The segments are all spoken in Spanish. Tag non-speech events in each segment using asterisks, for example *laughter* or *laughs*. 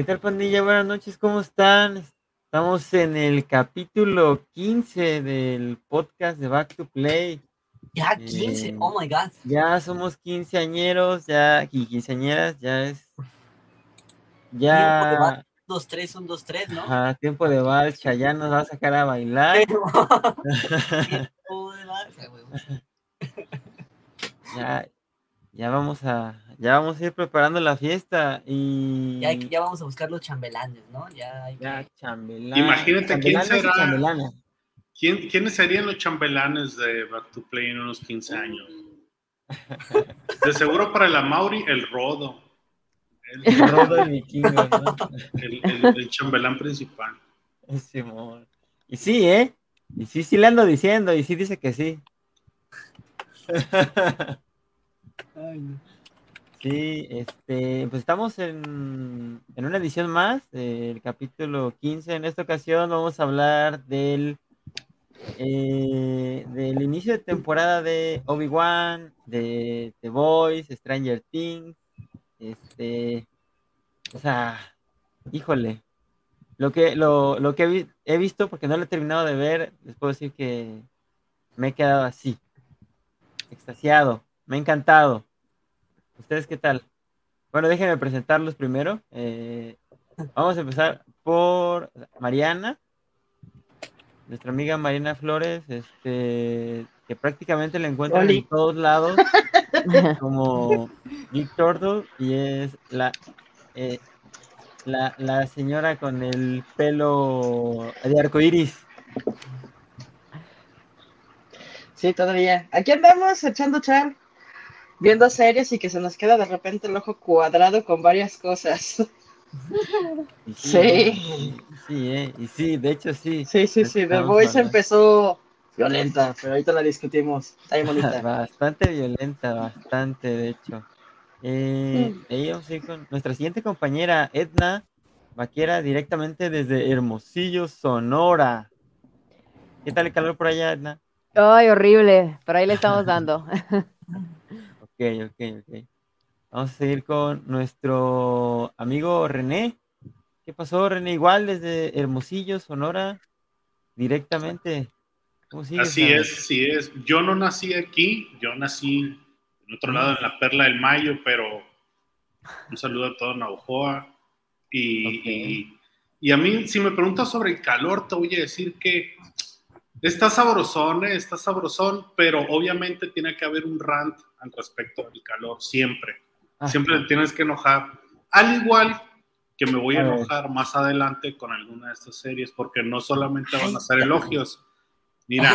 ¿Qué tal, pandilla? Buenas noches, ¿cómo están? Estamos en el capítulo 15 del podcast de Back to Play. Ya 15, Eh, oh my god. Ya somos quinceañeros, ya, y quinceañeras, ya es. Tiempo de Ya. 2, 3, 1, 2, 3, ¿no? A tiempo de vals, ya nos va a sacar a bailar. Tiempo de ah, *laughs* huevo. ya, ya vamos a, ya vamos a ir preparando la fiesta y Ya, hay que- ya vamos a buscar los chambelanes, ¿no? Ya hay que- ya chambelán. Imagínate quién chambelanes y será. ¿Quién, ¿Quiénes serían los chambelanes de Back to Play en unos 15 años? De seguro para la Mauri, el Rodo. El, El rodo del vikingo, ¿no? el- el- el chambelán principal. Simón. Y sí, ¿eh? Y sí, sí le ando diciendo, y sí dice que sí. Sí, este, pues estamos en, en una edición más del capítulo 15. En esta ocasión vamos a hablar del, eh, del inicio de temporada de Obi-Wan, de The Voice, Stranger Things. Este, o sea, híjole, lo que, lo, lo que he visto, porque no lo he terminado de ver, les puedo decir que me he quedado así, extasiado, me ha encantado. ¿Ustedes qué tal? Bueno, déjenme presentarlos primero. Eh, vamos a empezar por Mariana, nuestra amiga Mariana Flores, este, que prácticamente la encuentran Oli. en todos lados *laughs* como Geek Turtle y es la, eh, la, la señora con el pelo de arco iris. Sí, todavía. Aquí andamos echando chal, viendo series y que se nos queda de repente el ojo cuadrado con varias cosas. *laughs* Y Sí. Sí, eh, y sí, de hecho sí. Sí, sí, sí. The Voice empezó violenta, pero ahorita la discutimos. Está bien bonita. *laughs* Bastante violenta, bastante, de hecho. Eh, ir con nuestra siguiente compañera, Edna Vaquera, directamente desde Hermosillo, Sonora. ¿Qué tal el calor por allá, Edna? Ay, horrible, pero ahí le estamos dando. *laughs* Ok, ok, ok. Vamos a seguir con nuestro amigo René. ¿Qué pasó, René? Igual desde Hermosillo, Sonora, directamente. ¿Cómo sigues, Así René? es, así es. Yo no nací aquí, yo nací en otro lado, en la Perla del Mayo, pero un saludo a todo Navajoa. Y, Ok. y, y a mí, si me preguntas sobre el calor, te voy a decir que está sabrosón, ¿eh? está sabrosón, pero obviamente tiene que haber un rant al respecto del calor, siempre. Ah, Siempre te tienes que enojar. Al igual que me voy a A ver. enojar más adelante con alguna de estas series, porque no solamente van a ser elogios. Mira,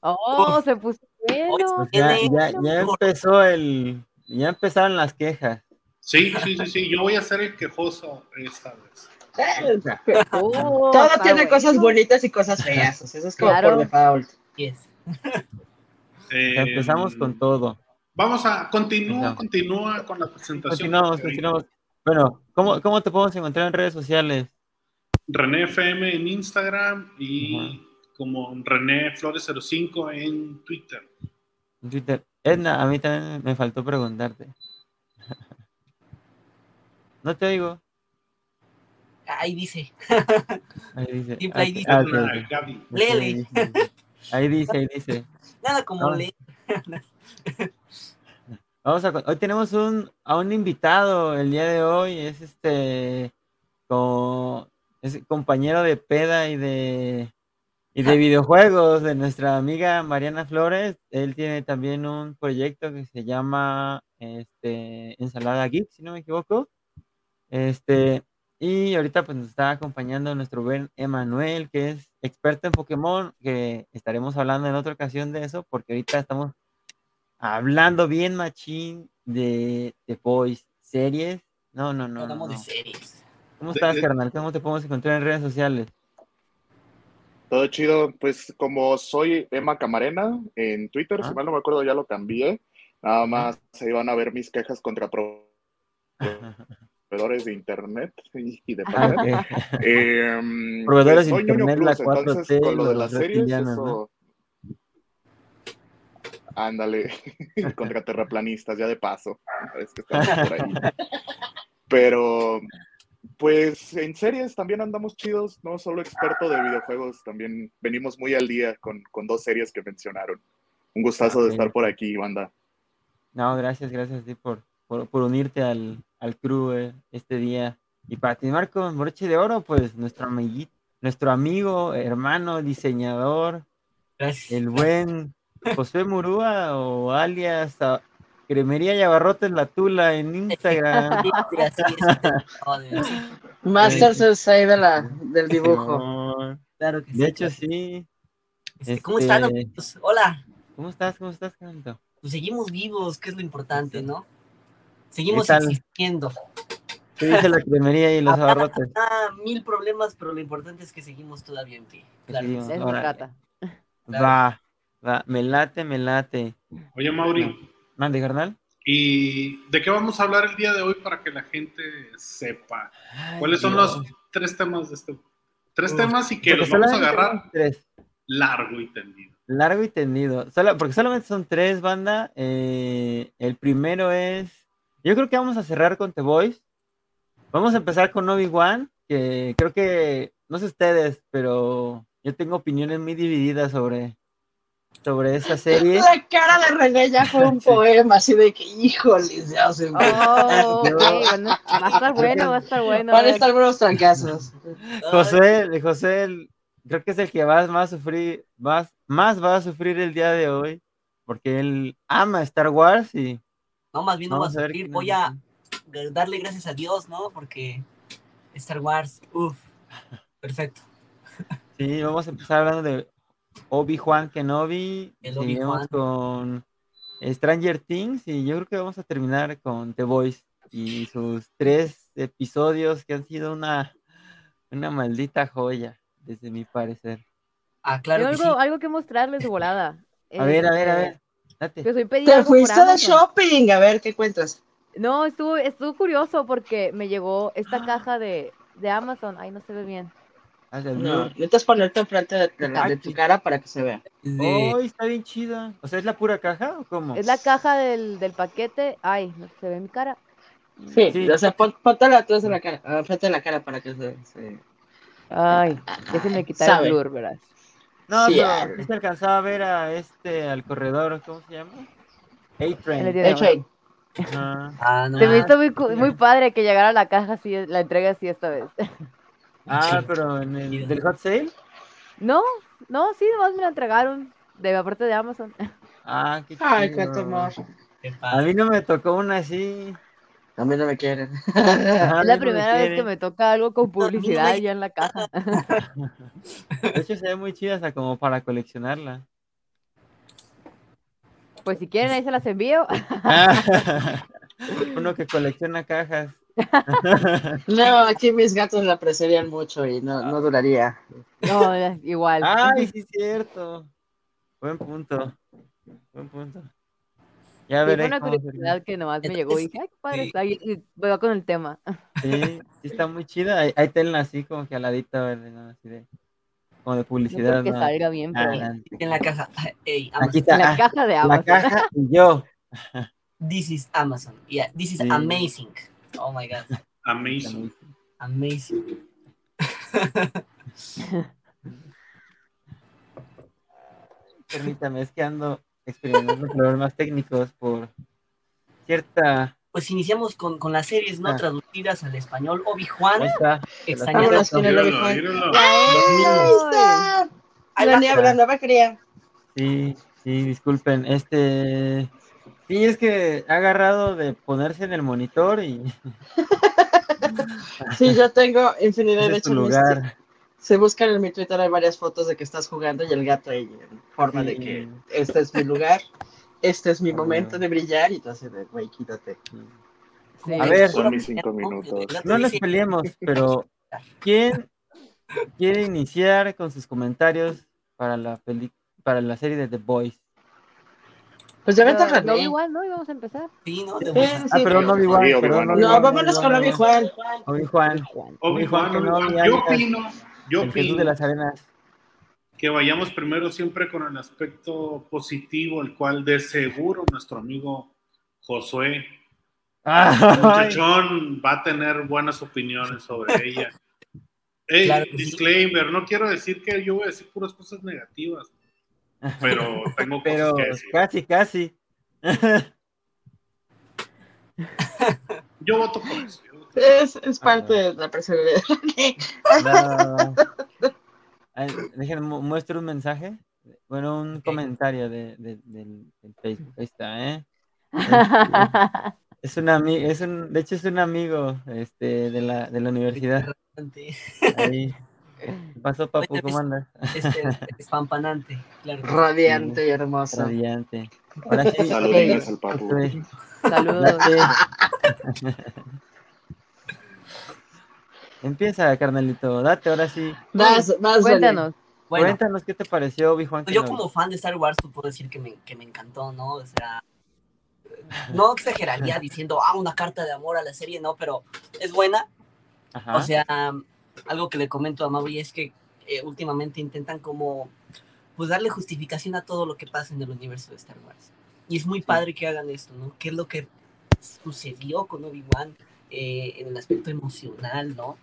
Oh, se puso bueno. Pues ya, ya, ya empezó el. Ya empezaron las quejas. sí, sí, sí, sí, yo voy a ser el quejoso esta vez. *laughs* Oh, Todo está tiene cosas bonitas y cosas feas. eso es como Claro. por default. Yes. *laughs* Eh, empezamos con todo. Vamos a, continúa, continúa con la presentación. Continuamos, continuamos. Bueno, ¿cómo, ¿cómo te podemos encontrar en redes sociales? René FM en Instagram y como René Flores 05 en Twitter. En Twitter. Edna, a mí también me faltó preguntarte. *laughs* No te oigo. Ahí dice. Ahí dice. Ahí Ah, dice, ah, Ah, ahí dice, Ahí dice, ahí dice. *laughs* Nada como Ah. leer. *laughs* Vamos a, hoy tenemos un, a un invitado el día de hoy, es este, co- es compañero de peda y de, y de videojuegos de nuestra amiga Mariana Flores. Él tiene también un proyecto que se llama, este, Ensalada Geek, si no me equivoco. Este, y ahorita pues nos está acompañando nuestro buen Emanuel, que es experto en Pokémon, que estaremos hablando en otra ocasión de eso, porque ahorita estamos hablando bien machín de, de Boys, series. No, no, no. no, Hablamos de no. series. ¿Cómo De- estás, de- carnal? ¿Cómo te podemos encontrar en redes sociales? Todo chido, pues como soy Emma Camarena en Twitter, Ah. si mal no me acuerdo ya lo cambié, nada más se iban a ver mis quejas contra *laughs* proveedores de internet y de Ah, papel. ok. Em, Proveedores de internet, la plus, 4T, entonces con lo de las series, eso... Ándale, *laughs* contra terraplanistas, ya de paso, es que estamos por ahí. Pero Pues en series también andamos chidos, no solo experto de videojuegos, también venimos muy al día con, con dos series que mencionaron. Un gustazo de estar por aquí, banda. No, gracias, gracias a ti por, por, por unirte al, al crew eh, este día. Y para terminar con broche de oro, pues nuestro amiguito, nuestro amigo, hermano, diseñador, Gracias. el buen José Murúa o alias a- Cremería y Abarrotes La Tula en Instagram. Gracias. No, de- sí, *laughs* Master Sensei de la, del dibujo. No, claro que sí. De hecho, sí. Este, ¿Cómo están? este- amigos? Hola. ¿Cómo estás? ¿Cómo estás, Canto? Pues seguimos vivos, que es lo importante, ¿no? Seguimos existiendo. ¿Qué dice la cremería y los abarrotes? Ah, mil problemas, pero lo importante es que seguimos todavía en pie. Claro. sí. *laughs* Va, va, me late, me late. Oye, Mauri, Mande, carnal. ¿y de qué vamos a hablar el día de hoy para que la gente sepa? ¿Cuáles son los tres temas de este? Tres Uf, temas y que los vamos a agarrar Tres. largo y tendido. Largo y tendido. Solo, porque solamente son tres, banda. Eh, el primero es. Yo creo que vamos a cerrar con The Voice. Vamos a empezar con Obi-Wan, que creo que. No sé ustedes, pero yo tengo opiniones muy divididas sobre, sobre esa serie. La cara de René ya fue un *laughs* poema, así de que, híjoles, ya se me... Oh, bueno, va a estar bueno, va a estar bueno. Van a estar buenos trancazos. José, de José, creo que es el que más, más sufrir, más, más va a sufrir el día de hoy, porque él ama Star Wars y No, más bien no Vamos a a sufrir. Voy a darle gracias a Dios, ¿no? Porque Star Wars, uff, perfecto. *laughs* sí, vamos a empezar hablando de Obi-Wan Kenobi, El Obi-Wan. con Stranger Things y yo creo que vamos a terminar con The Voice y sus tres episodios que han sido una, una maldita joya, desde mi parecer. Ah, claro Tengo que algo, sí. algo que mostrarles de volada. A ver, a ver, a Este, ver, date. Pedí Te algo fuiste de shopping, a ver qué cuentas. No, estuvo, estuvo curioso porque me llegó Ah. esta caja de, de Amazon. Ay, no se ve bien. El No, necesitas ponerte enfrente de, de tu cara para que se vea. De- ¡Ay, está bien chida! O sea, ¿es la pura caja o cómo? Es la caja del, del paquete. Ay, no se ve mi cara. Sí, Sí. o sea, pon, póntela atrás de la cara, ah, enfrente de la cara para que se... se- Ay, déjenme quitar Sabe. el blur, ¿verdad? No, Sí, pero ah. sí se alcanzaba a ver a este, al corredor, ¿cómo se llama? A-Train. Ajá. Ah, no Se me hizo muy, muy padre que llegara la caja así, la entrega así esta vez. *laughs* Ah, pero en el del hot sale. No, no, sí, nomás me la entregaron de la parte de Amazon. Ah, qué Ay, chido. amor. Qué A mí no me tocó una así. A mí no me quieren. Ajá, Es la no primera vez que me toca algo con *laughs* publicidad me- ya en la caja. *laughs* De hecho, se ve muy chida, hasta como para coleccionarla. Pues si quieren ahí se las envío. Ah, *laughs* Uno que colecciona cajas. No, aquí mis gatos la apreciarían mucho y no, no duraría. No, igual. Ay, sí, es cierto. Buen punto. Buen punto. Ya veré una curiosidad que nomás me llegó y dije, ay, qué padre Sí. está. Y, y voy con el tema. *laughs* Sí, sí está muy chida. Ahí, ahí tenla así como que al ladito, ¿verdad? ¿no? Así de, como de No publicidad. creo que ¿no? salga bien, pero no. En la caja. Aquí está en la ah, caja de la Amazon. caja y *laughs* yo. This is Amazon. Yeah, this is Sí. amazing. Oh my god. Amazing. Amazing. *laughs* Permítame, es que ando experimentando problemas técnicos por cierta. Pues iniciamos con, con las series no Ah. traducidas al español. Obi-Wan. míralo. Ahí está. Ahí La niebla, la cría. Sí, sí, disculpen. Este. Sí, es que ha agarrado de ponerse en el monitor y *laughs* Sí, yo tengo infinidad *laughs* de lugar. Se buscan en mi Twitter, hay varias fotos de que estás jugando y el gato ahí en forma de que este es mi lugar, este es mi Ah. momento de brillar y tú así de, güey, quítate. Sí. A ver. Son mis cinco minutos. No nos peleemos, pero ¿quién quiere iniciar con sus comentarios para la peli para la serie de The Boys? Pues ya vete Pero, no, René. igual, ¿no? Y vamos a empezar. Sí, ¿no? Sí, Ah, perdón, no Sí, perdón, No, vámonos con Obi-Juan. Obi-Juan, Obi-Wan Kenobi, yo opino, yo el Jesús de las Arenas. que vayamos primero siempre con el aspecto positivo, el cual de seguro nuestro amigo Josué El muchachón va a tener buenas opiniones sobre ella. *laughs* Ey, Claro que sí. disclaimer, no quiero decir que yo voy a decir puras cosas negativas, pero tengo pero *laughs* cosas que decir. casi, casi. *laughs* Yo voto por eso. Es, es parte de la personalidad. *laughs* Ay, Déjenme mu- muestro un mensaje. Bueno, un comentario de, de- del, del Facebook. Ahí está, ¿eh? *laughs* Es un amigo, es un, de hecho es un amigo este, de la, de la universidad. Ahí. ¿Qué pasó, papu? ¿Cómo andas? Este *laughs* espampanante, claro. Radiante y hermoso. Radiante. Ahora sí. Saludines al papu. Saludos. Empieza, carnalito. Date, ahora sí. Vas, vas, Cuéntanos. Bueno, Cuéntanos qué te pareció, Obi-Juan. Pues yo como fan de Star Wars, tú puedo decir que me, que me encantó, ¿no? O sea, no exageraría *laughs* diciendo, ah, una carta de amor a la serie, no, pero es buena. Ajá. O sea, algo que le comento a Maui es que eh, últimamente intentan como, pues darle justificación a todo lo que pasa en el universo de Star Wars. Y es muy padre que hagan esto, ¿no? ¿Qué es lo que sucedió con Obi-Wan eh, en el aspecto emocional, ¿no?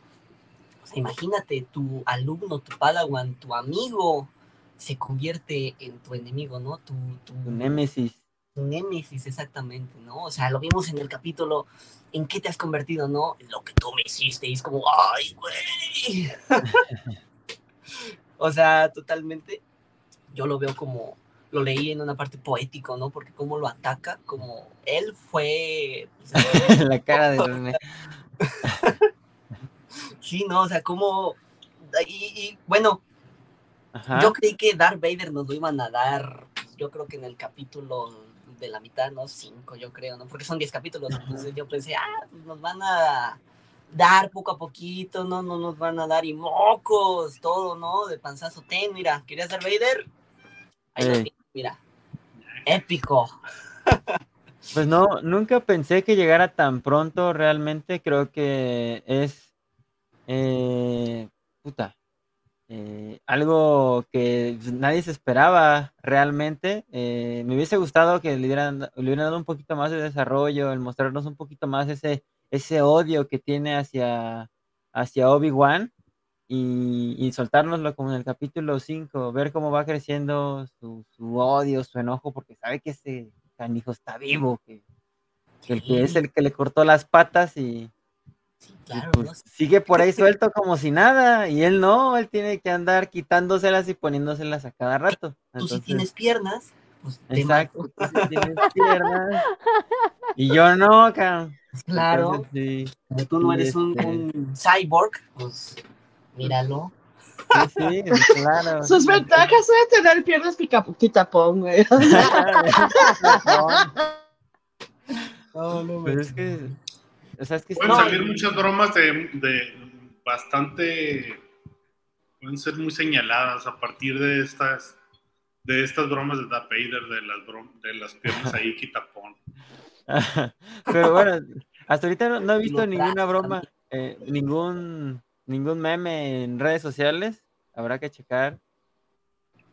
O sea, imagínate, tu alumno, tu padawan, tu amigo se convierte en tu enemigo, ¿no? Tu, tu, Tu némesis. tu némesis, exactamente, ¿no? O sea, lo vimos en el capítulo, ¿en qué te has convertido, no? En lo que tú me hiciste, y es como, ¡ay, güey! *laughs* o sea, totalmente, yo lo veo como, lo leí en una parte poético, ¿no? Porque cómo lo ataca, como él fue... pues, *laughs* la cara de. *laughs* sí, ¿no? O sea, como... Y, y, bueno, Ajá. Yo creí que Darth Vader nos lo iban a dar, pues, yo creo que en el capítulo de la mitad, ¿no? Cinco, yo creo, ¿no? Porque son diez capítulos, entonces yo pensé, ah, pues nos van a dar poco a poquito, ¿no? No nos van a dar y mocos, todo, ¿no? De panzazo, ten, mira, ¿querías Darth Vader? Ahí lo Ey. tienes, mira. Épico. *laughs* Pues no, nunca pensé que llegara tan pronto realmente. Creo que es eh, puta. eh, algo que nadie se esperaba realmente. Eh, me hubiese gustado que le hubieran, le hubieran dado un poquito más de desarrollo, el mostrarnos un poquito más ese, ese odio que tiene hacia, hacia Obi-Wan y, y soltárnoslo como en el capítulo 5, ver cómo va creciendo su, su odio, su enojo, porque sabe que ese canijo está vivo, que, que el que es el que le cortó las patas y, Sí, claro, pues ¿no? sigue por ahí *laughs* suelto como si nada, y él no, él tiene que andar quitándoselas y poniéndoselas a cada rato. Tú si Entonces, tienes piernas, pues te exacto, tú sí tienes *laughs* piernas, y yo no, cabrón. Claro, Entonces, sí, como tú no eres un, este- un cyborg, pues míralo. sí, sí, claro. *laughs* Sus ventajas de tener piernas pica- quitapón, güey. No, no, Pero es que, o sea, es que Pueden no, salir muchas bromas de, de bastante, pueden ser muy señaladas a partir de estas, de estas bromas de Darth Vader, de las, brom- de las piernas ahí, *laughs* quitapón. Pero bueno, hasta ahorita no, no he visto ninguna broma, eh, ningún, ningún meme en redes sociales. Habrá que checar.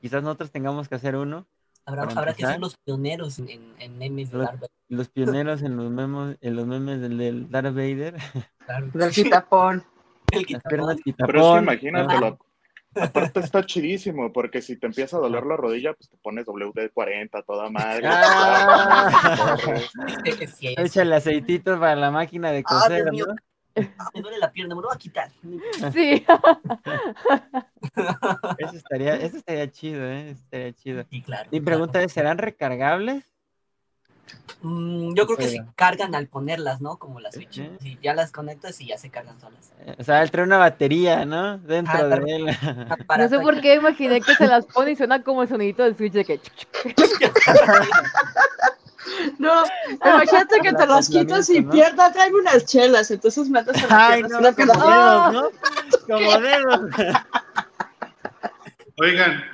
Quizás nosotros tengamos que hacer uno. Habrá, habrá que ser los pioneros en, memes de Darth Vader. Los pioneros en los memes, en los memes del, del Darth Vader. *laughs* Del quitapón. El Las quitapón. Pero es que ¿no? imagínatelo. Aparte está chidísimo, porque si te empieza a doler la rodilla, pues te pones WD-40 toda madre. Ah. corres. *laughs* Dice que sí es. Échale aceitito para la máquina de Ah, coser. Ah, me duele la pierna, me lo voy a quitar. Sí. *laughs* Eso estaría, eso estaría chido, ¿eh? Eso estaría chido. Sí, claro. Mi pregunta es, ¿serán recargables? Mm, yo creo que se cargan al ponerlas, ¿no? Como las Switch. Ujú. Sí, ya las conectas y ya se cargan solas. Eh, O sea, él trae una batería, ¿no? Dentro Ah, de él. *laughs* Para No sé por qué imaginé que se las pone y suena como el sonidito del Switch de que. *laughs* No, imagínate que te las quitas y ¿no? pierda, tráeme unas chelas, entonces metes en las Ay, no, una como dedos, ¿no? *laughs* Como dedos. Oigan,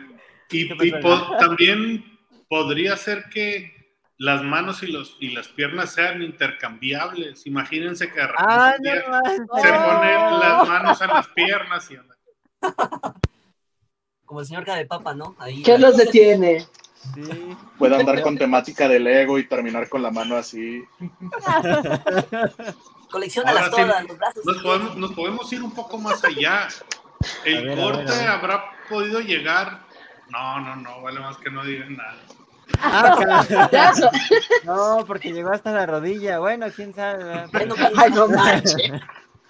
y, ¿Qué y pasó, po- también podría ser que las manos y, los, y las piernas sean intercambiables. Imagínense que de repente Ah, no se ponen las manos en las piernas y. Como el señor cara de papa, ¿no? Ahí. ¿Qué los detiene? Sí. Puede andar con temática de Lego y terminar con la mano así. *laughs* Colecciónalas Ahora sí, todas, los brazos. Nos podemos, nos podemos ir un poco más allá. A ¿El ver, a corte ver, a ver. habrá podido llegar? No, no, no, vale más que no digan nada. Ah, No, porque llegó hasta la rodilla. Bueno, quién sabe. Bueno, Ay, no *laughs* manches.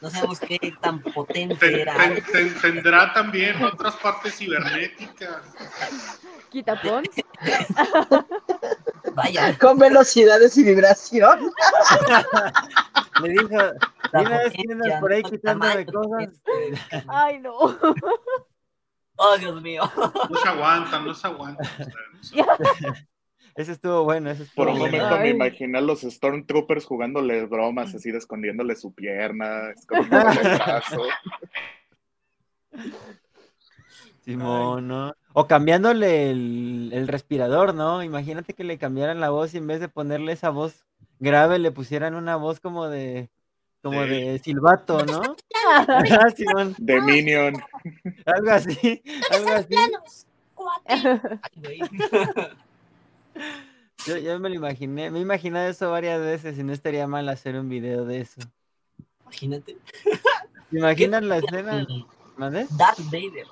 no sabemos qué tan potente Ten- era. ten- ten- tendrá también otras partes cibernéticas. Quitapón. *laughs* Vaya, Con velocidades y vibración. *laughs* Le dijo, La dime por ahí quitándome cosas. Ay, no. Oh Dios mío. No se aguantan, no se aguantan. *laughs* Ese estuvo bueno, ese estuvo Por un bueno. momento me imaginé a los Stormtroopers jugándole bromas, así de escondiéndole su pierna, escondiéndole el *laughs* brazo. Simón, ¿no? O cambiándole el, el respirador, ¿no? Imagínate que le cambiaran la voz y en vez de ponerle esa voz grave le pusieran una voz como de como Sí. de silbato, ¿no? *laughs* Simón, De Minion. algo así, algo así. Yo, yo me lo imaginé, me he imaginado eso varias veces y no estaría mal hacer un video de eso. Imagínate. ¿Te imaginas la escena? Y ¿Mande? Darth Vader.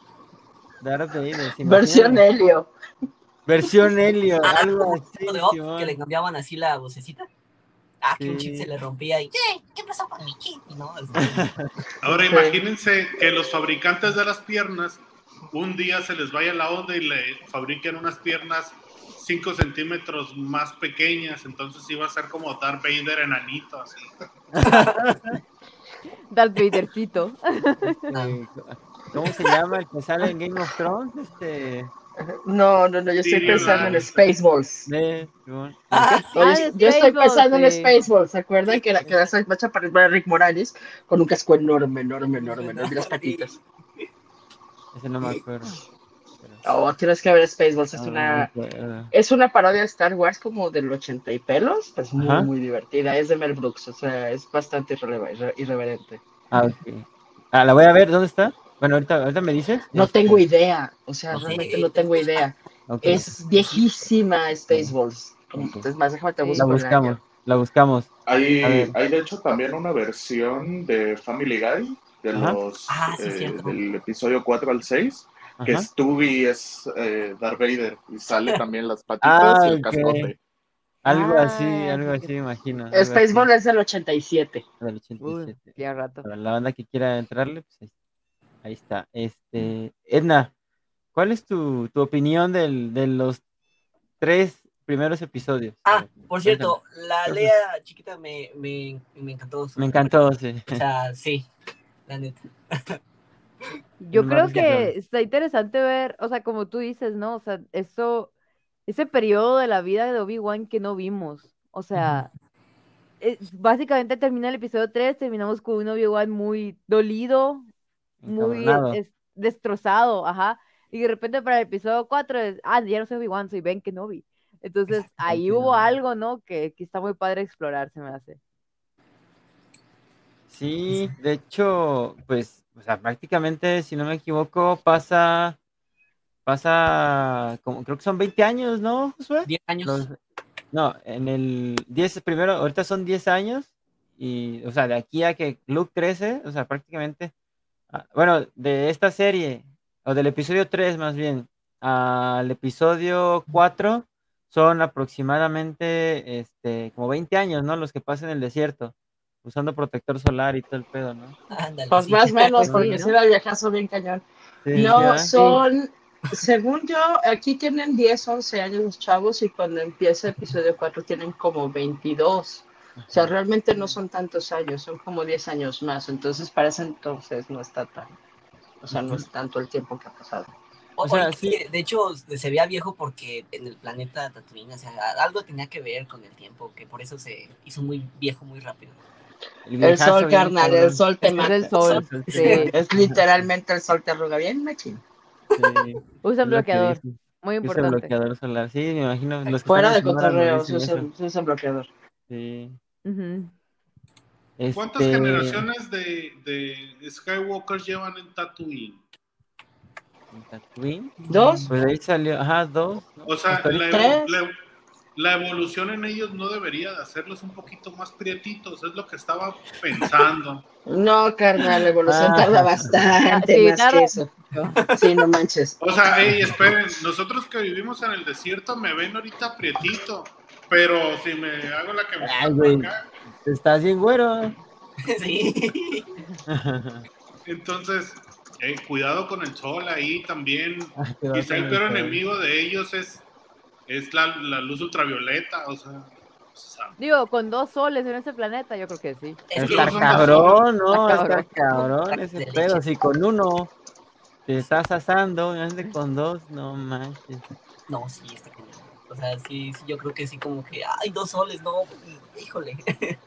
Darth Vader, ¿se Versión? Helio. Versión Helio, Ah, algo así, que le cambiaban así la vocecita. Ah, que un chip se le rompía y. ¿Qué? ¿Qué pasó con mi chip? No, *laughs* Ahora imagínense que los fabricantes de las piernas un día se les vaya la onda y le fabriquen unas piernas 5 centímetros más pequeñas, entonces iba a ser como Darth Vader enanito, así. *laughs* Darth Vadercito. Este, ¿Cómo se llama el que sale en Game of Thrones? Este, No, no, no, yo estoy pensando en. Spaceballs. de. Ah, de yo estoy Spaceballs, pensando en. Spaceballs, ¿se acuerdan? Que era, que era esa macha para Rick Morales con un casco enorme, enorme, enorme, enorme, las patitas. Ese no me acuerdo. Pero- Oh, tienes que ver Spaceballs, es una... no. Es una parodia de Star Wars como del 80 y pelos, pues muy, Ajá. muy divertida. Es de Mel Brooks, o sea, es bastante irreverente. Ah, ok. Ah, la voy a ver, ¿dónde está? Bueno, ahorita, ahorita me dices. No Este, tengo idea, o sea, sé, realmente no tengo idea. ok. Es viejísima Spaceballs. Ok. Es más, déjame te La busco La buscamos, la buscamos. Hay, hay de hecho también una versión de Family Guy de Ajá. los Ah, sí, eh, del episodio 4 al 6, que Ajá. Stewie es eh, Darth Vader y sale *laughs* también las patitas Ah, y el cascote. Algo Ah, así, algo sí, así, imagino. así, Spaceballs es del 87. del Uy, 87. ya rato. Para la banda que quiera entrarle, pues ahí, ahí está. Este, Edna, ¿cuál es tu, tu opinión del, de los tres primeros episodios? Ah, por cierto, la Lea chiquita me, me, me encantó. Me encantó, sí. O sea, sí, la neta. *laughs* Yo No creo que está interesante ver, o sea, como tú dices, ¿no? O sea, eso, ese periodo de la vida de Obi-Wan que no vimos. O sea, es- básicamente termina el episodio 3, terminamos con un Obi-Wan muy dolido, muy es- destrozado, ajá. Y de repente para el episodio 4 es, ah, ya no soy Obi-Wan, soy Ben Kenobi. Entonces *laughs* ahí hubo algo, ¿no? Que, que está muy padre explorar, se me hace. Sí, de hecho, pues, o sea, prácticamente, si no me equivoco, pasa, pasa, como, creo que son 20 años, ¿no, Josué? 10 años. Los- no, en el 10, primero, ahorita son 10 años, y, o sea, de aquí a que Luke crece, o sea, prácticamente, bueno, de esta serie, o del episodio 3 más bien, al episodio 4, son aproximadamente, este, como 20 años, ¿no? Los que pasan en el desierto, usando protector solar y todo el pedo, ¿no? Ándale, Pues sí. más o *laughs* menos, Sí, porque ¿no? si era viajazo bien cañón. Sí, No, ¿verdad? son, según yo, aquí tienen 10, 11 años los chavos y cuando empieza el episodio 4 tienen como 22. O sea, realmente no son tantos años, son como 10 años más. Entonces, para ese entonces no está tan, o sea, no es tanto el tiempo que ha pasado. O- O sea, oye, sí. de hecho, se veía viejo porque en el planeta Tatooine, o sea, algo tenía que ver con el tiempo, que por eso se hizo muy viejo muy rápido. El sol, carnal, el sol te mata. el sol, Sí, sí. Es literalmente el sol te arruga bien, machín. Que bloqueador, muy Usa importante. bloqueador solar. Sí, me imagino. los Fuera de están en Sonora cotorreo, nos se dicen usa, eso. se usa bloqueador. Sí. ¿Cuántas Este, generaciones de, de Skywalker llevan en Tatooine? en Tatooine? ¿Dos? Pues ahí salió, ajá, dos, ¿no? O sea, la, evo- la- la evolución en ellos no debería de hacerlos un poquito más prietitos, es lo que estaba pensando. No, carnal, la evolución Ah. tarda bastante Sí, más tarda que eso. Sí, no manches. O sea, hey, esperen, nosotros que vivimos en el desierto me ven ahorita prietito, pero si me hago la que me Ay, güey. Estás bien güero. *laughs* Sí. *laughs* Entonces, eh, cuidado con el sol ahí también. *laughs* Qué Quizá el peor enemigo de ellos es, es la, la luz ultravioleta, o sea, Digo, con dos soles en ese planeta, yo creo que sí. Está cabrón, ¿no? Está cabrón ese pedo. Si con uno te estás asando, con dos, no manches. No, sí, está. O sea, sí, sí, yo creo que sí, como que, ay, dos soles, no, híjole. *laughs*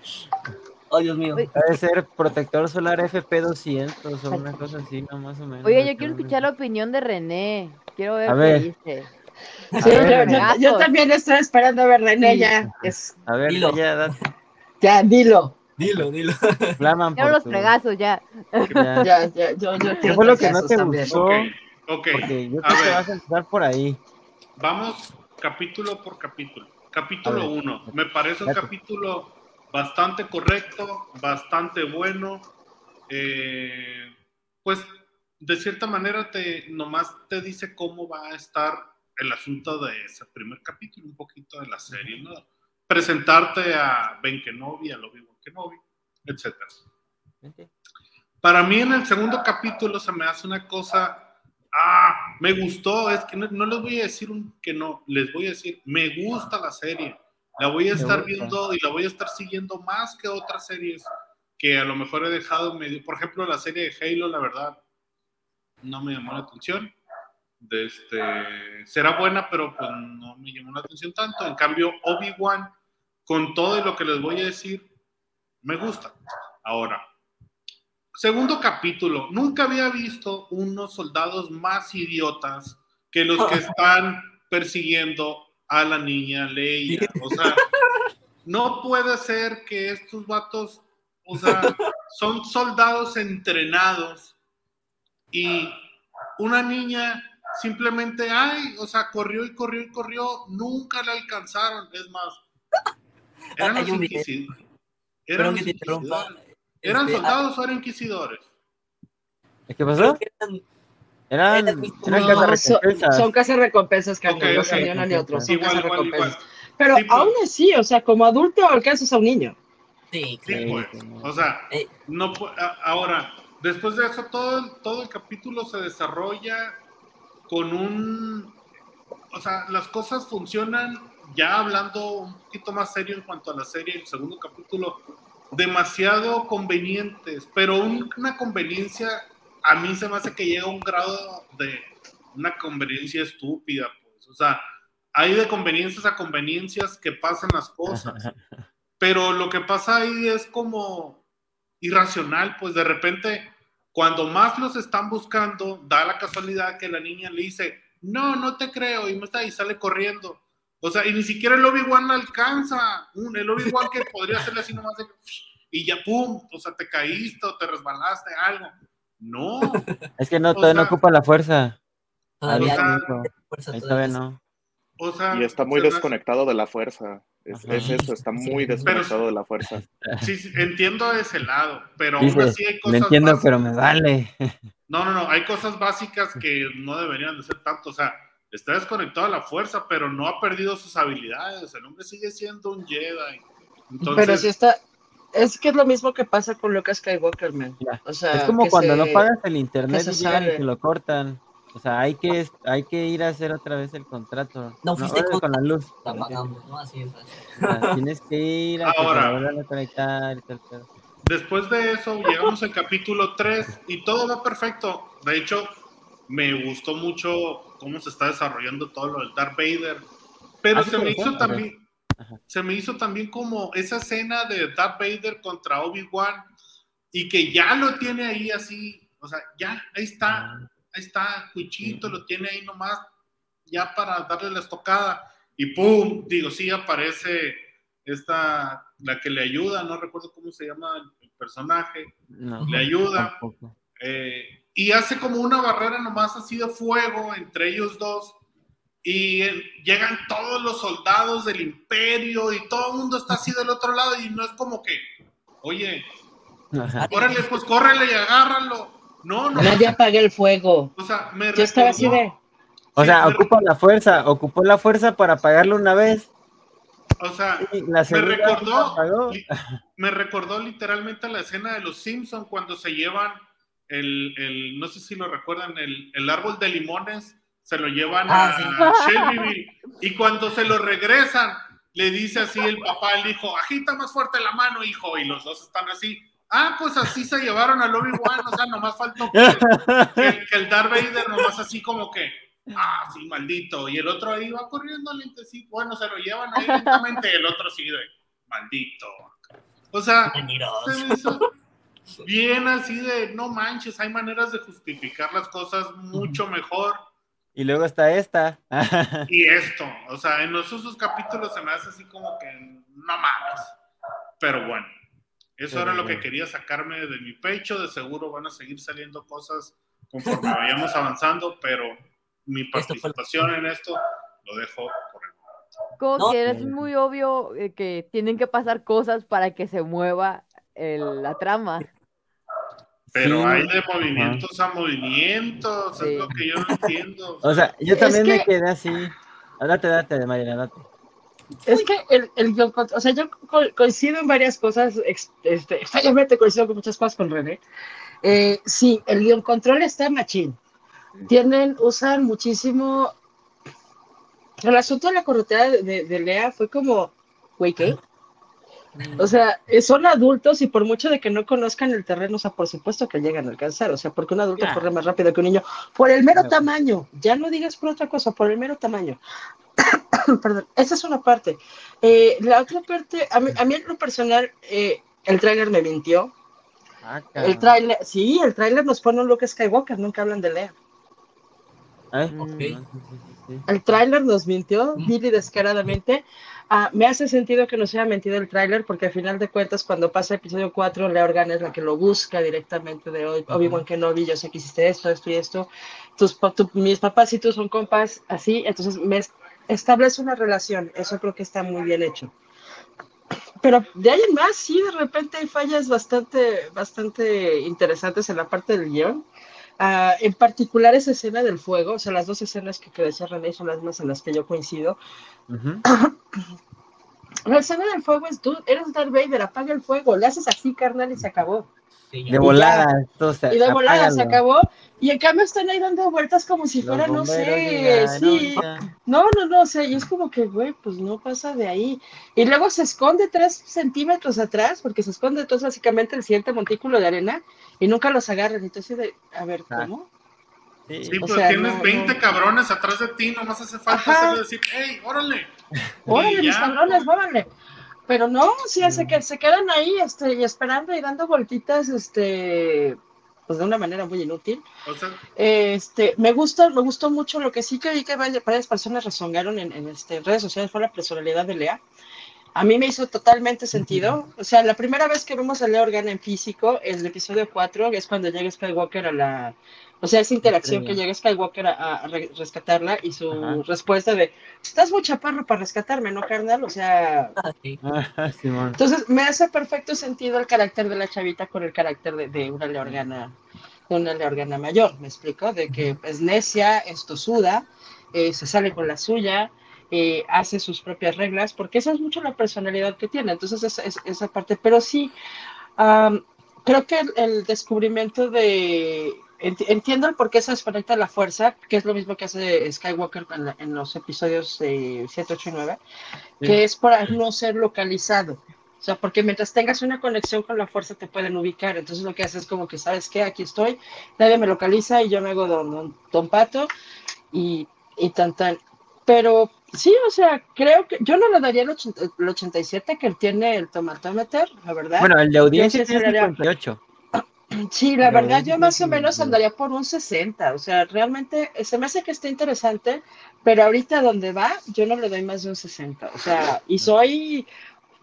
Oh, Dios mío. Debe ser protector solar FP200 o una cosa así, no más o menos. Oye, yo quiero escuchar la opinión de René. Quiero ver A qué ver. dice. Sí, ver, yo, yo- yo también estoy esperando a ver René ya. Es, A ver, Dilo. ya, date, ya, dilo. Dilo, dilo. claman Quiero los tu- fregazos ya. ya. Ya, ya, yo, yo ¿Qué fue lo que no te también. gustó? ok, ok. Porque yo A creo que ver. vas a empezar por ahí. Vamos capítulo por capítulo. Capítulo A ver. 1. Me parece un capítulo bastante correcto, bastante bueno. eh, pues de cierta manera te nomás te dice cómo va a estar el asunto de ese primer capítulo, un poquito de la serie, ¿no? Presentarte a Ben Kenobi, a Obi-Wan Kenobi, etc. Para mí en el segundo capítulo se me hace una cosa, ah, me gustó, es que no, no les voy a decir un, que no, les voy a decir, me gusta la serie, la voy a estar viendo y la voy a estar siguiendo más que otras series que a lo mejor he dejado medio, por ejemplo la serie de Halo, la verdad, no me llamó la atención. De este, será buena, pero pues no me llamó la atención tanto. En cambio, Obi-Wan, con todo lo que les voy a decir, me gusta. Ahora, segundo capítulo. Nunca había visto unos soldados más idiotas que los que *laughs* están persiguiendo a la niña Leia. O sea, *laughs* no puede ser que estos vatos, o sea, son soldados entrenados y una niña simplemente, ay, o sea, corrió y corrió y corrió, nunca la alcanzaron. Es más, eran los inquisidores. Eran los inquisidores. ¿Eran Este, soldados o eran inquisidores? ¿Qué pasó? que eran- Eran, eran No, cazarrecompensas. son, son casas recompensas, carnal, Ok, no ok. son ni uno ni otro, son Igual, casas igual, igual. recompensas. Pero Sí, pues. aún así, o sea, como adulto alcanzas a un niño. Sí, Sí, claro. pues. sí, no. O sea, Eh. no a- ahora, después de eso, todo todo el capítulo se desarrolla con un. O sea, las cosas funcionan ya hablando un poquito más serio en cuanto a la serie, el segundo capítulo, demasiado convenientes, pero un- una conveniencia, a mí se me hace que llega a un grado de una conveniencia estúpida, pues. O sea, hay de conveniencias a conveniencias que pasan las cosas *laughs* pero lo que pasa ahí es como irracional, pues de repente, cuando más los están buscando, da la casualidad que la niña le dice, no, no te creo, y, me está, y sale corriendo. O sea, y ni siquiera el Obi-Wan alcanza. Un, el Obi-Wan que podría hacerle así nomás de, *laughs* y ya, pum, o sea, te caíste o te resbalaste, algo. No, Es que no, O todavía no ocupa la fuerza. Todavía o sea, hay no, fuerza ahí todavía. todavía no. o sea. Y está muy me hace- desconectado de la fuerza. Es, eso, está muy desconectado de la fuerza. *laughs* Sí, sí, entiendo ese lado, pero aún así hay me cosas entiendo, básicas. pero me vale. No, no, no, hay cosas básicas que no deberían de ser tanto. O sea, está desconectado a la fuerza, pero no ha perdido sus habilidades. El hombre sigue siendo un Jedi. Entonces, Pero si está. Es que es lo mismo que pasa con Lucas Skywalker, man. O sea, es como cuando se- no pagas el internet se y llegan y te lo cortan. O sea, hay que, hay que ir a hacer otra vez el contrato. No fuiste órale, con la luz. La pagamos, ¿no? Así es. así. O sea, tienes que ir a Ahora. a conectar y tal, tal. después de eso, llegamos al capítulo 3 y todo va perfecto. De hecho, me gustó mucho cómo se está desarrollando todo lo del Darth Vader. Pero ¿Ah, se me hizo también. Se me hizo también como esa escena de Darth Vader contra Obi-Wan y que ya lo tiene ahí así, o sea, ya, ahí está, ahí está, Cuchito lo tiene ahí nomás, ya para darle la estocada. Y pum, digo, sí aparece esta, la que le ayuda, no recuerdo cómo se llama el personaje, No, le ayuda eh, y hace como una barrera nomás así de fuego entre ellos dos. y eh, llegan todos los soldados del imperio y todo el mundo está así del otro lado y no es como que, oye, Ajá. órale, pues córrele y agárralo. No, no. Nadie apague el fuego. O sea, me Yo estaba así recordó- de. O sea, Sí, me- ocupa la fuerza, ocupó la fuerza para apagarlo una vez O sea, la me recordó, me recordó literalmente la escena de los Simpson cuando se llevan el, el- no sé si lo recuerdan, el, el árbol de limones, se lo llevan Ah, a Shelbyville *laughs* y cuando se lo regresan, le dice así el papá al hijo, agita más fuerte la mano, hijo, y los dos están así. Ah, pues así se llevaron al Obi-Wan, o sea, nomás faltó que, que- que el Darth Vader nomás así como que, ah, sí, maldito, y el otro ahí va corriendo lentecito, bueno, se lo llevan ahí lentamente, y el otro sigue de, maldito. O sea, se me hizo bien así de, no manches, hay maneras de justificar las cosas mucho mejor. Y luego está esta. Y esto, o sea, en los usos capítulos se me hace así como que no mames. Pero bueno, eso Pero era lo que quería sacarme de mi pecho. De seguro van a seguir saliendo cosas conforme vayamos avanzando, pero mi participación en esto lo dejo por el Como No. que es muy obvio eh, que tienen que pasar cosas para que se mueva el- la trama. Pero Sí. hay de movimientos a movimientos, Sí. es lo que yo no entiendo. *laughs* O sea, yo Es también me que- quedé así. Ah, Date, Mariana, date. Es que el, el guion con- o sea, yo co- coincido en varias cosas, este, extrañamente coincido con muchas cosas con René. Eh, sí, el guion control está machín. Tienen, usan muchísimo. El asunto de la corretea de, de- de Lea fue como, güey, ¿qué? O sea, eh, son adultos y por mucho de que no conozcan el terreno, o sea, por supuesto que llegan a alcanzar, o sea, porque un adulto corre más rápido que un niño, por el mero Claro. tamaño, ya no digas por otra cosa, por el mero tamaño. *coughs* Perdón, esa es una parte. Eh, la otra parte, a mí, a mí en lo personal, eh, el tráiler me mintió. Ah, El tráiler, sí, el tráiler nos pone un Luke Skywalker, nunca hablan de Lea. ¿Eh? Mm, Ok. Sí, sí, sí. El tráiler nos mintió, Billy descaradamente. Ah, me hace sentido que nos haya mentido el tráiler porque al final de cuentas cuando pasa el episodio 4, Lea Organa es la que lo busca directamente de hoy. Obi-Wan Kenobi, yo sé que hiciste esto, esto y esto. Tus, tu- mis papás y tú son compas, así. Entonces me es- establece una relación. Eso creo que está muy bien hecho. Pero de ahí en más, sí, de repente hay fallas bastante, bastante interesantes en la parte del guion. Ah, en particular esa escena del fuego, o sea, las dos escenas que, que decía René son las más en las que yo coincido. La escena del fuego es tú, eres Darth Vader, apaga el fuego, le haces así, carnal, y se acabó. Sí. De volada, entonces. Y de volada se acabó. Y en cambio están ahí dando vueltas como si fuera, no sé, llegaron, sí. ya. No, no, no, o sea, y es como que, güey, pues no pasa de ahí. Y luego se esconde tres centímetros atrás, porque se esconde entonces básicamente el siguiente montículo de arena, y nunca los agarran. Entonces, de, a ver, Ah. ¿cómo? Sí. Sí, O pues sea, tienes no, 20 no. cabrones atrás de ti, nomás hace falta decir, hey, órale. Órale, mis cabrones, vámonos. Pero no, sí, se, Mm. que, se quedan ahí este, y esperando y dando vueltitas, este, pues de una manera muy inútil. O sea, Este, me gusta, me gustó mucho lo que sí que vi que varias, personas rezongaron en, en, este, en redes sociales fue la personalidad de Lea. A mí me hizo totalmente sentido. O sea, la primera vez que vemos a Lea Organa en físico, el episodio 4, es cuando llega Skywalker a la... O sea, esa interacción que llega Skywalker a, a re- rescatarla y su Ajá. respuesta de, estás muy chaparro para rescatarme, ¿no, carnal? O sea, Ah, sí. Ah, *laughs* entonces me hace perfecto sentido el carácter de la chavita con el carácter de, de una leorgana, de una leorgana mayor, ¿me explico? De que es necia, es tosuda, eh, se sale con la suya, eh, hace sus propias reglas, porque esa es mucho la personalidad que tiene. Entonces esa, es- esa parte, pero sí, am, creo que el, el descubrimiento de... enti- Entiendo el por qué se desconecta la fuerza, que es lo mismo que hace Skywalker en, la- en los episodios eh, 7, 8 y 9 Sí. que es para no ser localizado. O sea, porque mientras tengas una conexión con la fuerza te pueden ubicar. Entonces lo que haces es como que, ¿sabes qué? Aquí estoy, nadie me localiza y yo me hago don, don, don pato y, y tan tan. Pero sí, o sea, creo que yo no le daría el, 80 el 87 que tiene el tomatómeter, la verdad. Bueno, el de audiencia sí tiene aceleraría. 58. Sí, la Pero verdad, yo más o menos ¿no? andaría por un 60. O sea, realmente se me hace que está interesante, pero ahorita donde va, yo no le doy más de un 60. O sea, y soy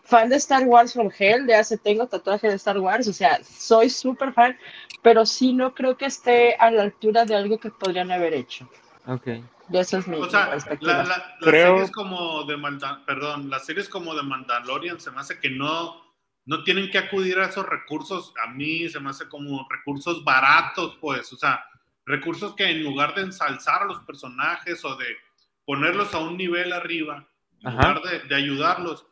fan de Star Wars from Hell, de hace tengo tatuaje de Star Wars, o sea, soy súper fan, pero sí no creo que esté a la altura de algo que podrían haber hecho. Ok. Y esa es mi O sea, perspectiva. la, la, las Creo- series como de Manda- perdón, las series como de Mandalorian se me hace que no, no tienen que acudir a esos recursos. A mí se me hace como recursos baratos, pues, o sea, recursos que en lugar de ensalzar a los personajes o de ponerlos a un nivel arriba, en Ajá. lugar de, de ayudarlos,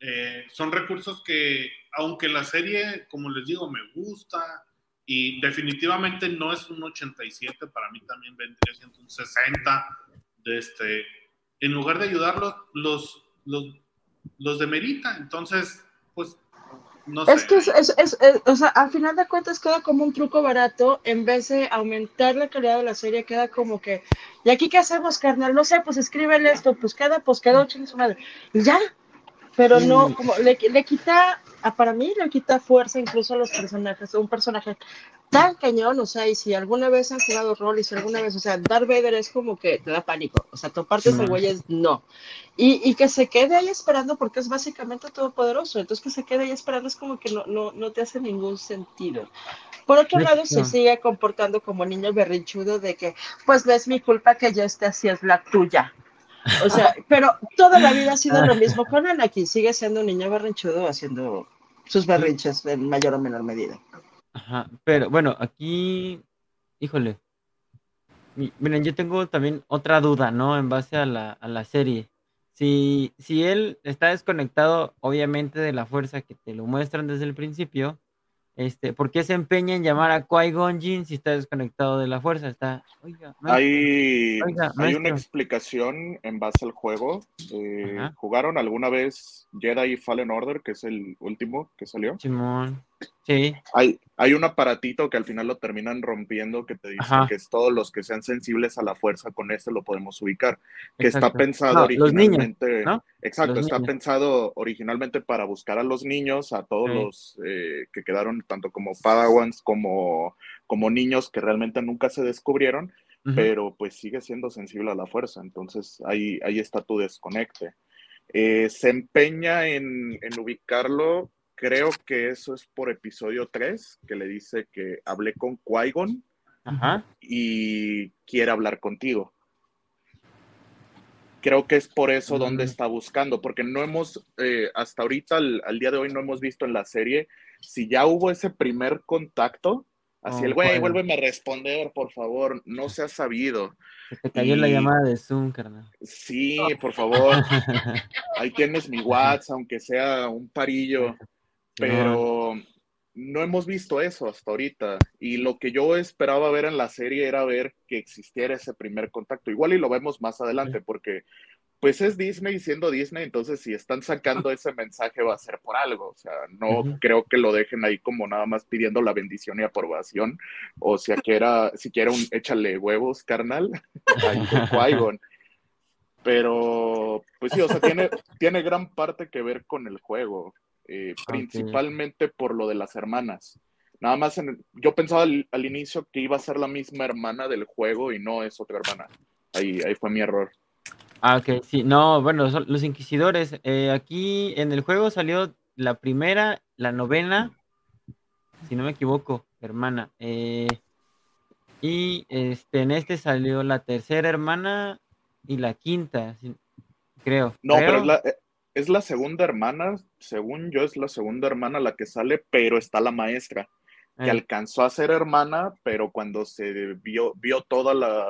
eh, son recursos que, aunque la serie, como les digo, me gusta y definitivamente no es un 87, para mí también vendría siendo un 60, de este, en lugar de ayudarlos, los, los, los demerita. Entonces, pues, no sé. Es que es, es- es- es- o sea, al final de cuentas queda como un truco barato, en vez de aumentar la calidad de la serie, queda como que, ¿y aquí qué hacemos, carnal? No sé, pues escríbele esto, pues queda, pues quedó, chingue su madre. Y ya, pero no, como le, le quita, para mí le quita fuerza incluso a los personajes, un personaje tan cañón, o sea, y si alguna vez han jugado rol, y si alguna vez, o sea, Darth Vader es como que te da pánico, o sea, toparte ese güey es no. Y, y que se quede ahí esperando porque es básicamente todopoderoso. Entonces que se quede ahí esperando es como que no, no, no te hace ningún sentido. Por otro lado, se hecho. sigue comportando como niño berrinchudo de que, pues no es mi culpa que yo esté así, es la tuya. O sea, *laughs* pero toda la vida ha sido lo mismo con Anakin. Sigue siendo un niño berrinchudo haciendo sus berrinches en mayor o menor medida. Ajá, pero bueno, aquí, híjole. Mi- Miren, yo tengo también otra duda, ¿no? En base a la, a la serie. Si, si él está desconectado, obviamente, de la fuerza que te lo muestran desde el principio, este, ¿por qué se empeña en llamar a Qui-Gon Jinn si está desconectado de la fuerza? Está, oiga, maestro, Hay, Oiga, hay una explicación en base al juego. Eh. ¿Jugaron alguna vez Jedi Fallen Order, que es el último que salió? Simón. Sí, Hay, hay un aparatito que al final lo terminan rompiendo que te dice Ajá. que es todos los que sean sensibles a la fuerza con este lo podemos ubicar. Que está exacto. pensado No, los niños, originalmente. ¿no? Exacto, Los está niños. pensado originalmente para buscar a los niños, a todos Sí. los eh, que quedaron tanto como Padawans como, como niños que realmente nunca se descubrieron, pero pues sigue siendo sensible a la fuerza. Entonces ahí, ahí está tu desconecte. Eh, se empeña en, en ubicarlo, creo que eso es por episodio 3, que le dice que hablé con Qui-Gon Ajá. y quiere hablar contigo. Creo que es por eso donde Mm. está buscando, porque no hemos, eh, hasta ahorita, al, al día de hoy, no hemos visto en la serie si ya hubo ese primer contacto. Así Oh, el güey, bueno. vuélveme a responder, por favor, no se ha sabido. Se te cayó la Y- llamada de Zoom, carnal. Sí, por favor, *laughs* ahí tienes mi WhatsApp, aunque sea un parillo, pero no hemos visto eso hasta ahorita. Y lo que yo esperaba ver en la serie era ver que existiera ese primer contacto. Igual y lo vemos más adelante, porque pues es Disney siendo Disney, entonces si están sacando ese mensaje va a ser por algo. O sea, no creo que lo dejen ahí como nada más pidiendo la bendición y aprobación. O sea, que era, siquiera un échale huevos, carnal, *laughs* con. Pero, pues sí, o sea, tiene, tiene gran parte que ver con el juego, eh, Ok. principalmente por lo de las hermanas. Nada más, en- yo pensaba al, al inicio que iba a ser la misma hermana del juego y no es otra hermana. Ahí, ahí fue mi error. Ah, ok, sí, no, bueno, son los inquisidores. eh, aquí en el juego salió la primera, la novena, si no me equivoco, hermana. eh, y este, en este salió la tercera hermana y la quinta, creo. No, pero creo. es la, es la segunda hermana, según yo es la segunda hermana la que sale, pero está la maestra, que Eh, alcanzó a ser hermana, pero cuando se vio, vio toda la,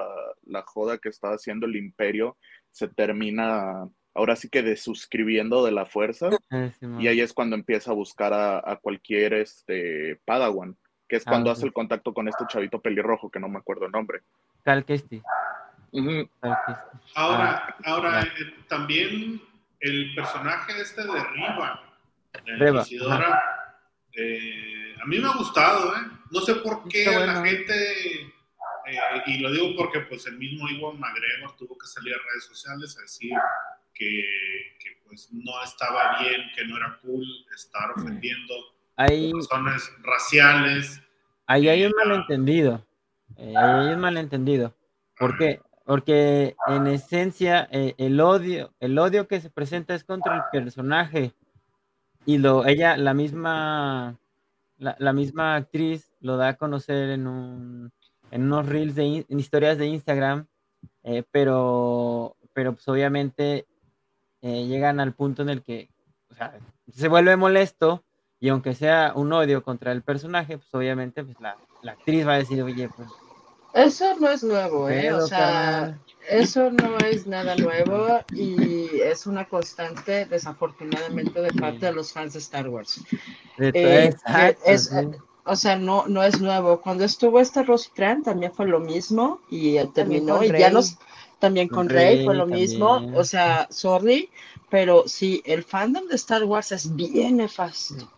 la joda que estaba haciendo el imperio, se termina ahora sí que desuscribiendo de la fuerza. eh. Y ahí es cuando empieza a buscar a, a cualquier este, Padawan, que es Ah, cuando hace el contacto con este chavito pelirrojo, que no me acuerdo el nombre. Cal. Cal Kestis. Ahora, ahora ya. eh, también el personaje este de Riva, Inquisidora, eh, a mí me ha gustado, ¿eh? No sé por qué la gente, eh, y lo digo porque pues el mismo Iwan McGregor tuvo que salir a redes sociales a decir que, que, pues no estaba bien, que no era cool estar ofendiendo Ahí, por razones raciales. ahí hay un malentendido. eh, ahí hay un malentendido. ¿Por qué? Porque en esencia eh, el odio, el odio que se presenta es contra el personaje. Y lo ella la misma la, la misma actriz lo da a conocer en un en unos reels de en historias de Instagram eh, pero, pero pues obviamente eh, llegan al punto en el que se vuelve molesto y aunque sea un odio contra el personaje, pues obviamente pues la, la actriz va a decir, oye, pues... Eso no es nuevo, ¿eh? O sea, eso no es nada nuevo y es una constante, desafortunadamente, de parte de los fans de Star Wars. Eh, es, o sea, no, no es nuevo. Cuando estuvo este Rositran también fue lo mismo y terminó y ya nos también con, Rey, fue lo mismo. O sea, sorry, pero sí, el fandom de Star Wars es bien nefasto.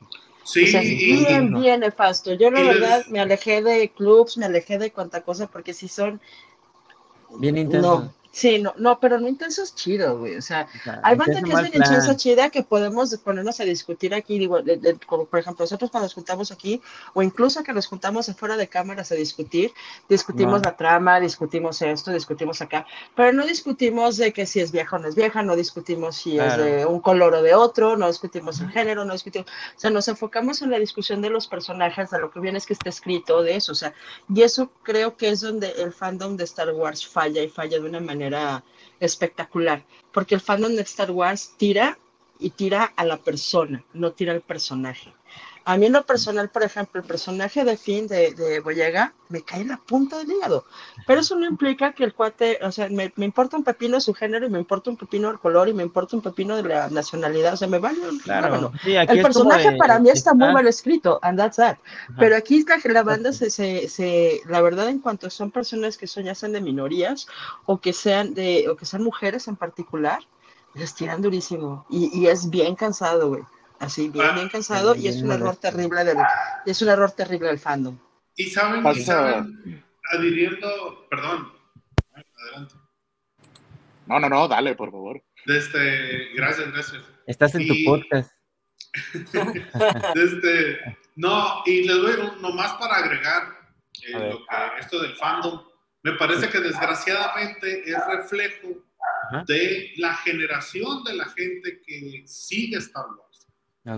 Sí, o sea, es bien, bien nefasto. Yo la verdad me alejé de clubs, me alejé de cuanta cosa, porque si son... Bien intensos. Sí, no, no, pero no intenso es chido, güey. O sea, hay banda que es bien intensa chida que podemos ponernos a discutir aquí, digo, como por ejemplo, nosotros cuando nos juntamos aquí, o incluso que nos juntamos afuera de cámaras a discutir, discutimos la trama, discutimos esto, discutimos acá, pero no discutimos de que si es vieja o no es vieja, no discutimos si es de un color o de otro, no discutimos el género, no discutimos, o sea, nos enfocamos en la discusión de los personajes, de lo que viene es que está escrito, de eso, o sea, y eso creo que es donde el fandom de Star Wars falla y falla de una manera espectacular, porque el fandom de Star Wars tira y tira a la persona, no tira al personaje. A mí en lo personal, por ejemplo, el personaje de Finn de, de Boyega me cae en la punta del hígado. Pero eso no implica que el cuate, o sea, me, importa un pepino su género y me importa un pepino el color y me importa un pepino de la nacionalidad. O sea, me vale claro. el personaje para mí está muy mal escrito, and that's that. Pero aquí la, la banda se, se, se, la verdad, en cuanto son personas que son ya sean de minorías o que sean de, o que sean mujeres en particular, les tiran durísimo. Y, y es bien cansado, güey así bien, bien cansado y es un error terrible del, es un error terrible del fandom. Y saben, y saben, adhiriendo, perdón, adelante. No, no, no, dale, por favor. Desde, gracias, gracias. Estás en tu podcast. *laughs* Desde, no, y les doy nomás para agregar eh, lo que, esto del fandom. Me parece que desgraciadamente es reflejo de la generación de la gente que sigue Star Wars.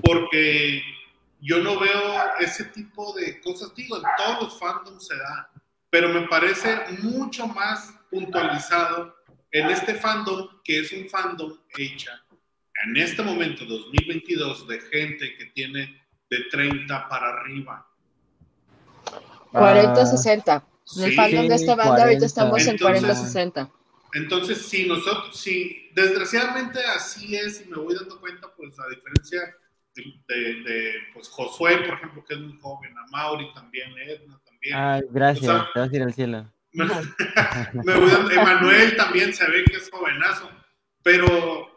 Porque yo no veo ese tipo de cosas, digo, en todos los fandoms se da, pero me parece mucho más puntualizado en este fandom, que es un fandom hecha en este momento, 2022, de gente que tiene de 30 para arriba. 40-60. En el fandom de esta banda ahorita estamos en 40-60. Entonces, si nosotros, si desgraciadamente así es, y me voy dando cuenta, pues a diferencia de, de, pues Josué, por ejemplo, que es muy joven, a Mauri también, Edna también. Ay, gracias, te vas a ir al cielo. *laughs* Emanuel también se ve que es jovenazo, pero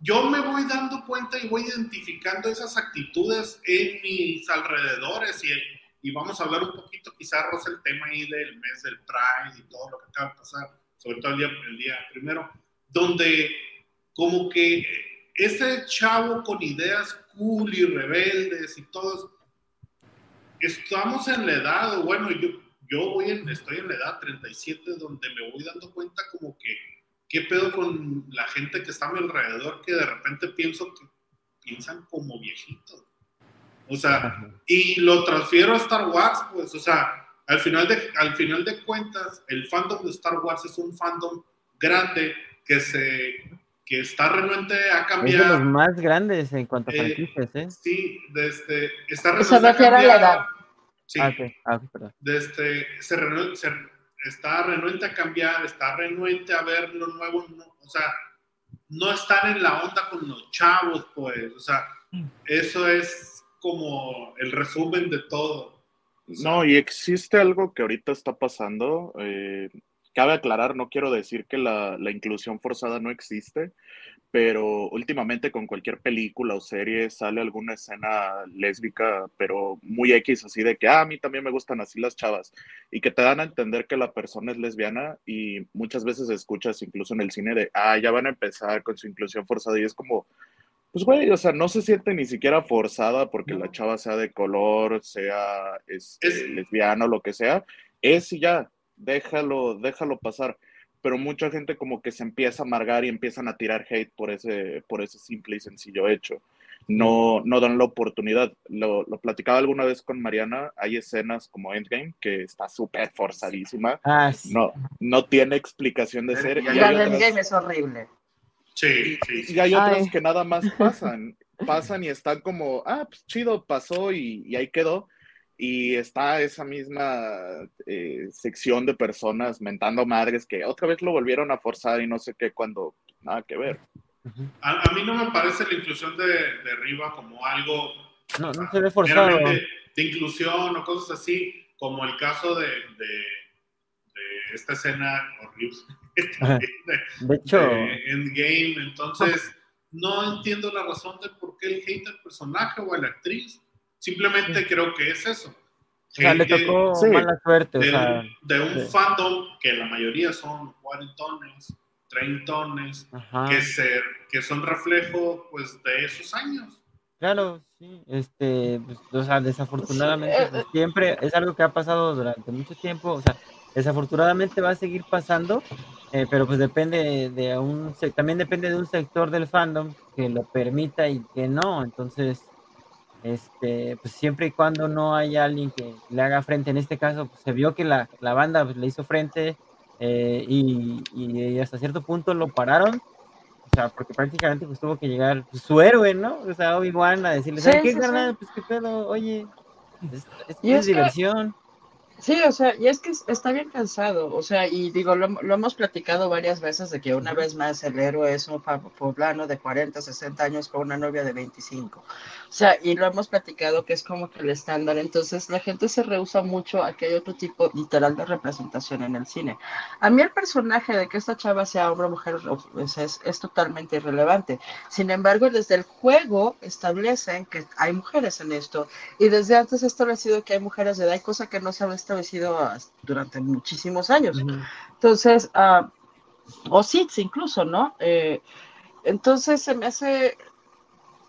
yo me voy dando cuenta y voy identificando esas actitudes en mis alrededores y, y vamos a hablar un poquito quizás, Rosa, el tema ahí del mes del Pride y todo lo que acaba de pasar, sobre todo el día, el día primero, donde como que ese chavo con ideas cool y rebeldes y todos, estamos en la edad, bueno, yo, yo voy en, estoy en la edad 37 donde me voy dando cuenta como que, ¿qué pedo con la gente que está a mi alrededor que de repente pienso que piensan como viejitos? O sea, y lo transfiero a Star Wars, pues, o sea, al final de, al final de cuentas, el fandom de Star Wars es un fandom grande que se que está renuente a cambiar. Es de los más grandes en cuanto a eh, franquicias, ¿eh? Sí, desde, está renuente a cambiar. la edad. Sí, ah, ah, perdón. Desde, se, se, está renuente a cambiar, está renuente a ver lo nuevo, o sea, no están en la onda con los chavos, pues, o sea, eso es como el resumen de todo. No, y existe algo que ahorita está pasando, eh, Cabe aclarar, no quiero decir que la, inclusión forzada no existe, pero últimamente con cualquier película o serie sale alguna escena lésbica, pero muy X, así de que ah, a mí también me gustan así las chavas, y que te dan a entender que la persona es lesbiana y muchas veces escuchas incluso en el cine de, ah, ya van a empezar con su inclusión forzada y es como, pues güey, o sea, no se siente ni siquiera forzada porque la chava sea de color, sea este, es... lesbiana o lo que sea, es y ya, déjalo, déjalo pasar. Pero mucha gente como que se empieza a amargar y empiezan a tirar hate por ese, por ese simple y sencillo hecho. no, no dan la oportunidad. Lo, lo platicaba alguna vez con Mariana, hay escenas como Endgame que está súper forzadísima, Ah, sí. no, no tiene explicación de ser. Y otras- Endgame es horrible. Sí, sí, sí. Y hay otras Ay. que nada más pasan, pasan y están como, ah, pues chido, pasó y, y ahí quedó. Y está esa misma eh, sección de personas mentando madres que otra vez lo volvieron a forzar y no sé qué, cuando nada que ver. A, a mí no me parece la inclusión de, de Riva como algo No, no se ve forzado. de inclusión o cosas así, como el caso de, de, de esta escena horrible de, De hecho, de Endgame. Entonces, no entiendo la razón de por qué el hate al personaje o a la actriz. Simplemente creo que es eso. o sea, le tocó Sí. mala suerte. O de, sea, un, de un sí. fandom que la mayoría son cuarentones, treintones, ajá. que, se, que son reflejo pues, de esos años. Claro, sí, este, pues, o sea, desafortunadamente, Sí, eh, pues, siempre es algo que ha pasado durante mucho tiempo, o sea, desafortunadamente va a seguir pasando, eh, pero pues depende de un, también depende de un sector del fandom que lo permita y que no, entonces, este, pues siempre y cuando no haya alguien que le haga frente, en este caso, pues, se vio que la, la banda pues, le hizo frente eh, y, y hasta cierto punto lo pararon, o sea, porque prácticamente pues tuvo que llegar pues, su héroe, ¿no? O sea, Obi-Wan a decirle, Sí, ¿sabes qué, sí, sí. carnal? Pues qué pedo, oye, es, es- es que- diversión. Sí, o sea, y es que es- está bien cansado, o sea, y digo, lo, lo hemos platicado varias veces de que una vez más el héroe es un poblano de 40, 60 años con una novia de 25. O sea, y lo hemos platicado que es como que el estándar, entonces la gente se rehúsa mucho a que hay otro tipo literal de representación en el cine. A mí el personaje de que esta chava sea hombre o mujer pues, es, es totalmente irrelevante. Sin embargo, desde el juego establecen que hay mujeres en esto y desde antes ha establecido que hay mujeres de edad, cosa que no se había establecido durante muchísimos años. Ujú. Entonces, ah, o SIDS incluso, ¿no? Eh, entonces se me hace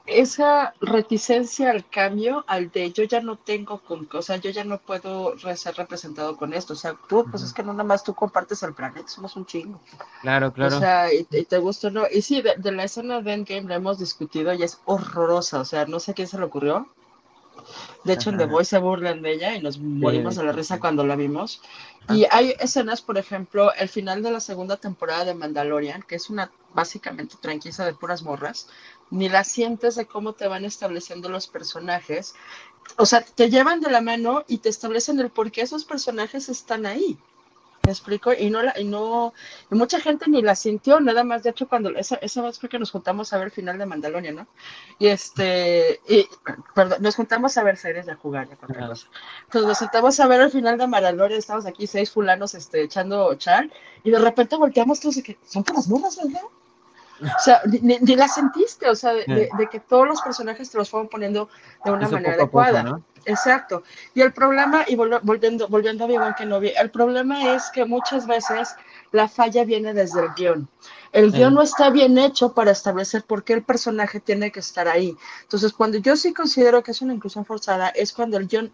esa reticencia al cambio, al de yo ya no tengo, con, o sea, yo ya no puedo ser representado con esto. O sea, tú, pues Ujú. es que no nada más tú compartes el planeta, somos un chingo. Claro, claro. O sea, y, y te gusta no. Y sí, de, de la escena de Endgame la hemos discutido y es horrorosa. O sea, no sé quién se le ocurrió. De hecho, en The. Voice se burlan de ella y nos morimos de la risa cuando la vimos. Y hay escenas, por ejemplo, el final de la segunda temporada de Mandalorian, que es una básicamente tranquila de puras morras, ni la sientes de cómo te van estableciendo los personajes. O sea, te llevan de la mano y te establecen el por qué esos personajes están ahí. ¿Me explico? Y no, la, y no, y mucha gente ni la sintió, nada más, de hecho, cuando, esa, esa vez fue que nos juntamos a ver el final de Mandalorian, ¿no? Y este, y, perdón, nos juntamos a ver series de jugar, ya cualquier Ajá. cosa. Entonces nos sentamos a ver el final de Mandalorian, estamos aquí seis fulanos, este, echando char, y de repente volteamos todos y que, son puras morras, ¿verdad? O sea, ni, ni- la sentiste, o sea, de, de- de que todos los personajes te los fueron poniendo de una Eso manera poco a poco, adecuada. ¿no? Exacto. Y el problema, y vol- volviendo, volviendo a Obi-Wan Kenobi, el problema es que muchas veces la falla viene desde el guion. El guion Sí. no está bien hecho para establecer por qué el personaje tiene que estar ahí. Entonces, cuando yo sí considero que es una inclusión forzada, es cuando el guion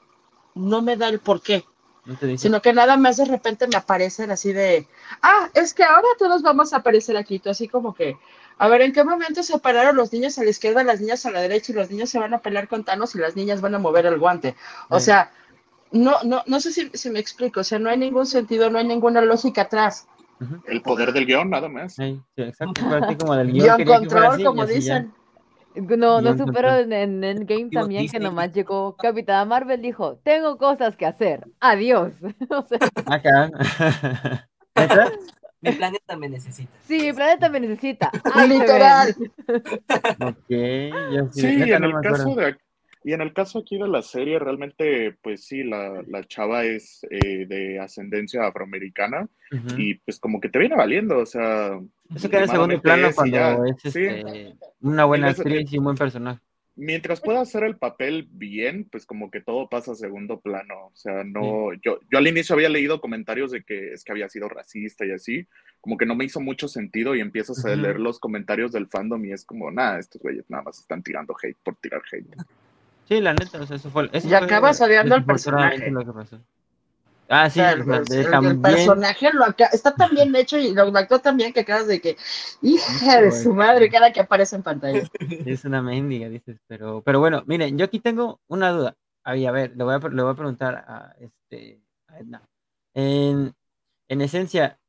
no me da el por qué, No sino que nada más de repente me aparecen así de, ah, es que ahora todos vamos a aparecer aquí, tú así como que, a ver, ¿en qué momento se pararon los niños a la izquierda, las niñas a la derecha y los niños se van a pelear con Thanos y las niñas van a mover el guante? O Sí. sea, no, no, no sé si, si me explico, o sea, no hay ningún sentido, no hay ninguna lógica atrás. El poder del guion, nada más. Sí, sí, exacto. Como del *laughs* guion control, así, como dicen. No, no supero en, en Endgame también que nomás llegó Capitana Marvel dijo, tengo cosas que hacer, adiós. *laughs* o sea, Acá. *laughs* Mi planeta me necesita. sí, mi planeta me necesita. *laughs* ahí se Literal. Ok, yo sí, Sí, en no el caso de y en el caso aquí de la serie, realmente, pues sí, la, la chava es eh, de ascendencia afroamericana y pues como que te viene valiendo, o sea, Eso queda en segundo plano cuando es ya. este, una buena actriz y un buen personaje. Mientras pueda hacer el papel bien, pues como que todo pasa a segundo plano. O sea, no, yo, yo al inicio había leído comentarios de que es que había sido racista y así, como que no me hizo mucho sentido y empiezas a leer los comentarios del fandom y es como, nada, estos güeyes nada más están tirando hate por tirar hate. Sí, la neta, o sea, eso fue. Eso Y fue acabas odiando al personaje. lo que pasó. Ah, sí, O sea, el, de- el- el también. personaje lo acá, está tan bien hecho y lo actúa tan bien que acabas de que, hija de su madre, cada que aparece en pantalla. *laughs* Es una mendiga, dices, pero, pero bueno, miren, yo aquí tengo una duda. Ahí, a ver, le voy a, le voy a preguntar a, este, a Edna. En, en esencia,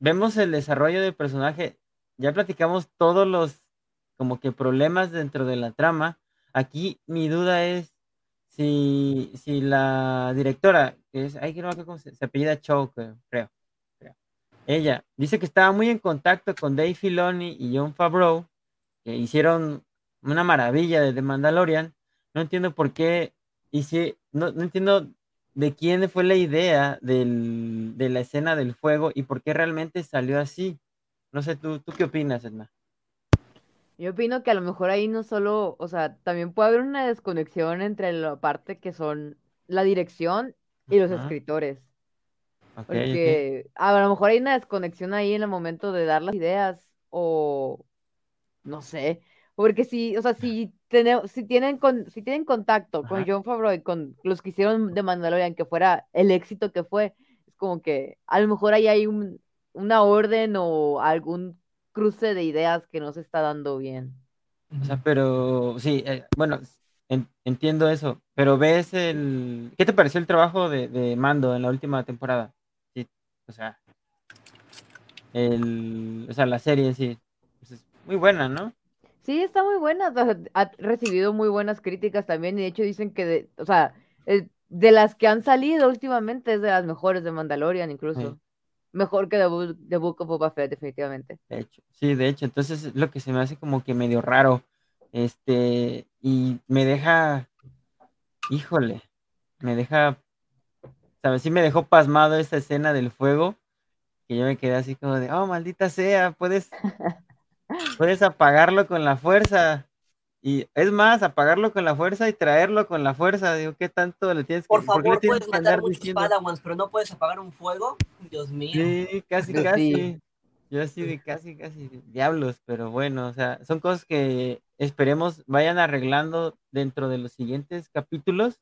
vemos el desarrollo del personaje, ya platicamos todos los como que problemas dentro de la trama. Aquí mi duda es si, si la directora, es, ay, que me acuerdo cómo se, se apellida creo, creo, creo. Ella dice que estaba muy en contacto con Dave Filoni y John Favreau, que hicieron una maravilla de The Mandalorian. No entiendo por qué, y si, no, no entiendo de quién fue la idea del- de la escena del fuego y por qué realmente salió así. No sé, ¿tú, tú qué opinas, Edna? Yo opino que a lo mejor ahí no solo, o sea, también puede haber una desconexión entre la parte que son la dirección y los Ajá. escritores. Porque a lo mejor hay una desconexión ahí en el momento de dar las ideas o no sé. Porque si, o sea, si, tene- si, tienen, con, si tienen contacto con. John Favreau y con los que hicieron de Mandalorian, que fuera el éxito que fue, es como que a lo mejor ahí hay un, una orden o algún cruce de ideas que no se está dando bien. O sea, pero sí, eh, bueno, en- entiendo eso, pero ves el... ¿Qué te pareció el trabajo de, de Mando en la última temporada? Sí, o sea, el, o sea, la serie en sí, pues, es muy buena, ¿no? Sí, está muy buena. ha recibido muy buenas críticas también. Y de hecho dicen que, de, o sea, eh, de las que han salido últimamente es de las mejores de Mandalorian, incluso. Sí. Mejor que The Book, The Book of Boba Fett, definitivamente. De hecho, sí, de hecho, entonces es lo que se me hace como que medio raro, este, y me deja, híjole, me deja, ¿sabes? Sí me dejó pasmado esa escena del fuego, que yo me quedé así como de, oh, maldita sea, puedes, *laughs* puedes apagarlo con la fuerza, y es más, apagarlo con la fuerza y traerlo con la fuerza, digo, ¿qué tanto le tienes que, Por por qué le favor, tienes puedes que matar muchos? Padawans, pero no puedes apagar un fuego. Dios mío. Sí, casi, Sí. casi. Yo así de *laughs* casi, casi, diablos, pero bueno, o sea, son cosas que esperemos vayan arreglando dentro de los siguientes capítulos.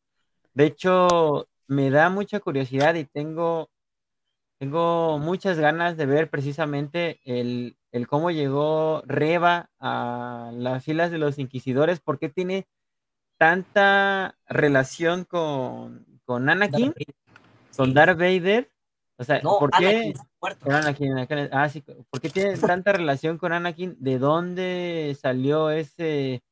De hecho, me da mucha curiosidad y tengo, tengo muchas ganas de ver precisamente el, el cómo llegó Reva a las filas de los inquisidores, por qué tiene tanta relación con, con Anakin, con Sí. Darth Vader. O sea, No, ¿por qué? Anakin Anakin, Anakin- ah, sí, ¿por qué tiene tanta relación con Anakin? ¿De dónde salió ese?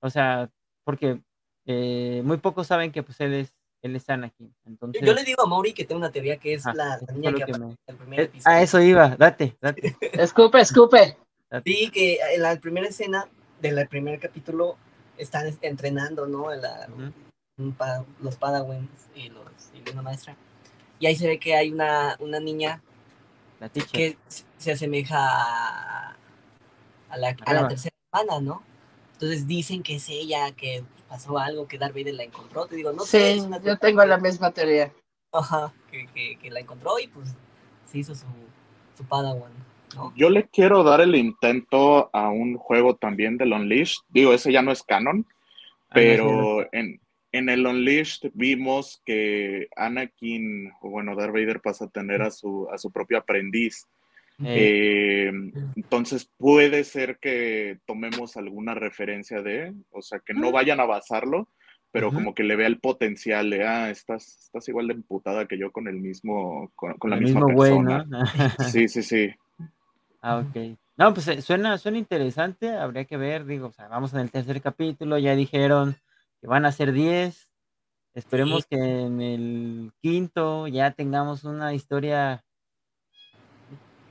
O sea, porque eh, muy pocos saben que pues él es, él es Anakin. Entonces, Yo le digo a Mauri que tengo una teoría que es ah, la, niña que que me- en el primer eh, episodio. a eso iba, date, date. *laughs* Escupe, escupe. date. Sí, que en la primera escena del primer capítulo están es- entrenando, ¿no? La- Ujú. un pa- los Padawans y, los, y una maestra. Y ahí se ve que hay una, una niña La que se asemeja a, a la, a la tercera hermana, ¿no? Entonces dicen que es ella, que pasó algo, que Darth Vader la encontró. Te digo, no sé, Sí, es una yo tengo la misma teoría. Ajá, que, que, que la encontró y pues se hizo su, su Padawan, ¿no? Yo le quiero dar el intento a un juego también del Unleashed. Digo, ese ya no es canon, Ah, pero en, en el Unleashed vimos que Anakin, o bueno, Darth Vader pasa a tener a su, a su propio aprendiz. eh, Eh, entonces puede ser que tomemos alguna referencia de, o sea, que no vayan a basarlo, pero como que le vea el potencial de, ah, estás, estás igual de emputada que yo con el mismo, con, con la el misma mismo güey, persona. ¿no? *laughs* Sí, sí, sí. Ah, ok. No, pues eh, suena, suena interesante, habría que ver, digo, o sea, vamos en el tercer capítulo, ya dijeron que van a ser 10. Esperemos Sí. que en el quinto ya tengamos una historia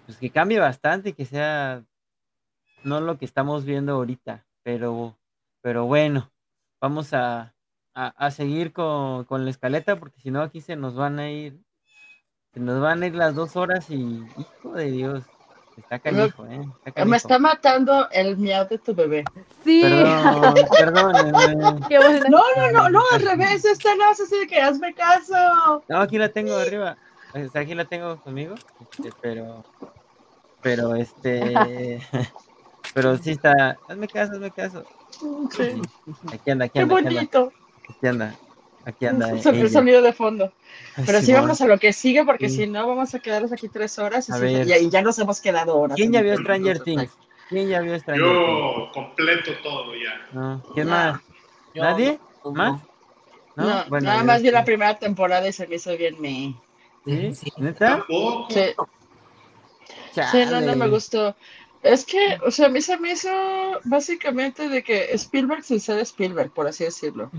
pues que cambie bastante que sea no lo que estamos viendo ahorita, pero, pero bueno, vamos a, a, a seguir con, con la escaleta porque si no aquí se nos van a ir, se nos van a ir las dos horas y hijo de Dios, está canijo, ¿eh? Está Me está matando el miau de tu bebé. Sí. Perdón. *laughs* Qué. No, no, no, no, al revés, esta no es así de que hazme caso. No, aquí la tengo arriba. Sea, aquí la tengo conmigo, este, pero, pero este, *laughs* pero sí está. Hazme caso, hazme caso. Sí, Aquí anda, aquí qué anda, aquí anda, bonito. aquí anda. Aquí anda. *laughs* El ella. sonido de fondo. Pero sí, Simón. vamos a lo que sigue, porque Sí. si no, vamos a quedarnos aquí tres horas y, sí, ya, y ya nos hemos quedado horas. ¿Quién ya vio. Stranger Things? ¿Quién ya vio Stranger Things? Yo completo todo ya. No. ¿Quién No. más? Yo- ¿Nadie? no, ¿Más? No, Bueno, nada más vi sí. la primera temporada y se me hizo bien me. ¿Sí? Sí. ¿Neta? Tampoco. Sí, sí, no, no me gustó. Es que, o sea, a mí se me hizo básicamente de que Spielberg sin ser Spielberg, por así decirlo.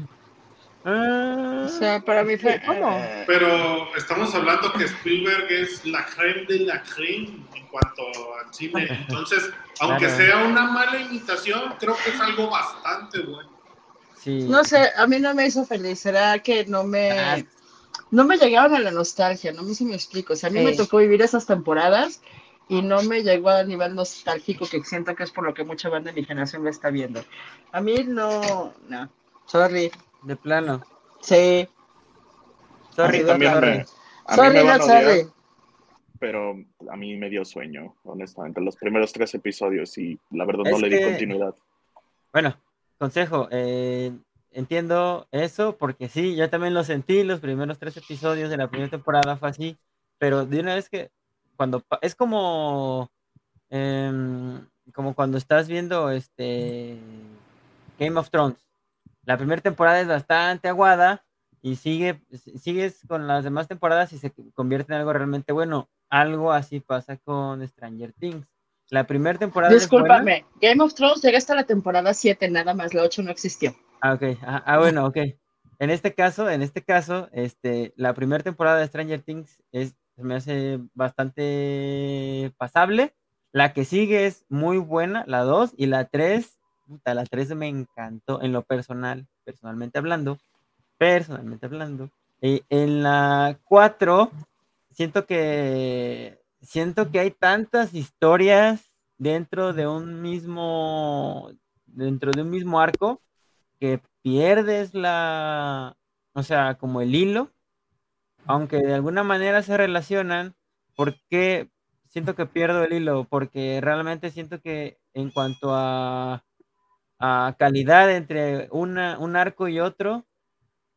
Ah, O sea, para mí fue. ¿Cómo? eh, Pero estamos hablando que Spielberg es la creme de la creme en cuanto al cine. Entonces, aunque Claro. sea una mala imitación, creo que es algo bastante bueno. sí. No sé, a mí no me hizo feliz. Será que no Ah. me. No me llegaron a la nostalgia, no sé si me explico. O sea, a mí me tocó vivir esas temporadas y no me llegó al nivel nostálgico que siento que es por lo que mucha banda de mi generación lo está viendo. A mí no, no. Sorry. De plano. Sí. Sorry, También me, a mí Sorry, me van a odiar, sorry. pero a mí me dio sueño, honestamente, los primeros tres episodios y la verdad no le di continuidad. Bueno, consejo, eh, entiendo eso porque sí, yo también lo sentí, los primeros tres episodios de la primera temporada fue así, pero de una vez que cuando es como em, como cuando estás viendo este Game of Thrones. La primera temporada es bastante aguada y sigue sigues con las demás temporadas y se convierte en algo realmente bueno. Algo así pasa con Stranger Things. La primera temporada. Discúlpame, Game of Thrones llega hasta la temporada 7, nada más, la 8 no existió. Ah, ok. Ah, ah, bueno, ok. En este caso, en este caso, este, la primera temporada de Stranger Things es, se me hace bastante pasable. La que sigue es muy buena, la 2, y la 3, la 3 me encantó en lo personal, personalmente hablando, personalmente hablando. Y en la 4, siento que, siento que hay tantas historias dentro de un mismo, dentro de un mismo arco, que pierdes la, o sea, como el hilo, aunque de alguna manera se relacionan, porque siento que pierdo el hilo? Porque realmente siento que en cuanto a, a calidad entre una, un arco y otro,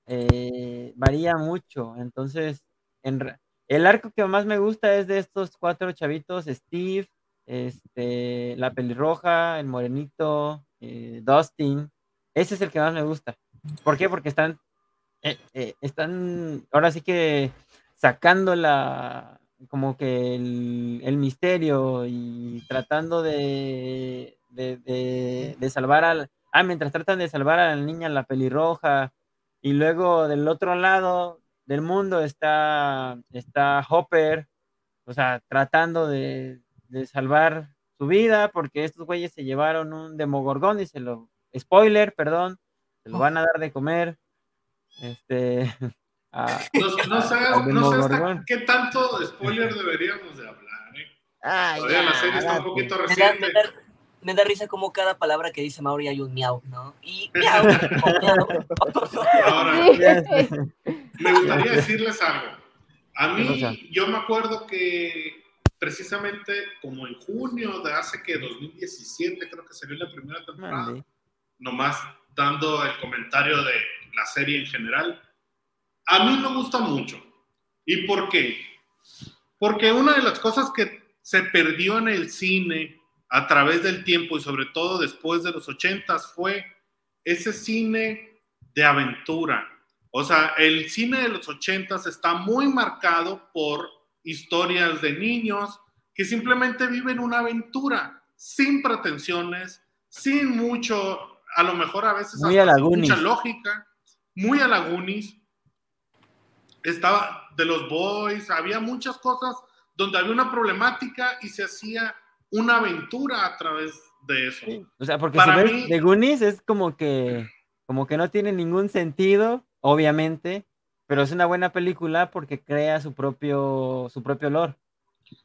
eh, varía mucho. Entonces, en, el arco que más me gusta es de estos cuatro chavitos, Steve, este, la pelirroja, el morenito, eh, Dustin. Ese es el que más me gusta. ¿Por qué? Porque están, eh, están, ahora sí que sacando la, como que el, el misterio y tratando de, de, de- de salvar al, ah, mientras tratan de salvar a la niña, la pelirroja, y luego del otro lado del mundo está, está Hopper, o sea, tratando de, de salvar su vida, porque estos güeyes se llevaron un demogorgón y se lo, spoiler, perdón, se lo van a dar de comer, este, *laughs* a- No, no sé, no sé qué tanto de spoiler deberíamos de hablar. ¿eh? Todavía la serie está un poquito reciente. Me, da, risa como cada palabra que dice Mauri hay un miau, ¿no? Y *laughs* miau, o miau. Ahora, me gustaría decirles algo. A mí, yo me acuerdo que precisamente como en junio de hace que 2017, creo que salió la primera temporada, nomás dando el comentario de la serie en general. A mí me gusta mucho. ¿Y por qué? Porque una de las cosas que se perdió en el cine a través del tiempo y sobre todo después de los ochentas fue ese cine de aventura. O sea, el cine de los ochentas está muy marcado por historias de niños que simplemente viven una aventura sin pretensiones, sin mucho, a lo mejor a veces Muy hasta a la sin mucha lógica, muy a la Goonies. Estaba de los boys, había muchas cosas donde había una problemática y se hacía una aventura a través de eso. Sí, O sea, porque Para si ves mí- The Goonies es como que, como que no tiene ningún sentido, obviamente, pero es una buena película porque crea su propio, su propio olor.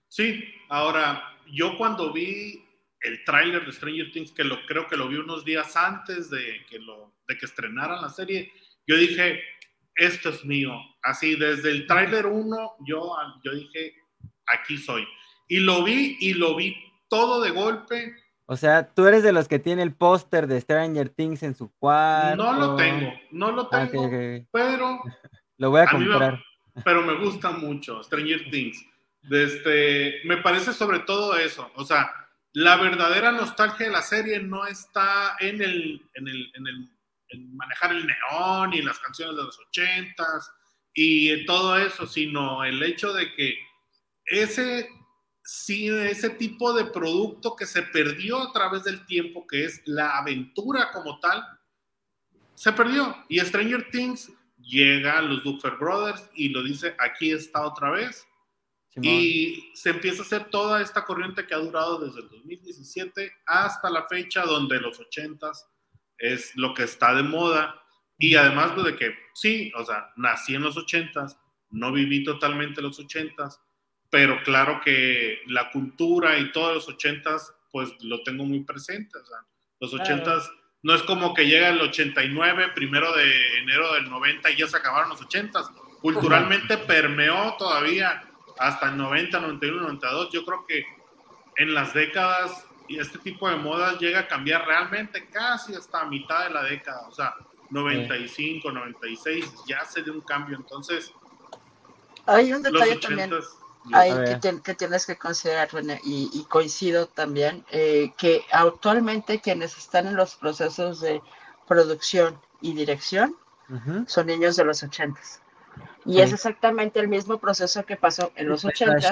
Sí, ahora yo cuando vi el tráiler de Stranger Things, que lo creo que lo vi unos días antes de que, lo, de que estrenaran la serie, yo dije, esto es mío. Así, desde el tráiler 1, yo, yo dije, aquí soy. Y lo vi y lo vi todo de golpe O sea, tú eres de los que tiene el póster de Stranger Things en su cuarto. No lo tengo, no lo Ah, tengo, ok. pero *laughs* Lo voy a A mí me- comprar. *laughs* pero me gusta mucho Stranger Things. Desde, me parece sobre todo eso, o sea, la verdadera nostalgia de la serie no está en el, en el, en el en manejar el neón y las canciones de los ochentas y todo eso, sino el hecho de que ese sí, ese tipo de producto que se perdió a través del tiempo, que es la aventura como tal, se perdió. Y Stranger Things llega a los Duffer Brothers y lo dice, aquí está otra vez. Simón. Y se empieza a hacer toda esta corriente que ha durado desde el 2017 hasta la fecha donde los 80s es lo que está de moda. Y además lo de que, sí, o sea, nací en los 80s, no viví totalmente los 80s, pero claro que la cultura y todos los 80s, pues lo tengo muy presente. O sea, los Claro. 80s no es como que llega el 89, primero de enero del 90 y ya se acabaron los 80s. Culturalmente permeó todavía hasta el 90, 91, 92. Yo creo que en las décadas y este tipo de modas llega a cambiar realmente casi hasta mitad de la década. O sea, 95, 96, ya se dio un cambio. Entonces, Hay un los detalle también 80s. ahí A que, tien- que tienes que considerar, René, y, y coincido también, eh, que actualmente quienes están en los procesos de producción y dirección Ujú. son niños de los ochentas. Y Sí. es exactamente el mismo proceso que pasó en los ochentas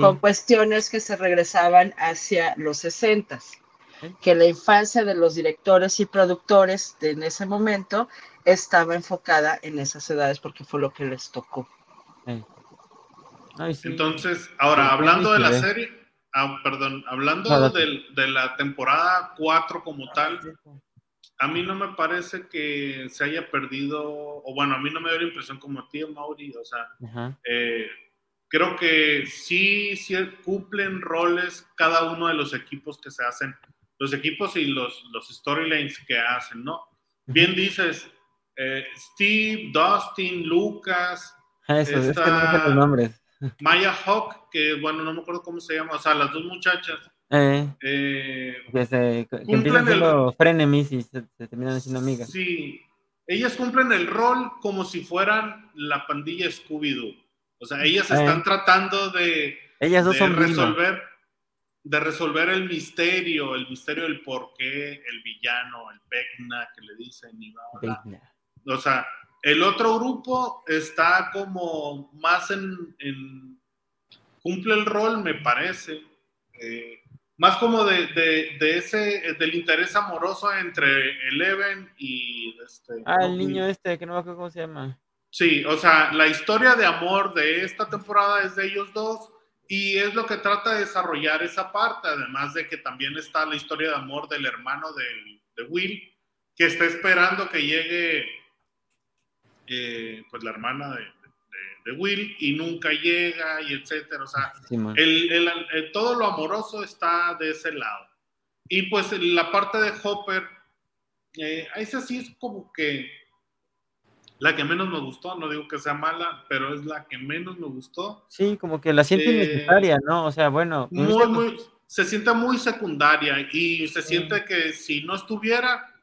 con cuestiones que se regresaban hacia los sesentas. Sí. Que la infancia de los directores y productores de en ese momento estaba enfocada en esas edades porque fue lo que les tocó. Ey. Ay, sí. Entonces, ahora, hablando de la serie, ah, perdón, hablando de la temporada 4 como tal, a mí no me parece que se haya perdido, o bueno, a mí no me dio la impresión como a ti, Mauri, o sea, eh, creo que sí, sí cumplen roles cada uno de los equipos que se hacen, los equipos y los, los storylines que hacen, ¿no? Bien dices, eh, Steve, Dustin, Lucas, Eso, es que no sé los nombres. Maya Hawk, que bueno, no me acuerdo cómo se llama, o sea, las dos muchachas, Eh, eh, que, se, que empiezan el- siendo frenemies y se, se terminan siendo amigas. Sí, ellas cumplen el rol como si fueran la pandilla Scooby-Doo. O sea, ellas Eh. están tratando de, Ellas dos de son resolver de resolver el misterio, el misterio del por qué el villano, el Vecna que le dicen y. Vilma. O sea, el otro grupo está como más en, en- cumple el rol, me parece, eh, más como de, de- de ese, del interés amoroso entre Eleven y este. Ah, el niño este, que no me acuerdo cómo se llama. Sí, o sea, la historia de amor de esta temporada es de ellos dos y es lo que trata de desarrollar esa parte, además de que también está la historia de amor del hermano del- de Will, que está esperando que llegue eh, pues la hermana de, de- de Will y nunca llega y etcétera, o sea, Simón. el, el- el- todo lo amoroso está de ese lado. Y pues la parte de Hopper, eh, esa sí es como que la que menos me gustó, no digo que sea mala, pero es la que menos me gustó. Sí, como que la siento Eh, innecesaria, ¿no? O sea, bueno. Muy, hubiese muy, se siente muy secundaria y se siente que si no estuviera,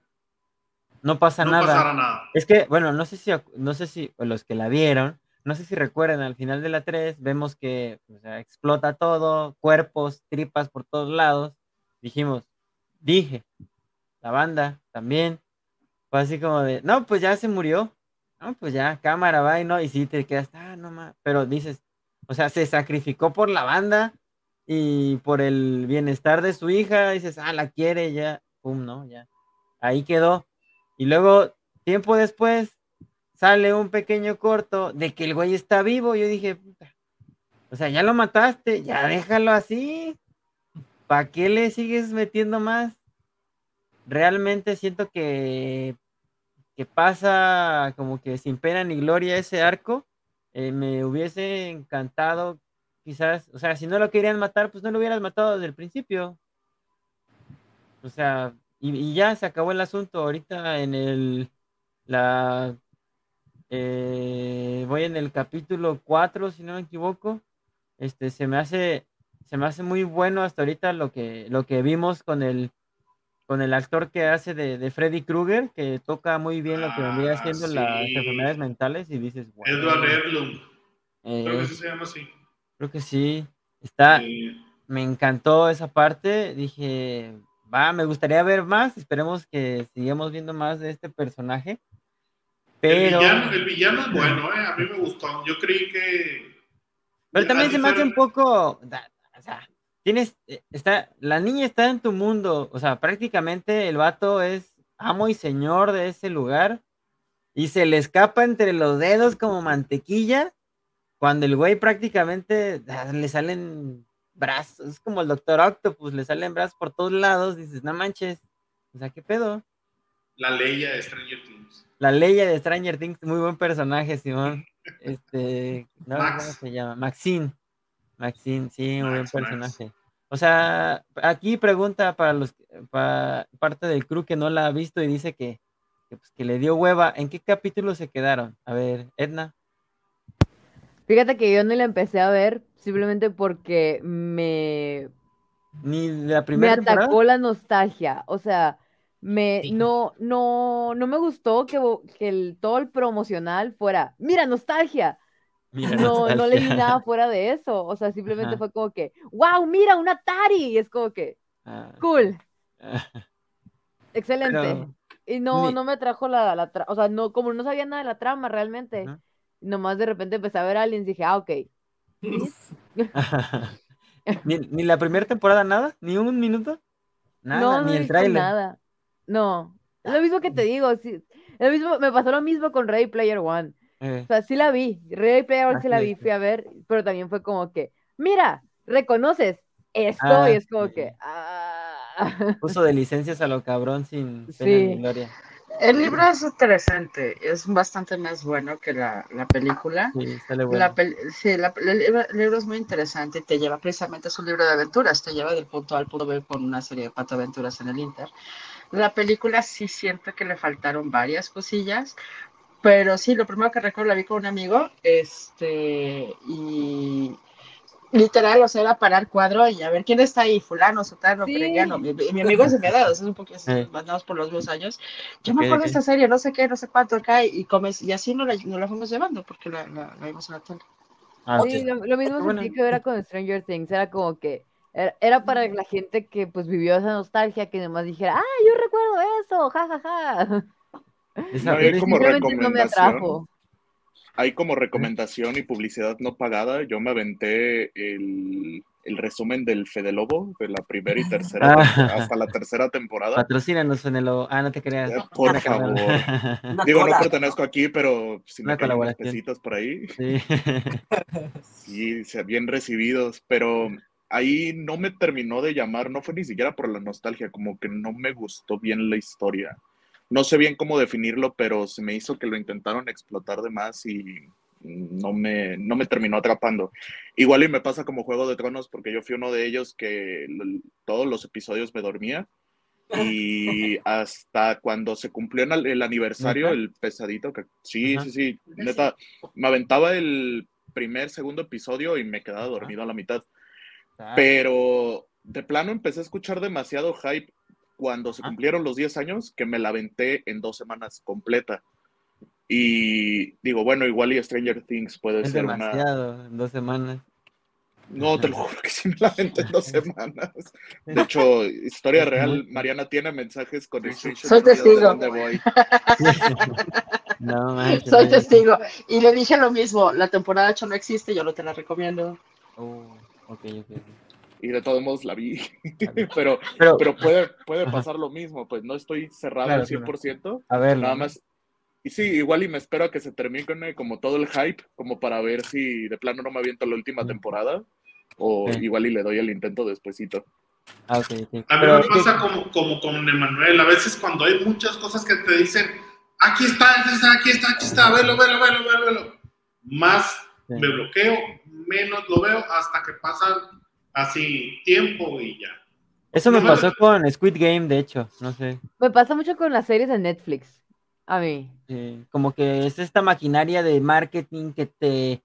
No pasa no nada. Es que, bueno, no sé si, no sé si los que la vieron, no sé si recuerdan, al final de la 3 vemos que o sea, explota todo, cuerpos, tripas por todos lados. Dijimos, dije, la banda también. Fue así como de, no, pues ya se murió. No, pues ya, cámara, va y no, y sí te quedas, ah, no más. Pero dices, o sea, se sacrificó por la banda y por el bienestar de su hija. Dices, ah, la quiere, ya, pum, no, ya. Ahí quedó. Y luego, tiempo después, sale un pequeño corto de que el güey está vivo. Yo dije, puta. O sea, ya lo mataste, ya déjalo así. ¿Para qué le sigues metiendo más? Realmente siento que, que pasa como que sin pena ni gloria ese arco. Eh, me hubiese encantado, quizás, o sea, si no lo querían matar, pues no lo hubieras matado desde el principio. O sea, y, y ya se acabó el asunto. Ahorita en el, la, eh, voy en el capítulo 4, si no me equivoco. Este, se me hace se me hace muy bueno hasta ahorita lo que, lo que vimos con el, con el actor que hace de, de Freddy Krueger, que toca muy bien lo que vendría Ah, siendo sí. las enfermedades mentales y dices, "Wow". Edward Erlung. Eh, Creo que sí se llama así. creo que sí. Está, Eh, me encantó esa parte. Dije, va, me gustaría ver más. Esperemos que sigamos viendo más de este personaje. Pero, el, villano, el villano es bueno, ¿eh? A mí me gustó. Yo creí que. pero también se me hace un poco, o sea, tienes, eh, está, la niña está en tu mundo. O sea, prácticamente el vato es amo y señor de ese lugar y se le escapa entre los dedos como mantequilla. Cuando el güey prácticamente ah, le salen brazos, es como el Doctor Octopus, le salen brazos por todos lados, dices, no manches, o sea, ¿qué pedo? La ley de Stranger Things. La ley de Stranger Things, muy buen personaje, Simón. *laughs* Este, no, Max. ¿cómo se llama? Maxine. Maxine, sí, muy buen Max, Max. personaje. O sea, aquí pregunta para los para parte del crew que no la ha visto y dice que, que, pues, que le dio hueva. ¿En qué capítulo se quedaron? A ver, Edna. Fíjate que yo no la empecé a ver simplemente porque me, Ni la me primera temporada. atacó la nostalgia. O sea, me Sí. no, no, no me gustó que, el, todo el promocional fuera, mira, nostalgia. Mira, No, no leí nostalgia. nada *laughs* fuera de eso. O sea, simplemente Ajá. fue como que, wow, mira, un Atari. Y es como que, Ah, cool, ah, *laughs* excelente. pero, Y no, ni- no me trajo la, la tra- o sea, no, como no sabía nada de la trama realmente, nomás de repente empecé a ver aliens y dije, ah, ok. *laughs* *laughs* ni, ni la primera temporada nada, ni un minuto, nada, no, no ni el visto tráiler. nada. No, es lo mismo que te digo, sí, lo mismo, me pasó lo mismo con Ready Player One. Eh, O sea, sí la vi, Ready Player One sí Así la vi, fui a ver, pero también fue como que, mira, reconoces esto Ah, y es como sí. que, ah. Uso de licencias a lo cabrón sin pena Sí. ni gloria. El libro es interesante, es bastante más bueno que la, la película. Sí, sale bueno. La pel- sí, la- el, libro, el libro es muy interesante y te lleva precisamente, es un libro de aventuras, te lleva del punto A al punto B con una serie de cuatro aventuras en el Inter. La película sí siento que le faltaron varias cosillas, pero sí, lo primero que recuerdo la vi con un amigo, este, y literal, o sea, era parar cuadro y a ver quién está ahí, fulano, sotano, Sí. perengano. Mi, mi amigo se me ha dado, es un poquito, Eh. andamos por los mismos años. Yo me Ok, acuerdo de esta serie, no sé qué, no sé cuánto acá, y comes, y así nos la, nos la fuimos llevando, porque la, la, la vimos en la tele. Ah, Sí, sí. lo, lo mismo Bueno. sentí que era con Stranger Things, era como que era, era para la gente que pues vivió esa nostalgia, que nomás dijera, ah, yo recuerdo eso, ja, ja, ja. Esa- *laughs* No, como Simplemente no me recomendación. atrajo. Hay como recomendación y publicidad no pagada. Yo me aventé el, el resumen del Fede Lobo de la primera y tercera Ah. hasta la tercera temporada. Patrocínanos, Fenelo. Ah, no te creas. Eh, Por favor. *laughs* Digo, no pertenezco aquí, pero si me caen pesitos por ahí, Sí. *laughs* sí, se- bien recibidos, pero ahí no me terminó de llamar, no fue ni siquiera por la nostalgia, como que no me gustó bien la historia. No sé bien cómo definirlo, pero se me hizo que lo intentaron explotar de más y no me, no me terminó atrapando. Igual y me pasa como Juego de Tronos, porque yo fui uno de ellos que todos los episodios me dormía. Y hasta cuando se cumplió el, el aniversario, el pesadito, que sí, Ajá. sí, sí, neta, me aventaba el primer, segundo episodio y me quedaba dormido a la mitad. Ah, Pero de plano empecé a escuchar demasiado hype cuando se Ah. cumplieron los 10 años que me la aventé en dos semanas completa. Y digo, bueno, igual y Stranger Things puede es ser una... demasiado, en dos semanas. No, te lo juro que sí me la aventé en dos *laughs* semanas. De hecho, historia real, Mariana tiene mensajes con screenshots Soy de testigo. dónde voy. *laughs* No manches. Soy testigo. Y le dije lo mismo, la temporada 8 no existe, yo no te la recomiendo. Oh, ok, ok. Y de todos modos la vi. *laughs* pero Pero, pero puede, puede Ajá. pasar lo mismo, pues no estoy cerrado Claro, al 100%. a ver, Nada más. Y sí, igual y me espero a que se termine como todo el hype, como para ver si de plano no me aviento la última Mm. temporada. O Sí. igual y le doy el intento despuesito. Ah. A mí Pero, me pasa como, como con Emanuel, a veces cuando hay muchas cosas que te dicen, aquí está, aquí está, aquí está, aquí está, velo, velo, velo, velo, velo. Más Sí. me bloqueo, menos lo veo hasta que pasan así tiempo y ya. Eso me no me- pasó con Squid Game, de hecho, no sé. Me pasa mucho con las series de Netflix, a mí. como que es esta maquinaria de marketing que te,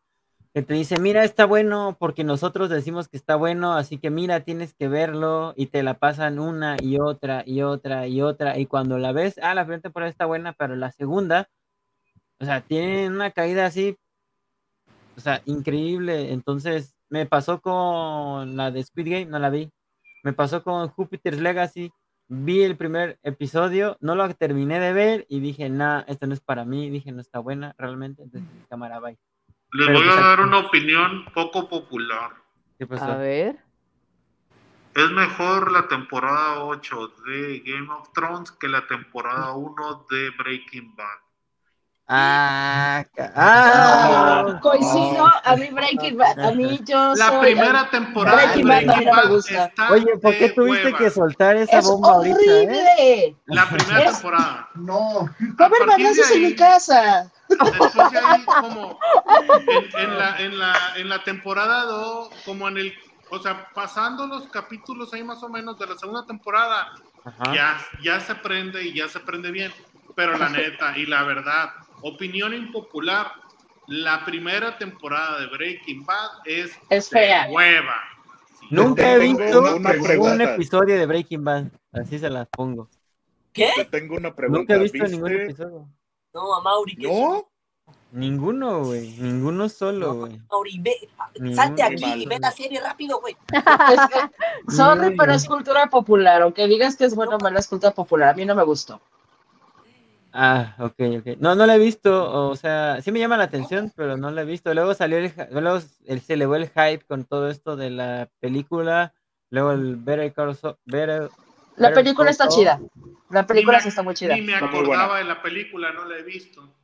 que te dice, mira, está bueno porque nosotros decimos que está bueno, así que mira, tienes que verlo y te la pasan una y otra y otra y otra y cuando la ves, ah, la primera temporada está buena, pero la segunda, o sea, tiene una caída así, o sea, increíble. Entonces, me pasó con la de Squid Game, no la vi. Me pasó con Jupiter's Legacy, vi el primer episodio, no lo terminé de ver y dije, nah, esto no es para mí, dije, no está buena realmente, entonces cámara, bye. Les Pero, voy a pues, dar aquí- una opinión poco popular. ¿Qué pasó? A ver. Es mejor la temporada 8 de Game of Thrones que la temporada 1 de Breaking Bad. Ah, Ah, ah, coincido, a mí Breaking Bad, a mí yo La soy... primera temporada Breaking Bad no me Bad gusta. está Oye, ¿por qué tuviste hueva. que soltar esa ¡Es bomba ahorita, eh? horrible! La primera Es- temporada. No. Va a haber balazos en mi casa. Después de ahí, como en, en la, en, la, en la temporada 2, como en el, o sea, pasando los capítulos ahí más o menos de la segunda temporada, Ajá. ya, ya se prende y ya se prende bien. Pero la neta y la verdad, opinión impopular, la primera temporada de Breaking Bad es, Es de fea. hueva. Sí. Nunca he Tengo visto una un episodio de Breaking Bad, así se las pongo. ¿Qué? Te tengo una pregunta. Nunca he visto ¿Viste? ningún episodio. No, a Mauri. ¿qué ¿No? Ninguno, güey. Ninguno solo, güey. Mauri, ve, Ni salte aquí Muy y ve la serie rápido, güey. Sorry, No, pero no. es cultura popular. Aunque digas que es bueno o mala, es cultura popular. A mí no me gustó. Ah, ok, ok. No, no la he visto, o sea, sí me llama la atención, pero no la he visto. Luego salió el, luego el- se elevó el hype con todo esto de la película, luego el Better Call Saul- Better- La Better película Call está Saul, chida. La película sí me- está muy chida. Ni me acordaba de la película, no la he visto.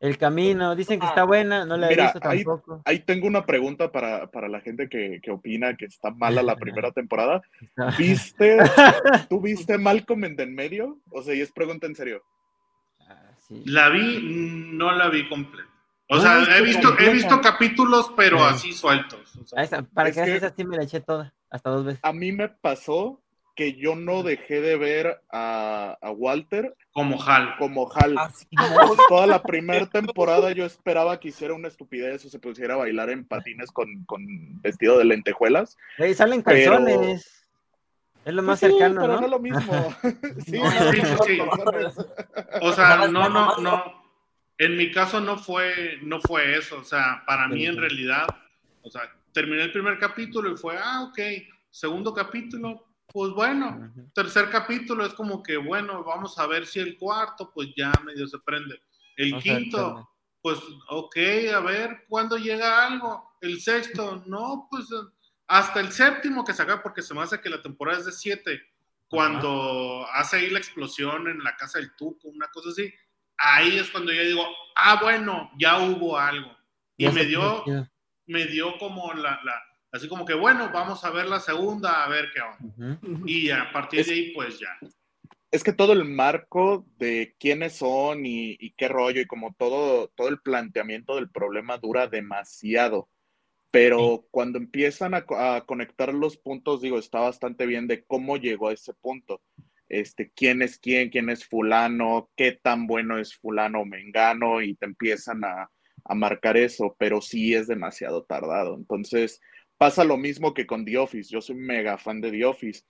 El Camino, dicen que Ah. está buena, no la he Mira, visto ahí- tampoco. Ahí tengo una pregunta para, para la gente que, que opina que está mala la primera temporada. *laughs* ¿Viste? *laughs* ¿Tú viste Malcolm en en medio? O sea, y es pregunta en serio. Ah, sí. La vi, no la vi completa. O No sea, he visto, he visto capítulos, pero Sí. así sueltos. o sea, A esa- para Es que veas, que- esa sí me la eché toda, hasta dos veces. A mí me pasó que yo no dejé de ver a, a Walter como Hal. como Hal. Así, *laughs* Toda la primera temporada yo esperaba que hiciera una estupidez o se pusiera a bailar en patines con, con vestido de lentejuelas. Salen Pero- calzones. Es lo más Pues sí, cercano, pero ¿no? no es lo mismo. *laughs* *laughs* sí, No, sí, sí. O sea, no, no, no. En mi caso no fue, no fue eso. O sea, para mí en realidad, o sea, terminé el primer capítulo y fue, ah, ok. Segundo capítulo, pues bueno. Tercer capítulo es como que, bueno, vamos a ver si el cuarto, pues ya medio se prende. El quinto, pues, ok, a ver, ¿cuándo llega algo? El sexto, no, pues hasta el séptimo que saca, porque se me hace que la temporada es de siete, cuando hace ahí la explosión en la casa del Tuco, una cosa así, ahí es cuando yo digo, ah, bueno, ya hubo algo. Y Ya me dio, me dio como la, la, así como que, bueno, vamos a ver la segunda, a ver qué onda. Y a partir Es- de ahí, pues ya. Es que todo el marco de quiénes son y, y qué rollo y como todo, todo el planteamiento del problema dura demasiado. Pero cuando empiezan a, co- a conectar los puntos, digo, está bastante bien de cómo llegó a ese punto. Este, quién es quién, quién es fulano, qué tan bueno es fulano o mengano, y te empiezan a, a marcar eso, pero sí es demasiado tardado. Entonces, pasa lo mismo que con The Office. Yo soy mega fan de The Office.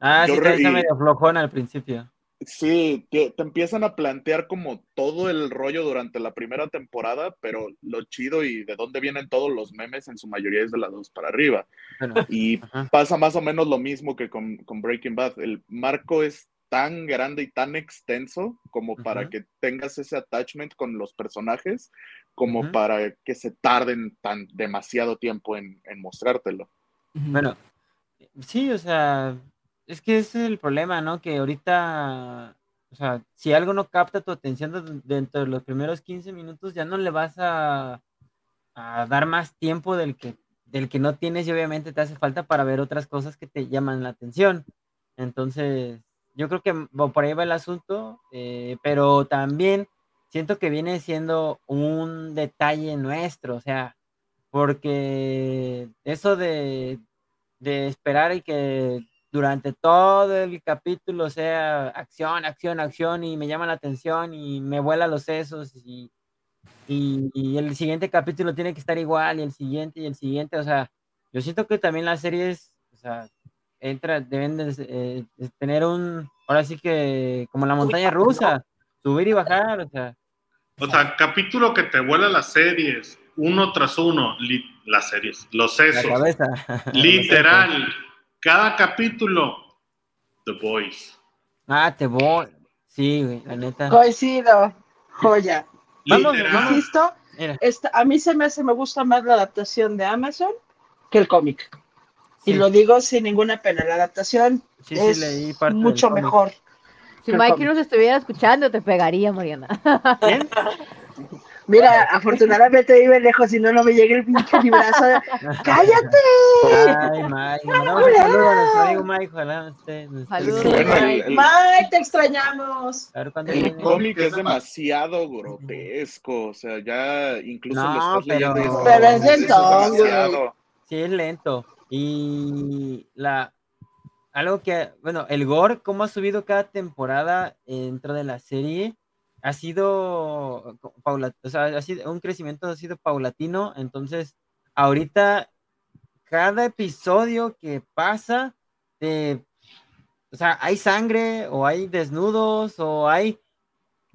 Ah, Yo sí, re- medio flojón al principio. Sí, te, te empiezan a plantear como todo el rollo durante la primera temporada, pero lo chido y de dónde vienen todos los memes en su mayoría es de las dos para arriba. Bueno, Y ajá. pasa más o menos lo mismo que con, con Breaking Bad. El marco es tan grande y tan extenso como para que tengas ese attachment con los personajes, como para que se tarden tan demasiado tiempo en, en mostrártelo. Bueno, sí, o sea, es que ese es el problema, ¿no? Que ahorita, o sea, si algo no capta tu atención de- dentro de los primeros 15 minutos, ya no le vas a, a dar más tiempo del que, del que no tienes y obviamente te hace falta para ver otras cosas que te llaman la atención. Entonces, yo creo que por ahí va el asunto, eh, pero también siento que viene siendo un detalle nuestro, o sea, porque eso de, de esperar y que durante todo el capítulo sea acción, acción, acción y me llama la atención y me vuela los sesos y, y, y el siguiente capítulo tiene que estar igual, y el siguiente, y el siguiente, o sea, yo siento que también las series, o sea, entra, deben de, eh, de tener un, ahora sí que, como la montaña rusa, subir y bajar, o sea, O sea, capítulo que te vuela las series, uno tras uno, las series, los la sesos. cabeza. *laughs* Literal, cada capítulo, The Boys. Ah, te voy. Sí, güey, la neta. Coincido, joya. *laughs* Vamos. Insisto, esta, a mí se me hace, me gusta más la adaptación de Amazon que el cómic. Y sí, lo digo sin ninguna pena, la adaptación sí, sí, es leí parte mucho mejor. Si Mikey nos estuviera escuchando, te pegaría, Mariana. ¿Quién? *laughs* Mira, *laughs* afortunadamente vive lejos y no, no me llega el pinche librazo. *laughs* ¡Cállate! Ay, Mike. *laughs* Mandamos un saludo a nuestro amigo Mike. Ojalá esté. esté Saludos, Mike. te extrañamos. A ver cuándo El cómic es demasiado grotesco, o sea, ya incluso No, lo estás leyendo y pero- Pero es demasiado". Sí, es lento. Y la algo que, bueno, el gore, cómo ha subido cada temporada dentro de la serie, ha sido paulatino, o sea, ha sido un crecimiento, ha sido paulatino. Entonces, ahorita, cada episodio que pasa, te- o sea, hay sangre, o hay desnudos, o hay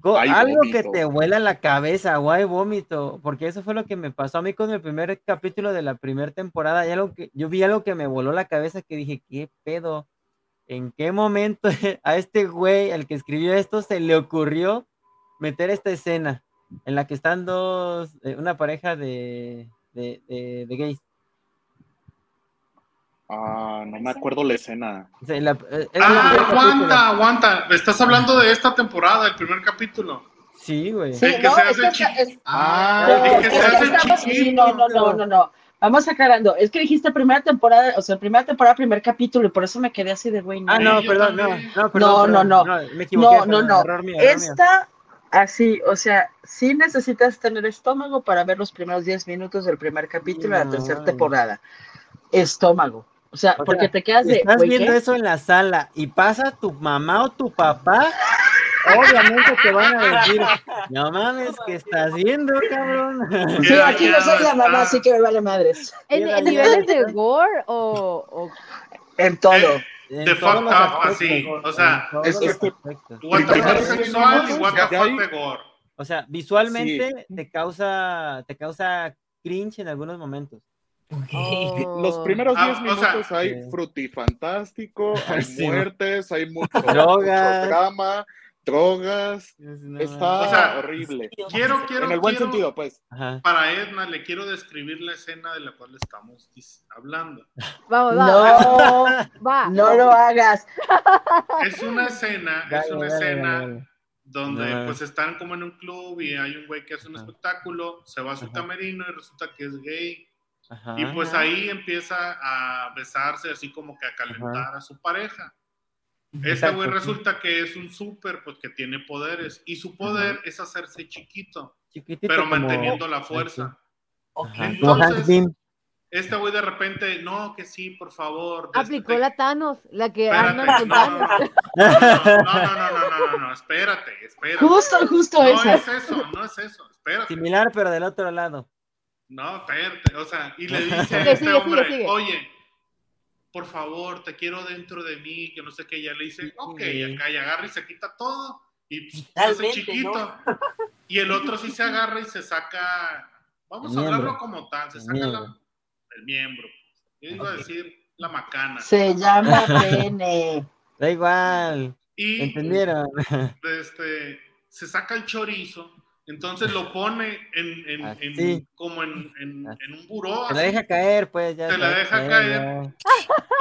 go- Hay algo que te vuela la cabeza, o hay vómito, porque eso fue lo que me pasó a mí con el primer capítulo de la primera temporada. Y algo que, yo vi algo que me voló la cabeza que dije, ¿qué pedo? ¿En qué momento *laughs* a este güey, al que escribió esto, se le ocurrió meter esta escena en la que están dos, eh, una pareja de, de, de- de gays? Ah, no me acuerdo la escena. La- eh, es Ah, capítulo. aguanta, aguanta. Estás hablando de esta temporada, el primer capítulo. Sí, güey. Sí, que no, se hace que, chi- es- Ah, no, el que se hace chiquito. no, no, no, no, no. Vamos aclarando. Es que dijiste primera temporada, o sea, primera temporada, primer capítulo, y por eso me quedé así de güey. no. Ah, no, perdón, no, no, perdón, No, perdón, no, me equivoqué, No, no, no. error mío, error mío. Esta, así, o sea, sí necesitas tener estómago para ver los primeros 10 minutos del primer capítulo de la tercera temporada. Estómago. O sea, O porque sea, te quedas Si de, estás viendo ¿qué? eso en la sala y pasa tu mamá o tu papá, obviamente te van a decir, no mames, ¿qué estás viendo, cabrón? *laughs* Sí, aquí no soy la mamá, así que me vale madres. ¿En, niveles de gore o, o- En todo the fuck up, así. O sea, es este, what the sexual y what the fuck de. O sea, visualmente sí. te causa te causa cringe en algunos momentos. Oh. Los primeros 10 ah, minutos sea, hay eh. frutifantástico, hay *laughs* sí. muertes, hay mucho, mucho drama, drogas. No Está O sea, horrible. Quiero, quiero, En el buen quiero- sentido, pues. Ajá. Para Edna le quiero describir la escena de la cual estamos hablando. Vamos, vamos, No, va. no lo hagas. Es una escena, es una dale, escena dale. donde No. pues están como en un club y hay un güey que hace un Ajá. espectáculo, se va a su Ajá. camerino y resulta que es gay. Ajá. Y pues ahí empieza a besarse, así como que a calentar a su pareja. Esta güey resulta que es un súper, pues que tiene poderes. Y su poder Ajá. es hacerse chiquito, Chiquitito pero como... manteniendo la fuerza. Entonces, esta güey de repente, no, que sí, por favor. Aplicó este la Thanos, la que Arnold no, no, no, no, no, espérate, espérate. Justo, justo eso. No es eso, no es eso, espérate. Similar, pero del otro lado. No, espérate, o sea, y le dice a este hombre, oye, por favor, te quiero dentro de mí, que no sé qué, y ella le dice, ok, Sí. acá y agarra y se quita todo, y pues, se hace Totalmente, chiquito. *laughs* Y el otro sí se agarra y se saca, vamos El a hablarlo miembro. como tal, se El saca la- el miembro. Yo iba a decir la macana. Se llama *laughs* pene. Da igual. Y ¿Entendieron? este, se saca el chorizo, entonces lo pone en, en- en- Así. como en, en- un buró. Se la deja caer, pues ya. Se la deja caer.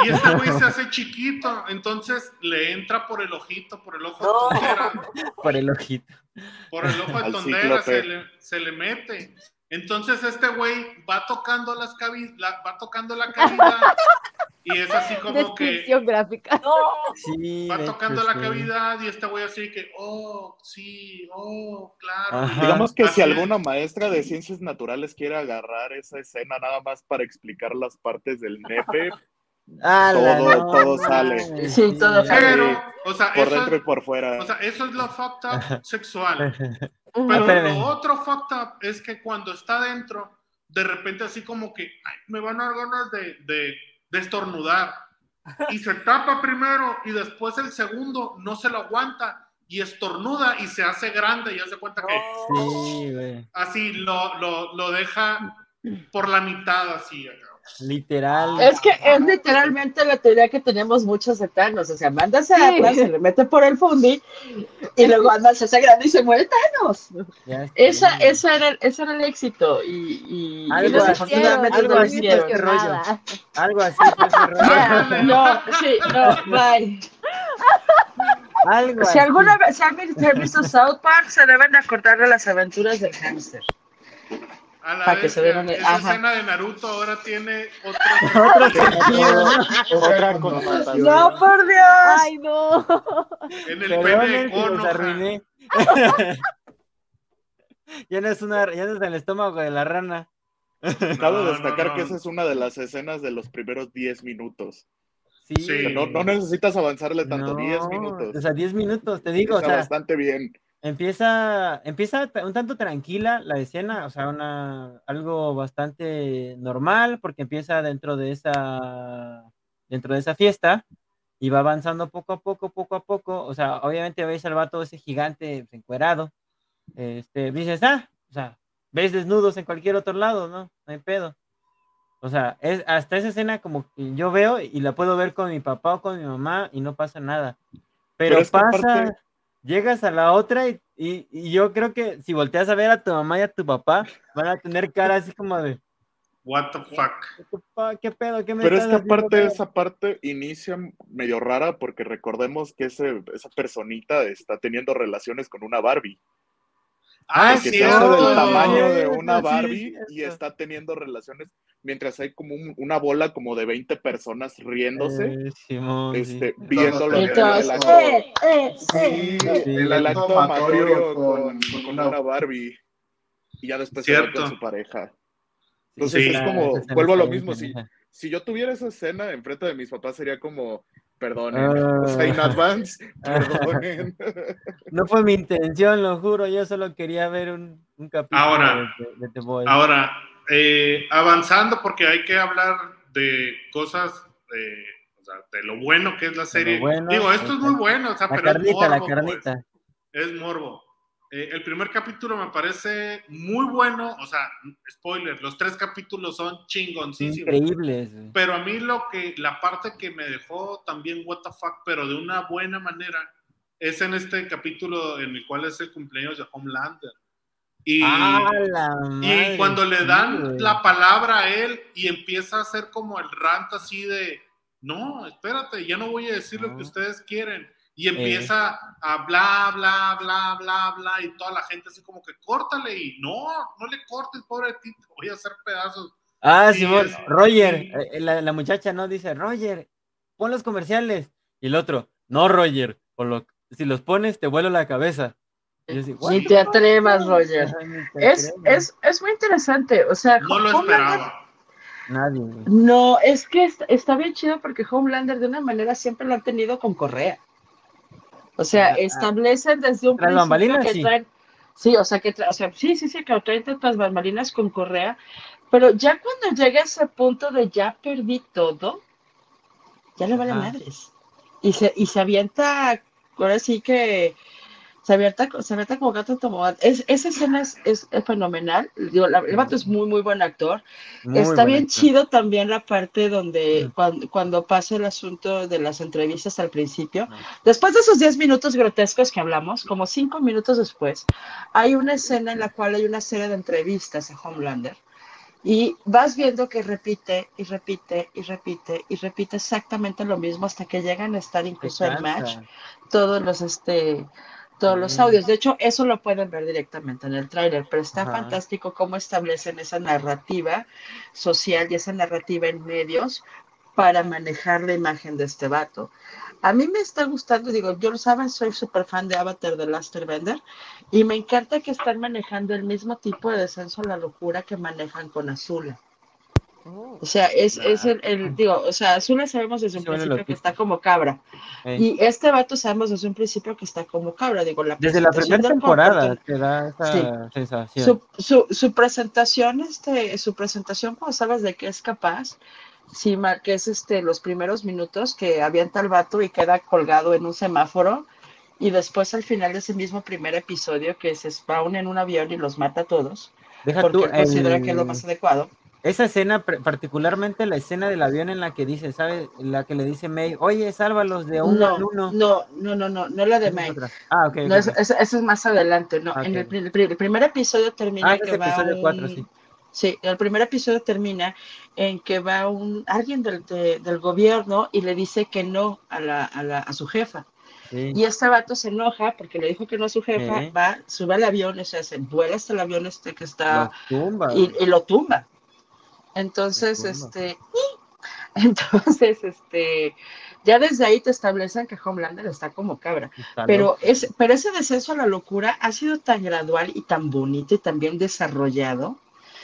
Y este güey se hace chiquito, entonces le entra por el ojito, por el ojo No. de tondera, Por el ojito. por el ojo de Al tondera se le, se le mete. Entonces este güey va tocando las cavi- la, va tocando la cavidad *laughs* y es así como que Descripción gráfica. No, Sí. va tocando la cavidad y este güey así que, oh, sí, oh, claro. Ajá. Digamos que Así si es. alguna maestra de ciencias naturales quiere agarrar esa escena nada más para explicar las partes del nepe, *laughs* Todo- no todo sale. Sí, todo sale. Pero, o sea, por eso dentro y por fuera. o sea, eso es lo fucked *laughs* sexual. Pero lo otro fucked up es que cuando está dentro, de repente así como que "Ay, me van a dar ganas de, de, de estornudar. Y se tapa primero y después el segundo no se lo aguanta y estornuda y se hace grande y hace cuenta que Sí, así lo, lo, lo deja por la mitad así. acá. Literal. Es que es literalmente la teoría que tenemos muchos de Thanos. O sea, mandas a Sí. Atlas, se le mete por el fundi y luego Atlas se hace grande y se muere Thanos. Esa, esa era, ese era el éxito. Y, y, y Algo así, desafortunadamente algo no así, rollo. Algo así. fue ese rollo. Ya, no, sí, no, bye. Algo Si así. alguna vez si han visto, han visto South Park, se deben de acordar de las aventuras del hámster. A la Pa' que vez, se vean- esa ajá. escena de Naruto ahora tiene otro. *laughs* Sentido. Otra connotación. No, por Dios. Ay, no. En el pene de Konoha. *laughs* ya no es una, ya no es el estómago de la rana. Cabe No, destacar no, que esa es una de las escenas de los primeros 10 minutos. Sí. O no, no necesitas avanzarle tanto, No, 10 minutos. O sea, 10 minutos, te digo, o Está sea, bastante bien. Empieza, empieza un tanto tranquila la escena, o sea, una, algo bastante normal, porque empieza dentro de esa, dentro de esa fiesta, y va avanzando poco a poco, poco a poco, o sea, obviamente ves al vato ese gigante pues, encuerado, este, dices, ah, o sea, ves desnudos en cualquier otro lado, ¿no? No hay pedo. O sea, es hasta esa escena como que yo veo y la puedo ver con mi papá o con mi mamá y no pasa nada. Pero, Pero es que pasa, aparte- llegas a la otra y, y- y yo creo que si volteas a ver a tu mamá y a tu papá, van a tener cara así como de, What the fuck. ¿qué, pedo? ¿Qué me Pero es estás que haciendo, aparte, pedo?" esa parte inicia medio rara porque recordemos que ese, esa personita está teniendo relaciones con una Barbie. Ah, que sí, se hace del tamaño de una sí, Barbie y está teniendo relaciones mientras hay como un- una bola como de 20 personas riéndose, Eh, Simón, sí. este, viéndolo eh, eh, eh. Sí, Sí. el el acto amatorio con, con, con con una Barbie y ya después se va Cierto. con su pareja. Entonces Sí. es como, vuelvo a lo mismo, si, si yo tuviera esa escena enfrente de mis papás sería como, perdonen, *laughs* Ah. advance, *laughs* perdonen. *laughs* No fue mi intención, lo juro, yo solo quería ver un, un capítulo Ahora- de, de The Boys. Ahora, eh, avanzando, porque hay que hablar de cosas de, o sea, de lo bueno que es la serie. bueno, Digo, esto es muy bueno, o sea, la pero es la morbo, pues. es morbo. Eh, el primer capítulo me parece muy bueno, o sea, spoiler, los tres capítulos son chingoncísimos. Increíbles. Pero a mí lo que, la parte que me dejó también what the fuck, pero de una buena manera, es en este capítulo en el cual es el cumpleaños de Homelander. Y, ¡Ah, y cuando le dan la palabra a él y empieza a hacer como el rant así de, no, espérate, ya no voy a decir lo No. que ustedes quieren. Y Eh. empieza a bla, bla, bla, bla, bla, y toda la gente así como que córtale y no, no le cortes, pobre ti, te voy a hacer pedazos. Ah, Sí, es- Roger, sí. eh, la, la muchacha no dice, Roger, pon los comerciales. Y el otro, no, Roger, por lo- si los pones te vuelo la cabeza. Y yo así, "What Ni the te fuck?" atrevas, Roger. Te Es, es, es muy interesante. O sea, No lo esperaba. Nadie. No, es que est- está bien chido porque Homelander de una manera siempre lo han tenido con Correa. O sea, Ah, ah. establecen desde un Tras principio bambalinas, que sí. traen, sí, o sea, que o sea, sí, sí, sí, que traen tras bambalinas con Correa, pero ya cuando llega ese punto de ya perdí todo, ya le vale Ajá. madres. Y se, y se avienta, ahora sí que se avienta, se avienta como gato en. Es, esa escena es, es- es fenomenal. Digo, la- el vato es muy, muy buen actor. Muy Está bien actor. chido también la parte donde cuando, cuando pasa el asunto de las entrevistas al principio. Después de esos 10 minutos grotescos que hablamos, como 5 minutos después, hay una escena en la cual hay una serie de entrevistas a Homelander. Y vas viendo que repite y repite y repite y repite exactamente lo mismo hasta que llegan a estar incluso en match todos los este todos los audios. De hecho, eso lo pueden ver directamente en el tráiler, pero está Ajá. fantástico cómo establecen esa narrativa social y esa narrativa en medios para manejar la imagen de este vato. A mí me está gustando, digo, yo lo saben, soy súper fan de Avatar de Laster Bender y me encanta que están manejando el mismo tipo de descenso a la locura que manejan con Azula. Oh. O sea, es, es el, el- digo, o sea, Azula sabemos desde un Sí, principio que está como cabra. Y este vato sabemos desde un principio que está como cabra. Digo, la Desde la primera temporada te da esa sensación. Su, su, su presentación, este, su presentación, cuando sabes de qué es capaz, sí, que es este, los primeros minutos que avienta el vato y queda colgado en un semáforo, y después al final de ese mismo primer episodio que se spawn en un avión y los mata a todos, Deja porque tú, él considera el- que es lo más adecuado. Esa escena, particularmente la escena del avión en la que dice, ¿sabes? La que le dice May, oye, sálvalos de uno No, al uno. no, no, no, no, no la de May. Ah, ok. No, ok, es- ok. es- eso es más adelante, no. Ah, En el, primer episodio termina Ah, que va episodio un... cuatro, sí. Sí, el primer episodio termina en que va un alguien del, de- del gobierno y le dice que no a, la, a, la- a su jefa. Sí. Y este vato se enoja porque le dijo que no a su jefa, va, sube al avión, o sea, se vuela hasta el avión este que está tumba. y, y lo tumba. Entonces, este, *laughs* entonces, este, ya desde ahí te establecen que Homelander está como cabra. Está Pero, es, pero ese descenso a la locura ha sido tan gradual y tan bonito y tan bien desarrollado.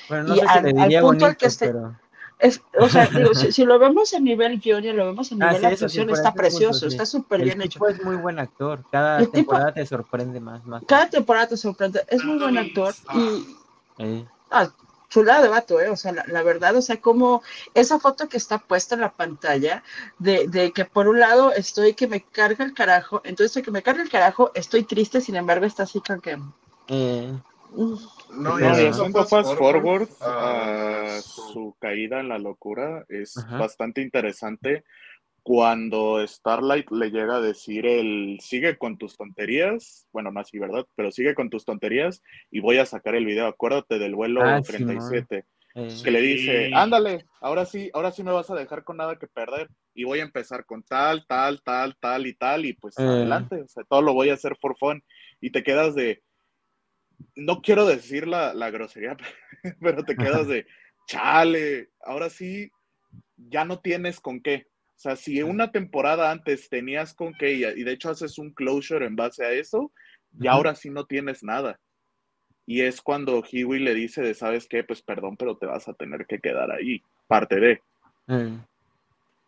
Bueno, no y sé si al- al diría punto al bonito, que esté- pero... Es, o sea, *laughs* digo, si, si lo vemos a nivel guion y lo vemos a Ah, nivel sí, eso sí, actuación, por está ese punto, precioso, sí. está súper bien hecho. tipo es muy buen actor. Cada El tipo- temporada te sorprende más, más. Cada temporada te sorprende, es muy buen actor y Eh, ah, chulada de vato, ¿eh? O sea, la, la verdad, o sea, como esa foto que está puesta en la pantalla de, de que por un lado estoy que me carga el carajo, entonces que me carga el carajo, estoy triste, sin embargo, está así con que... eh, mm, No, No, y y haciendo fast forward a a su caída en la locura es Ajá. bastante interesante cuando Starlight le llega a decir el sigue con tus tonterías, bueno, no así, ¿verdad? Pero sigue con tus tonterías y voy a sacar el video, acuérdate del vuelo Ah, 37, eh, que le dice, Sí. ándale, ahora sí, ahora sí me vas a dejar con nada que perder y voy a empezar con tal, tal, tal, tal y tal y pues Eh. adelante, o sea, todo lo voy a hacer for fun y te quedas de, no quiero decir la, la grosería, *laughs* pero te quedas de, *laughs* chale, ahora sí, ya no tienes con qué. O sea, si una temporada antes tenías con qué y, y de hecho haces un closure en base a eso, y ahora sí no tienes nada. Y es cuando Huey le dice de, ¿sabes qué? Pues perdón, pero te vas a tener que quedar ahí, parte de. eh.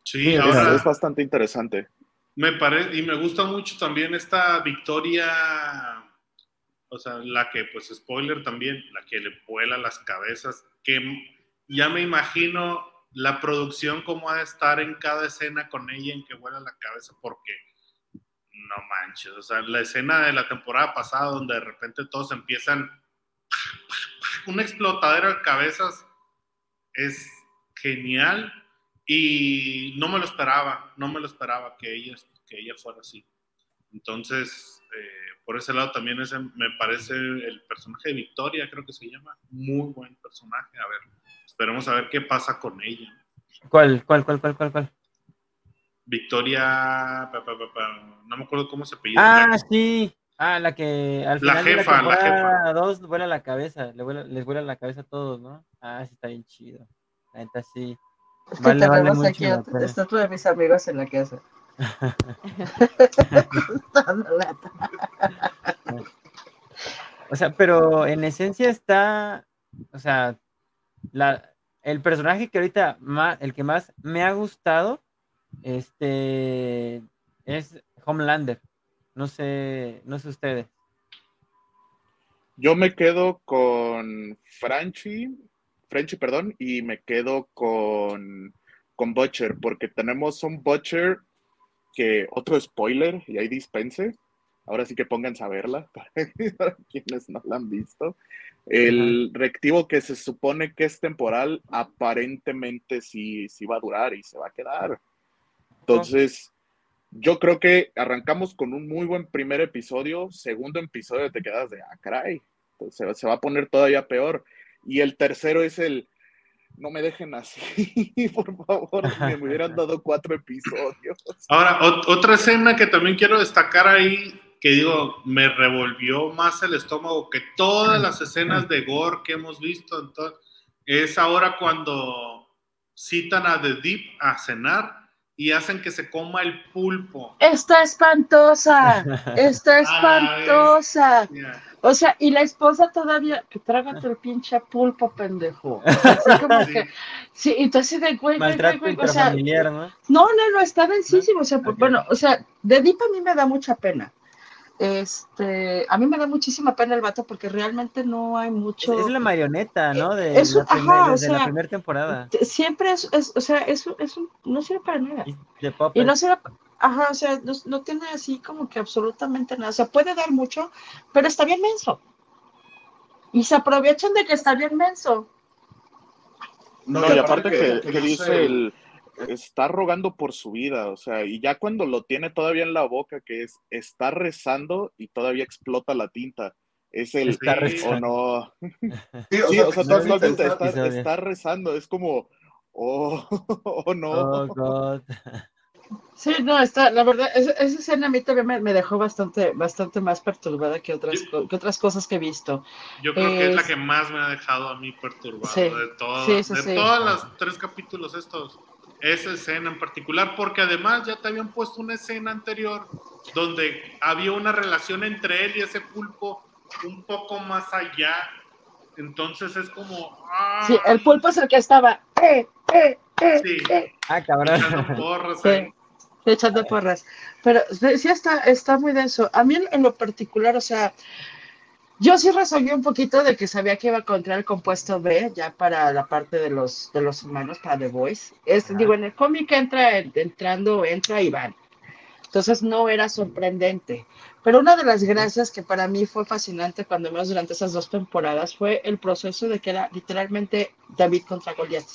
Sí, ahora es bastante interesante. me parece, y me gusta mucho también esta victoria, o sea, la que, pues, spoiler también, la que le vuela las cabezas, que ya me imagino la producción cómo ha de estar en cada escena con ella en que vuela la cabeza, porque no manches, o sea, la escena de la temporada pasada donde de repente todos empiezan un explotadero de cabezas es genial y no me lo esperaba, no me lo esperaba que ella, que ella fuera así. Entonces, eh, por ese lado también ese me parece el personaje de Victoria, creo que se llama, muy buen personaje. A ver, esperemos a ver qué pasa con ella. ¿Cuál, cuál, cuál, cuál, cuál, cuál? Victoria, pa, pa, pa, pa, no me acuerdo cómo se apellida. Ah, sí. Ah, la que al La final jefa, de la la temporada 2 vuela la cabeza, le vuela- les vuela la cabeza a todos, ¿no? Ah, sí, está bien chido. La neta sí. Es que Vale, vale tenemos aquí, la de mis amigos en la casa. *laughs* *laughs* O sea, pero en esencia está, o sea, la, el personaje que ahorita más, el que más me ha gustado, este, es Homelander. No sé, no sé ustedes. Yo me quedo con Franchi, Frenchy, perdón, y me quedo con, con Butcher, porque tenemos un Butcher que, otro spoiler, y ahí dispense, ahora sí que pónganse a verla, *laughs* para quienes no la han visto. El reactivo que se supone que es temporal, aparentemente sí, sí va a durar y se va a quedar. Entonces, yo creo que arrancamos con un muy buen primer episodio, segundo episodio te quedas de, ah, caray, pues se, va- a poner todavía peor. Y el tercero es el, no me dejen así, *laughs* por favor, me hubieran dado cuatro episodios. Ahora, ot- otra escena que también quiero destacar ahí, que digo, me revolvió más el estómago que todas las escenas de gore que hemos visto, entonces, es ahora cuando citan a The Deep a cenar y hacen que se coma el pulpo. Está espantosa, está *laughs* espantosa. O sea, y la esposa todavía, trágate el pinche pulpo, pendejo. Así como *laughs* Sí. que, sí, y tú así de güey, güey, güey, Maltrato güey, o sea, ¿no? no, no, no, está densísimo. O sea, pues, Ok. bueno, o sea, de Deep a mí me da mucha pena. Este, a mí me da muchísima pena el vato porque realmente no hay mucho. es la marioneta, ¿no? De Es- la, ajá, o primera temporada. Siempre es, es- o sea, es, es un- no sirve para nada. Y de. Y no sirve, ajá, o sea, no, no tiene así como que absolutamente nada. O sea, puede dar mucho, pero está bien menso. Y se aprovechan de que está bien menso. No, y aparte que, que dice el está rogando por su vida, o sea, y ya cuando lo tiene todavía en la boca, que es está rezando y todavía explota la tinta. Es el Está rezando. o no. Sí, o Sí, sea, o sea, no totalmente está- está, rezando, es como oh, *laughs* oh no. Oh, God. Sí, no, está, la verdad, esa, esa escena a mí también me, me dejó bastante, bastante más perturbada que otras, co- que otras cosas que he visto. Yo creo que es la que más me ha dejado a mí perturbado Sí. de, todas Sí, sí, de sí. todos los tres capítulos estos. Esa escena en particular, porque además ya te habían puesto una escena anterior donde había una relación entre él y ese pulpo un poco más allá. Entonces es como. ¡ah! Sí, el pulpo es el que estaba, eh, eh, eh, Sí. eh, Ah, cabrón. echando porras Sí, echando porras. Pero sí está, está muy denso. A mí en lo particular, o sea, yo sí resolví un poquito de que sabía que iba a encontrar el compuesto B ya para la parte de los, de los humanos, para The Voice. Es, digo, en el cómic entra, entrando, entra y van. Entonces no era sorprendente. Pero una de las gracias que para mí fue fascinante cuando menos durante esas dos temporadas fue el proceso de que era literalmente David contra Goliath.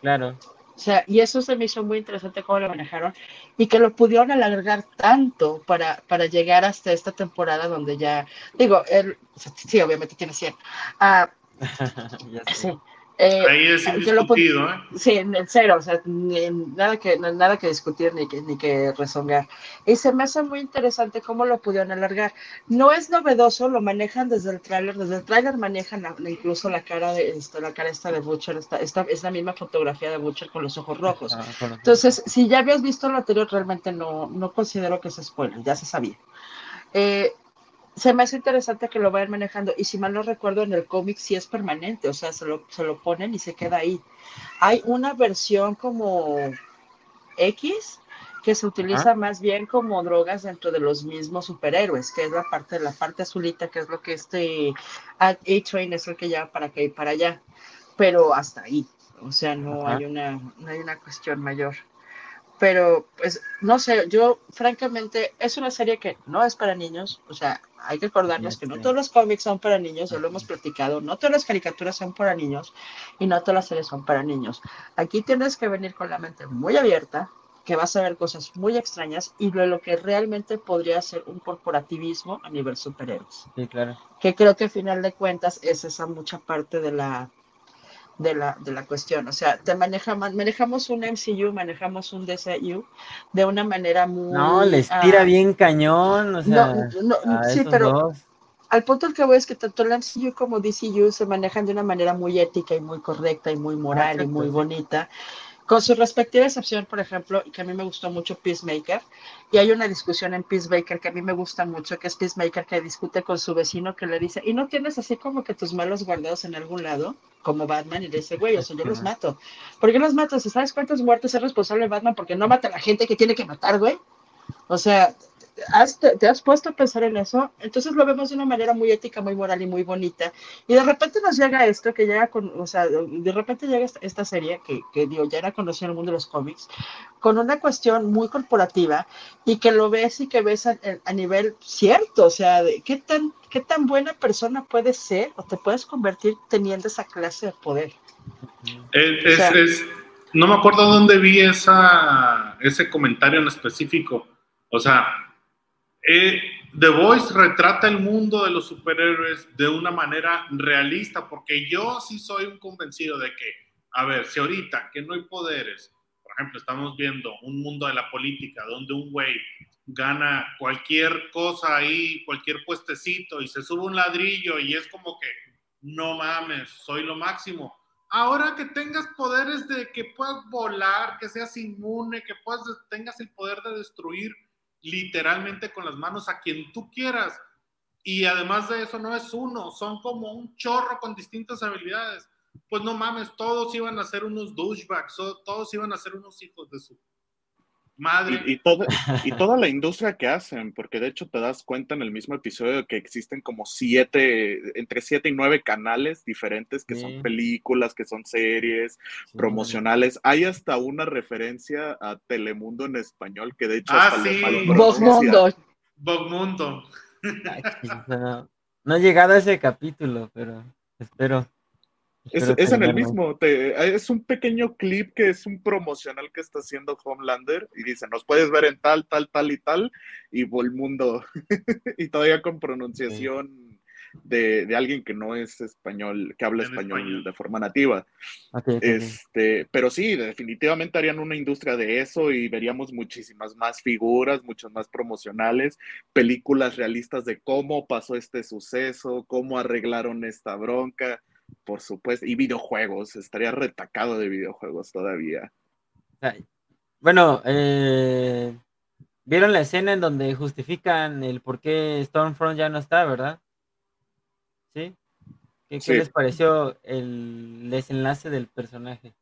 Claro. O sea, y eso se me hizo muy interesante cómo lo manejaron y que lo pudieron alargar tanto para, para llegar hasta esta temporada donde ya, digo, él, sí, obviamente tiene 100. Ah, *laughs* ya sé. sí. Eh, Ahí es indiscutido, ¿eh? Sí, en el cero, o sea, ni- nada que, nada que discutir ni que, ni que rezongar. Y se me hace muy interesante cómo lo pudieron alargar. No es novedoso, lo manejan desde el tráiler, desde el tráiler manejan la- incluso la cara de esta, la cara esta de Butcher, esta, esta, es la misma fotografía de Butcher con los ojos rojos. Entonces, si ya habías visto lo anterior, realmente no, no considero que se spoiler, ya se sabía. Eh, se me hace interesante que lo vayan manejando, y si mal no recuerdo, en el cómic sí es permanente, o sea, se lo, se lo ponen y se queda ahí. Hay una versión como X que se utiliza más bien como drogas dentro de los mismos superhéroes, que es la parte, la parte azulita, que es lo que este A-Train es el que lleva para acá y para allá, pero hasta ahí, o sea, no Ajá. hay una, no hay una cuestión mayor. Pero, pues, no sé, yo francamente, es una serie que no es para niños, o sea, hay que recordarnos Ya que no sé. todos los cómics son para niños, ya lo hemos platicado, no todas las caricaturas son para niños y no todas las series son para niños. Aquí tienes que venir con la mente muy abierta, que vas a ver cosas muy extrañas y lo que realmente podría ser un corporativismo a nivel superhéroes Sí, claro. que creo que al final de cuentas es esa mucha parte de la de la, de la cuestión, o sea, te maneja, man- manejamos un MCU, manejamos un DCU de una manera muy... No, les tira ah, bien cañón, o sea, no, no, sí, pero dos. al punto al que voy es que tanto el MCU como DCU se manejan de una manera muy ética y muy correcta y muy moral y muy bonita, con su respectiva excepción, por ejemplo, y que a mí me gustó mucho Peacemaker, y hay una discusión en Peacemaker que a mí me gusta mucho, que es Peacemaker que discute con su vecino que le dice, ¿y no tienes así como que tus malos guardados en algún lado? Como Batman, y le dice, güey, o sea, yo los mato. ¿Por qué los matas? ¿Sabes cuántas muertes es responsable Batman porque no mata a la gente que tiene que matar, güey? O sea, ¿has- te, te has puesto a pensar en eso? Entonces lo vemos de una manera muy ética, muy moral y muy bonita. Y de repente nos llega esto, que llega con, o sea, de repente llega esta, serie que, que digo, ya era conocida en el mundo de los cómics, con una cuestión muy corporativa y que lo ves y que ves a, a nivel cierto, o sea, de qué tan, qué tan buena persona puedes ser o te puedes convertir teniendo esa clase de poder. Es- es- sea- es- no me acuerdo dónde vi esa, ese comentario en específico. O sea, eh, The Voice retrata el mundo de los superhéroes de una manera realista, porque yo sí soy un convencido de que, a ver, si ahorita que no hay poderes, por ejemplo, estamos viendo un mundo de la política donde un güey gana cualquier cosa ahí, cualquier puestecito y se sube un ladrillo y es como que, no mames, soy lo máximo ahora que tengas poderes de que puedas volar, que seas inmune, que puedas, tengas el poder de destruir literalmente con las manos a quien tú quieras. Y además de eso, no es uno, son como un chorro con distintas habilidades. Pues no mames, todos iban a ser unos douchebags, todos iban a ser unos hijos de su madre. Y, toda, y toda la industria que hacen, porque de hecho te das cuenta en el mismo episodio que existen como siete, entre siete y nueve canales diferentes que son películas, que son series, promocionales. Hay hasta una referencia a Telemundo en español que de hecho... Ah, sí. Bogmundo. Bogmundo. no, no he llegado a ese capítulo, pero espero. Es, en el mismo, es un pequeño clip que es un promocional que está haciendo Homelander y dice, nos puedes ver en tal, tal, tal y tal, y Volmundo, *laughs* y todavía con pronunciación de, alguien que no es español, que habla español, de forma nativa. este, pero sí, definitivamente harían una industria de eso y veríamos muchísimas más figuras, muchas más promocionales, películas realistas de cómo pasó este suceso, cómo arreglaron esta bronca por supuesto, y videojuegos, estaría retacado de videojuegos todavía. Bueno, eh, vieron la escena en donde justifican el por qué Stormfront ya no está, ¿verdad? ¿Sí? ¿Qué, les pareció el desenlace del personaje?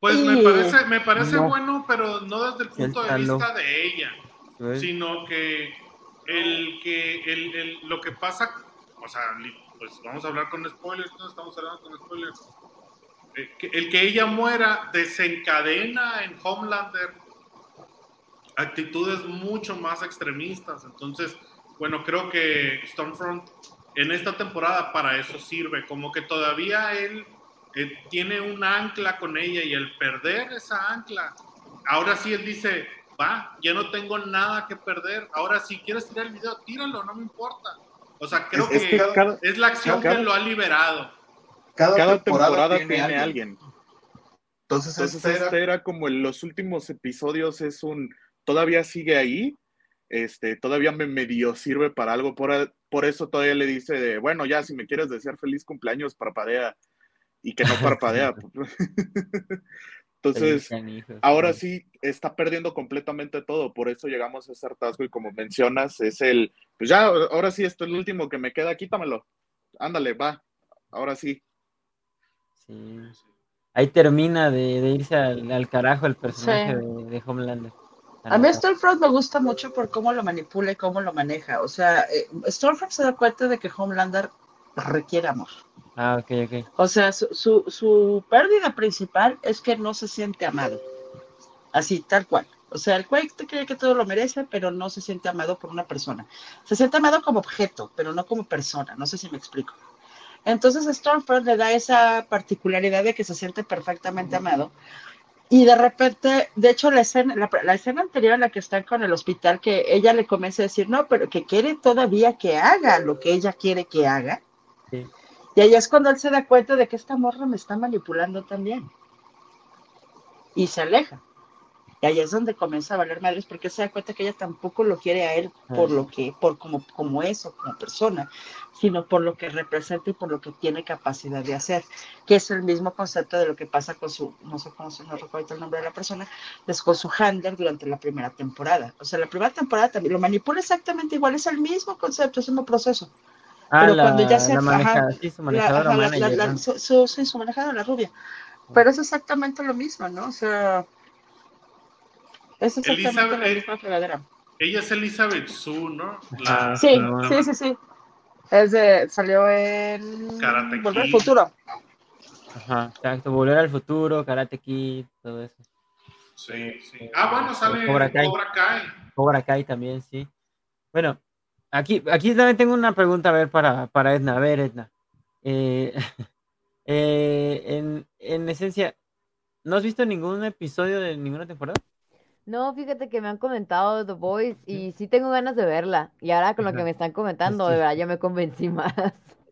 Pues me parece, me parece bueno, pero no desde el punto de vista de ella, sino que el que el, lo que pasa o sea, pues vamos a hablar con spoilers, no estamos hablando con spoilers. Eh, el que ella muera desencadena en Homelander actitudes mucho más extremistas. Entonces, bueno, creo que Stormfront en esta temporada para eso sirve, como que todavía él eh, tiene un ancla con ella y el perder esa ancla, ahora sí él dice, va, ya no tengo nada que perder, ahora si quieres tirar el video, tíralo, no me importa. O sea, creo que, es la acción que lo ha liberado. Cada, temporada, tiene, alguien. Entonces, este, era... como en los últimos episodios es un, todavía sigue ahí, este, todavía me medio sirve para algo, por, por eso todavía le dice, de, bueno, ya si me quieres desear feliz cumpleaños, parpadea, y que no parpadea. *laughs* Entonces, ahora sí está perdiendo completamente todo, por eso llegamos a ese hartazgo y como mencionas, es el, pues ya, ahora sí, esto es el último que me queda, quítamelo, ándale, va, ahora sí. Sí. Ahí termina de, irse al, carajo el personaje de, Homelander. A mí Stormfront me gusta mucho por cómo lo manipula y cómo lo maneja. O sea, eh, Stormfront se da cuenta de que Homelander requiere amor. Ah, ok, ok. O sea, su, su, pérdida principal es que no se siente amado. Así, tal cual. O sea, el cual cree que todo lo merece, pero no se siente amado por una persona. Se siente amado como objeto, pero no como persona. No sé si me explico. Entonces Stormfront le da esa particularidad de que se siente perfectamente amado. Y de repente, de hecho, la escena, la, escena anterior en la que están con el hospital, que ella le comienza a decir, no, pero que quiere todavía que haga lo que ella quiere que haga. Sí. Y ahí es cuando él se da cuenta de que esta morra me está manipulando también. Y se aleja. Y ahí es donde comienza a valer madres porque se da cuenta que ella tampoco lo quiere a él por lo que, por como, como es o como persona, sino por lo que representa y por lo que tiene capacidad de hacer, que es el mismo concepto de lo que pasa con su, no sé cómo se no recuerdo el nombre de la persona, es con su handler durante la primera temporada. O sea, la primera temporada también lo manipula exactamente igual, es el mismo concepto, es el mismo proceso. Ah, pero cuando ya se maneja, sí, su manejadora la, la, la, su, sí, su manejadora, la rubia. Pero es exactamente lo mismo, ¿no? O sea, es exactamente la misma fregadera. Ella es Elizabeth Sue, ¿no? La, sí, sí, sí, sí. Es de, salió en Karate Volver al futuro. Ajá, exacto, Volver al futuro, Karate Kid, todo eso. Sí, sí. Ah, bueno, sale Cobra Kai. Cobra Kai. Cobra Kai también, sí. Bueno, Aquí, aquí también tengo una pregunta a ver para, para Edna. A ver, Edna. Eh, *laughs* eh, en, en esencia, ¿no has visto ningún episodio de ninguna temporada? No, fíjate que me han comentado The Voice y sí tengo ganas de verla. Y ahora con lo que me están comentando, de verdad, ya me convencí más.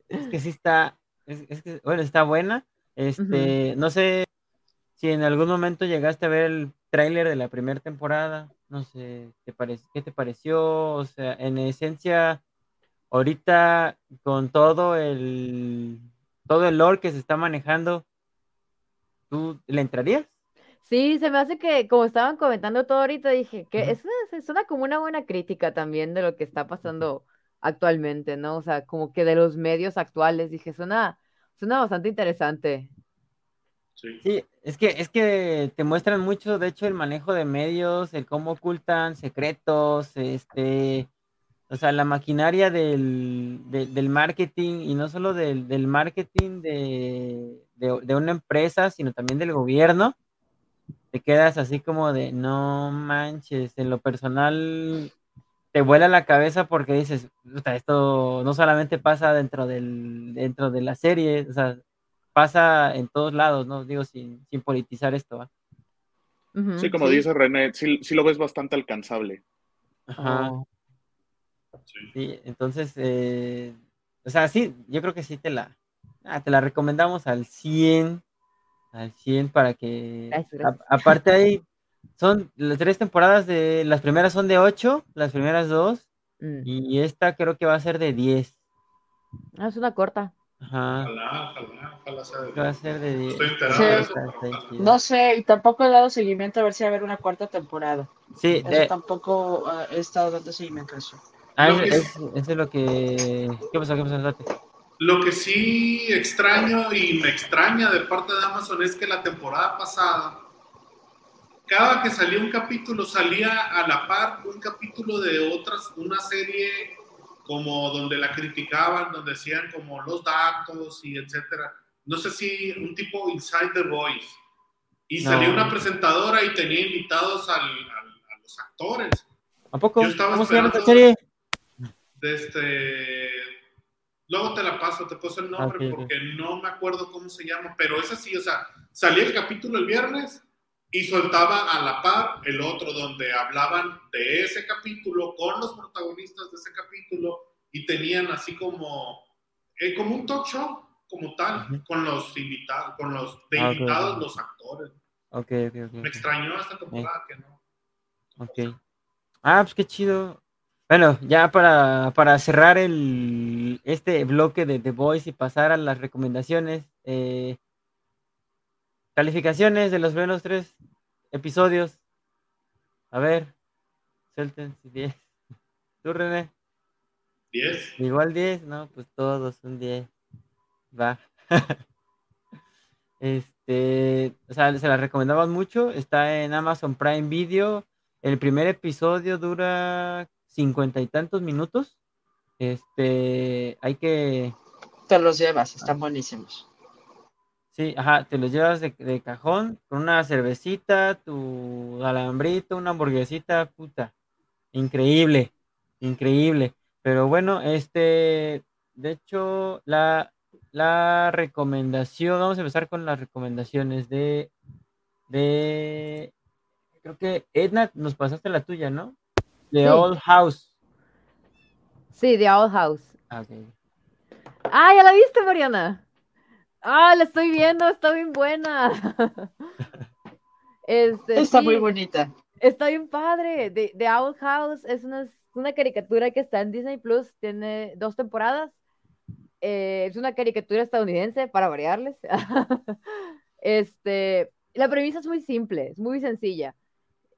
Es que sí está, es, que, bueno, está buena. Este, no sé si en algún momento llegaste a ver el tráiler de la primera temporada no sé, ¿te ¿qué te pareció? O sea, en esencia, ahorita con todo el todo el lore que se está manejando, ¿tú le entrarías? Sí, se me hace que, como estaban comentando todo ahorita, dije que eso es, suena como una buena crítica también de lo que está pasando actualmente, ¿no? O sea, como que de los medios actuales, dije, suena, suena bastante interesante. Sí. Es que, es que te muestran mucho, de hecho, el manejo de medios, el cómo ocultan secretos, este, o sea, la maquinaria del, de- del marketing, y no solo del, del marketing de, de- de una empresa, sino también del gobierno, te quedas así como de, no manches, en lo personal te vuela la cabeza porque dices, "Puta, esto no solamente pasa dentro del, dentro de la serie, o sea, pasa en todos lados, ¿no? Digo, sin, sin politizar esto, Sí, como dice René, sí, sí lo ves bastante alcanzable. Ajá. Oh. Sí. Sí, entonces, eh, o sea, sí, yo creo que sí te la, ah, te la recomendamos al 100, al 100 para que, Gracias, a- gracias. aparte ahí, son las tres temporadas de, las primeras son de 8, las primeras dos, Mm. y esta creo que va a ser de 10. Ah, es una corta. Ajá, Ojalá, ojalá, ojalá sea de va a ser de 10. Estoy enterado Sí. de eso, pero. No sé, y tampoco he dado seguimiento a ver si va a haber una cuarta temporada. Sí, Eso de- tampoco ah, he estado dando seguimiento a eso. ah, Lo es- que- es- eso es lo que... ¿Qué pasó? ¿Qué pasó? Date. Lo que sí extraño y me extraña de parte de Amazon es que la temporada pasada, cada que salía un capítulo, salía a la par un capítulo de otras, una serie como donde la criticaban, donde decían como los datos y etcétera. No sé si un tipo Inside the Voice. Y No. salía una presentadora y tenía invitados al- al- a los actores. ¿A poco? Yo estaba ¿Cómo se llama esta esperando- serie? de este luego te la paso, te paso el nombre Ok, ok. porque no me acuerdo cómo se llama, pero es así, o sea, salía el capítulo el viernes y soltaba a la par el otro donde hablaban de ese capítulo con los protagonistas de ese capítulo y tenían así como eh, como un talk show como tal con los invitados, con los de Ah, invitados los actores. Ok, ok, ok. Me extrañó esta temporada que no. Ok. Ah, pues qué chido. Bueno, ya para, para cerrar el, este bloque de The Voice y pasar a las recomendaciones, eh, calificaciones de los primeros tres episodios. A ver, suelten si 10. *laughs* ¿Tú, René? 10. Igual 10, no, pues todos un 10. Va. *laughs* este, o sea, se la recomendamos mucho. Está en Amazon Prime Video. El primer episodio dura cincuenta y tantos minutos. Este, hay que, Te los llevas, están buenísimos. Sí, ajá, te los llevas de, de cajón con una cervecita, tu alambrito, una hamburguesita, puta. Increíble, increíble. Pero bueno, este, de hecho, la, la recomendación, vamos a empezar con las recomendaciones de, de, creo que Edna, nos pasaste la tuya, ¿no? The Sí. Old House. Sí, The Owl House. Ah. Ah, ya la viste, Mariana. Ah, la estoy viendo, está bien buena. *laughs* Este, Está sí, muy bonita. Está bien padre. The, The Owl House es una, una caricatura que está en Disney Plus, tiene dos temporadas. Eh, es una caricatura estadounidense, para variarles. *laughs* Este, la premisa es muy simple, es muy sencilla.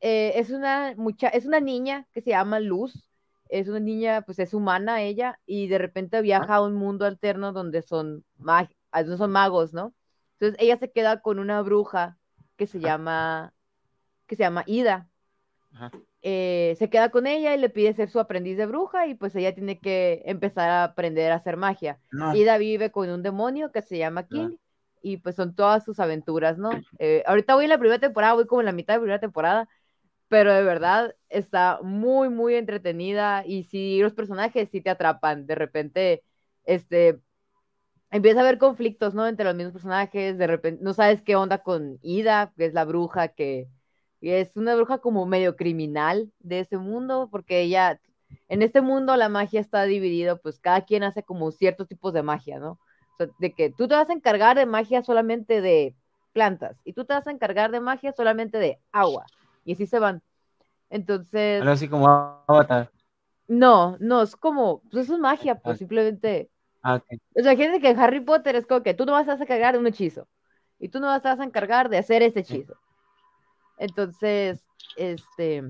Eh, es una mucha, es una niña que se llama Luz. Es una niña, pues es humana ella, y de repente viaja a un mundo alterno donde son, mag donde son magos, ¿no? Entonces ella se queda con una bruja que se llama, que se llama Ida. Ajá. Eh, se queda con ella y le pide ser su aprendiz de bruja y pues ella tiene que empezar a aprender a hacer magia. No, Ida vive con un demonio que se llama King y pues son todas sus aventuras, ¿no? Eh, ahorita voy en la primera temporada, voy como en la mitad de la primera temporada, pero de verdad está muy, muy entretenida y si los personajes sí te atrapan, de repente, este, empieza a haber conflictos, ¿no? Entre los mismos personajes, de repente, no sabes qué onda con Ida, que es la bruja que es una bruja como medio criminal de ese mundo, porque ella, en este mundo la magia está dividida, pues cada quien hace como ciertos tipos de magia, ¿no? O sea, de que tú te vas a encargar de magia solamente de plantas y tú te vas a encargar de magia solamente de agua. Y así se van. Entonces, algo así como Avatar. no, no, es como, pues eso es magia, pues Ah. simplemente Ah, ok. O sea, gente que en Harry Potter es como que tú no vas a encargar de un hechizo. Y tú no vas a encargar de hacer ese hechizo. Entonces, este.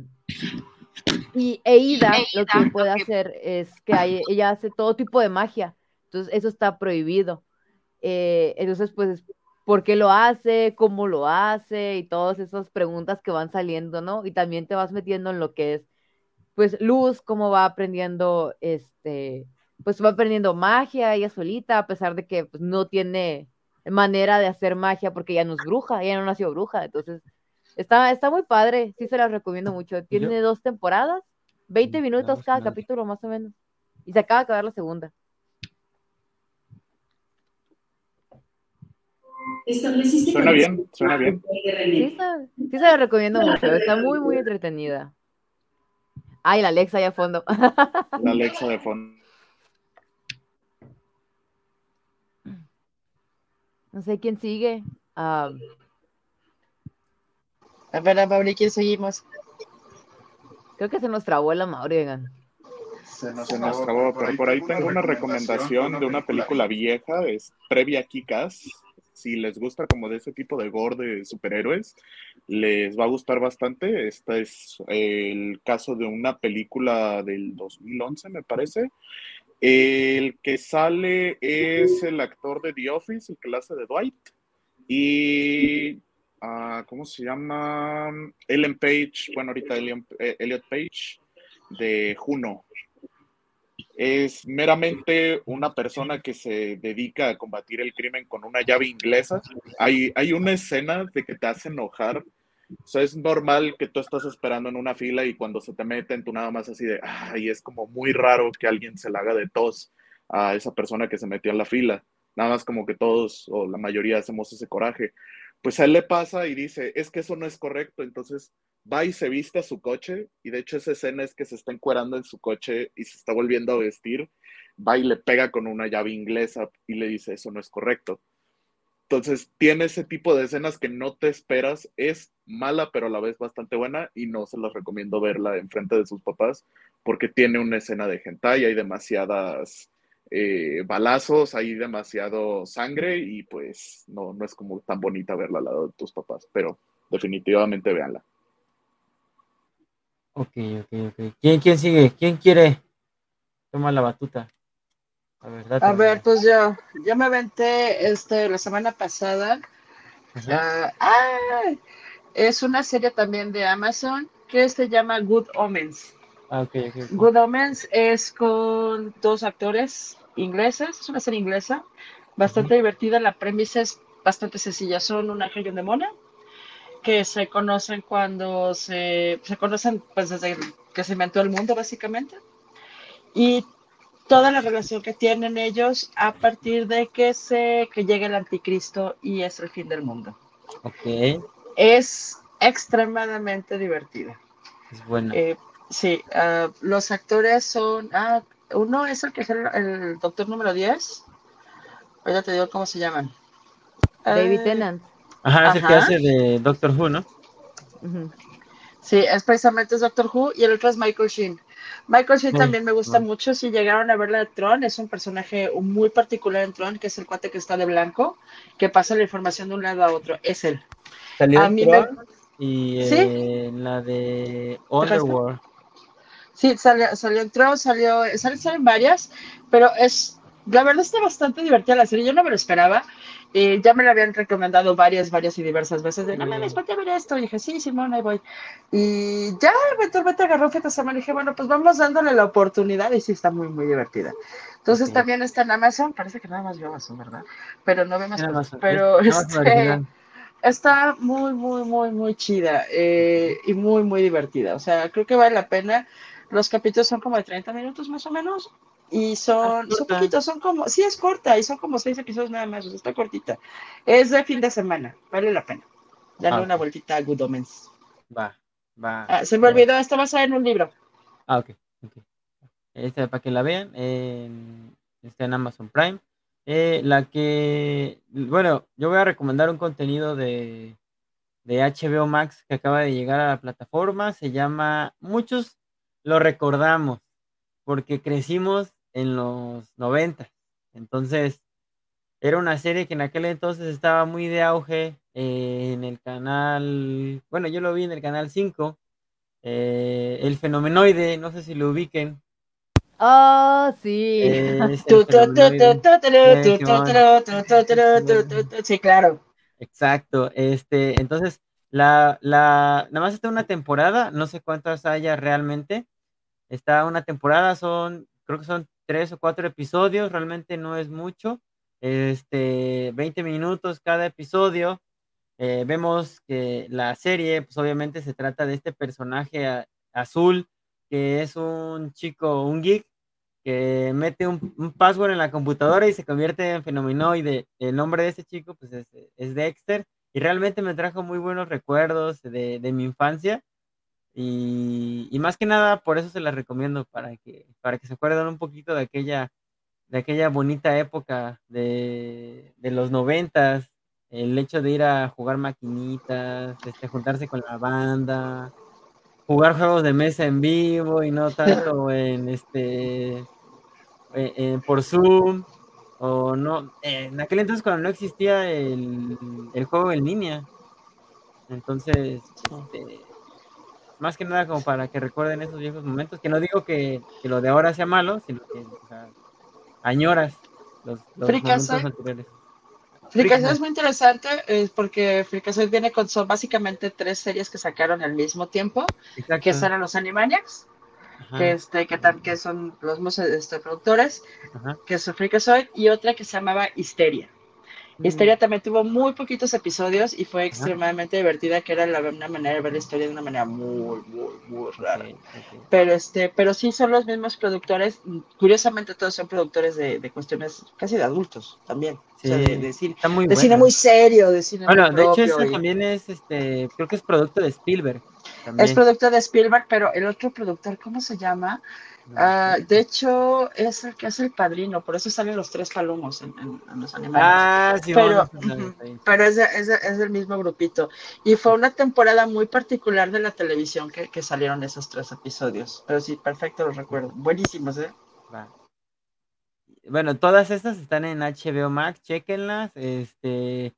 Y Eida lo que puede hacer es que hay- ella hace todo tipo de magia. Entonces, eso está prohibido. Eh, entonces, pues, ¿por qué lo hace? ¿Cómo lo hace? Y todas esas preguntas que van saliendo, ¿no? Y también te vas metiendo en lo que es, pues, Luz, cómo va aprendiendo, este, pues va aprendiendo magia ella solita, a pesar de que pues, no tiene manera de hacer magia porque ella no es bruja, ella no nació bruja. Entonces, está, está muy padre, sí se la recomiendo mucho. Tiene dos temporadas, 20 Mm, minutos cada capítulo más o menos. Y se acaba de acabar la segunda. Estableciste Suena bien, suena bien. Sí, se, sí se la recomiendo mucho, está muy, muy entretenida. Ay, la Alexa ahí a fondo. La Alexa de fondo. No sé quién sigue. A ver, a Mauri, ¿quién seguimos? creo que se nos trabó la Mauri, oigan. Se nos, se nos trabó, pero por ahí tengo una recomendación de una película vieja, es previa a Kikas. Si les gusta como de ese tipo de gore de superhéroes, les va a gustar bastante. Este es el caso de una película del 2011, me parece. El que sale es el actor de The Office, el que la hace de Dwight. Y, ah, ¿cómo se llama? Ellen Page, bueno, ahorita eh, Elliot Page, de Juno. Es meramente una persona que se dedica a combatir el crimen con una llave inglesa. Hay, hay una escena de que te hace enojar. O sea, es normal que tú estás esperando en una fila y cuando se te meten tú nada más así de, ay, es como muy raro que alguien se la haga de tos a esa persona que se metió en la fila. Nada más como que todos o la mayoría hacemos ese coraje. Pues a él le pasa y dice, es que eso no es correcto. Entonces va y se viste a su coche, y de hecho esa escena es que se está encuerando en su coche y se está volviendo a vestir, va y le pega con una llave inglesa y le dice, eso no es correcto. Entonces tiene ese tipo de escenas que no te esperas, es mala pero a la vez bastante buena y no se las recomiendo verla en frente de sus papás porque tiene una escena de hentai, hay demasiadas eh, balazos, hay demasiado sangre y pues no, no es como tan bonita verla al lado de tus papás, pero definitivamente véanla. Ok, ok, ok. ¿Quién, quién sigue? ¿Quién quiere? Toma la batuta. A ver, date, A ver, María. pues yo, yo me aventé este, la semana pasada. Ah, es una serie también de Amazon que se llama Good Omens. Ah. Good Omens es con dos actores ingleses, es una serie inglesa, bastante divertida. La premisa es bastante sencilla. Son un ángel y un demonio que se conocen cuando se, se conocen pues desde que se inventó el mundo, básicamente. Y toda la relación que tienen ellos a partir de que se que llega el anticristo y es el fin del mundo. Ok, Es extremadamente divertida. es buena. Eh, sí, ah, los actores son. Ah, uno es el que es el, el doctor número 10. Ahora te digo cómo se llaman. David Eh, Tennant. Ajá, es el que hace de Doctor Who, ¿no? Sí, es precisamente es Doctor Who y el otro es Michael Sheen. Michael Sheen Sí, también me gusta sí. mucho. Si llegaron a ver la de Tron, es un personaje muy particular en Tron, que es el cuate que está de blanco, que pasa la información de un lado a otro. Es él. Salió A me- Tron y ¿Sí? eh, en la de Underworld. Sí, salió, salió en Tron, salió, sal- salen varias, pero es, la verdad está bastante divertida la serie. Yo no me lo esperaba. Ya me la habían recomendado varias, varias y diversas veces. De no Sí. mames, ponte a ver esto. Y dije, sí, Simón, ahí voy. Y ya eventualmente agarró de semana. Y dije, bueno, pues vamos dándole la oportunidad. Y sí, está muy, muy divertida. Entonces Ok. también está en Amazon. Parece que nada más veo Amazon, ¿verdad? Pero no veo más más, Pero es- este, está muy, muy, muy, muy chida. eh, y muy, muy divertida. O sea, creo que vale la pena. Los capítulos son como de 30 minutos más o menos. Y son, son poquitos, son como, sí es corta y son como seis episodios nada más, está cortita. Es de fin de semana, vale la pena. Darle Ah, una vueltita a Good Omens. Va, va. Ah, se me olvidó, va a ser en un libro. Ah, ok. ok. Esta para que la vean. en- está en Amazon Prime. Eh, la que. Bueno, yo voy a recomendar un contenido de, de HBO Max que acaba de llegar a la plataforma. Se llama. Muchos lo recordamos porque crecimos en los 90. Entonces, era una serie que en aquel entonces estaba muy de auge eh, en el canal, bueno, yo lo vi en el canal 5, eh, El Fenomenoide, no sé si lo ubiquen. Oh, sí. *laughs* Sí, claro. Exacto, este, entonces, la, la, nada más está una temporada, no sé cuántas haya realmente, está una temporada, son, creo que son tres o cuatro episodios, realmente no es mucho, este, 20 minutos cada episodio, eh, vemos que la serie, pues obviamente se trata de este personaje azul, que es un chico, un geek, que mete un, un password en la computadora y se convierte en fenomenoide. El nombre de ese chico, pues es, es Dexter, y realmente me trajo muy buenos recuerdos de, de mi infancia. Y, y más que nada, por eso se las recomiendo, para que, para que se acuerden un poquito de aquella, de aquella bonita época de, de los noventas, el hecho de ir a jugar maquinitas, este, juntarse con la banda, jugar juegos de mesa en vivo y no tanto en este eh, eh, por Zoom o no en aquel entonces cuando no existía el, el juego en línea. Entonces este, más que nada como para que recuerden esos viejos momentos que no digo que, que lo de ahora sea malo sino que o sea, añoras los, los momentos anteriores Fricasé. es muy interesante eh, porque Fricasé viene con son básicamente tres series que sacaron al mismo tiempo, Exacto. que eran los Animaniacs, Ajá, que, este, que, tam- que son los mismos este, productores, ajá. que es Freakazoid, y otra que se llamaba Histeria. Mm, Histeria también tuvo muy poquitos episodios y fue extremadamente divertida, que era la, una manera de ver la historia de una manera muy, muy, muy rara. Pero, este, pero sí son los mismos productores. Curiosamente, todos son productores de, de cuestiones casi de adultos también. O sea, de, Sí, de cine, muy de cine buena. muy serio, de cine Bueno, muy de hecho, y- también es, este, creo que es producto de Spielberg. También. Es producto de Spielberg, pero el otro productor, ¿cómo se llama? No, Ah, sí. de hecho, es el que es el padrino, por eso salen los tres palomos en, en- en los animales. Ah, sí, pero, bueno, pero es, de- es, de- es del mismo grupito. Y fue una temporada muy particular de la televisión que, que salieron esos tres episodios. Pero sí, perfecto, los recuerdo. Buenísimos, ¿eh? Va. Bueno, todas estas están en HBO Max, chequenlas. Este,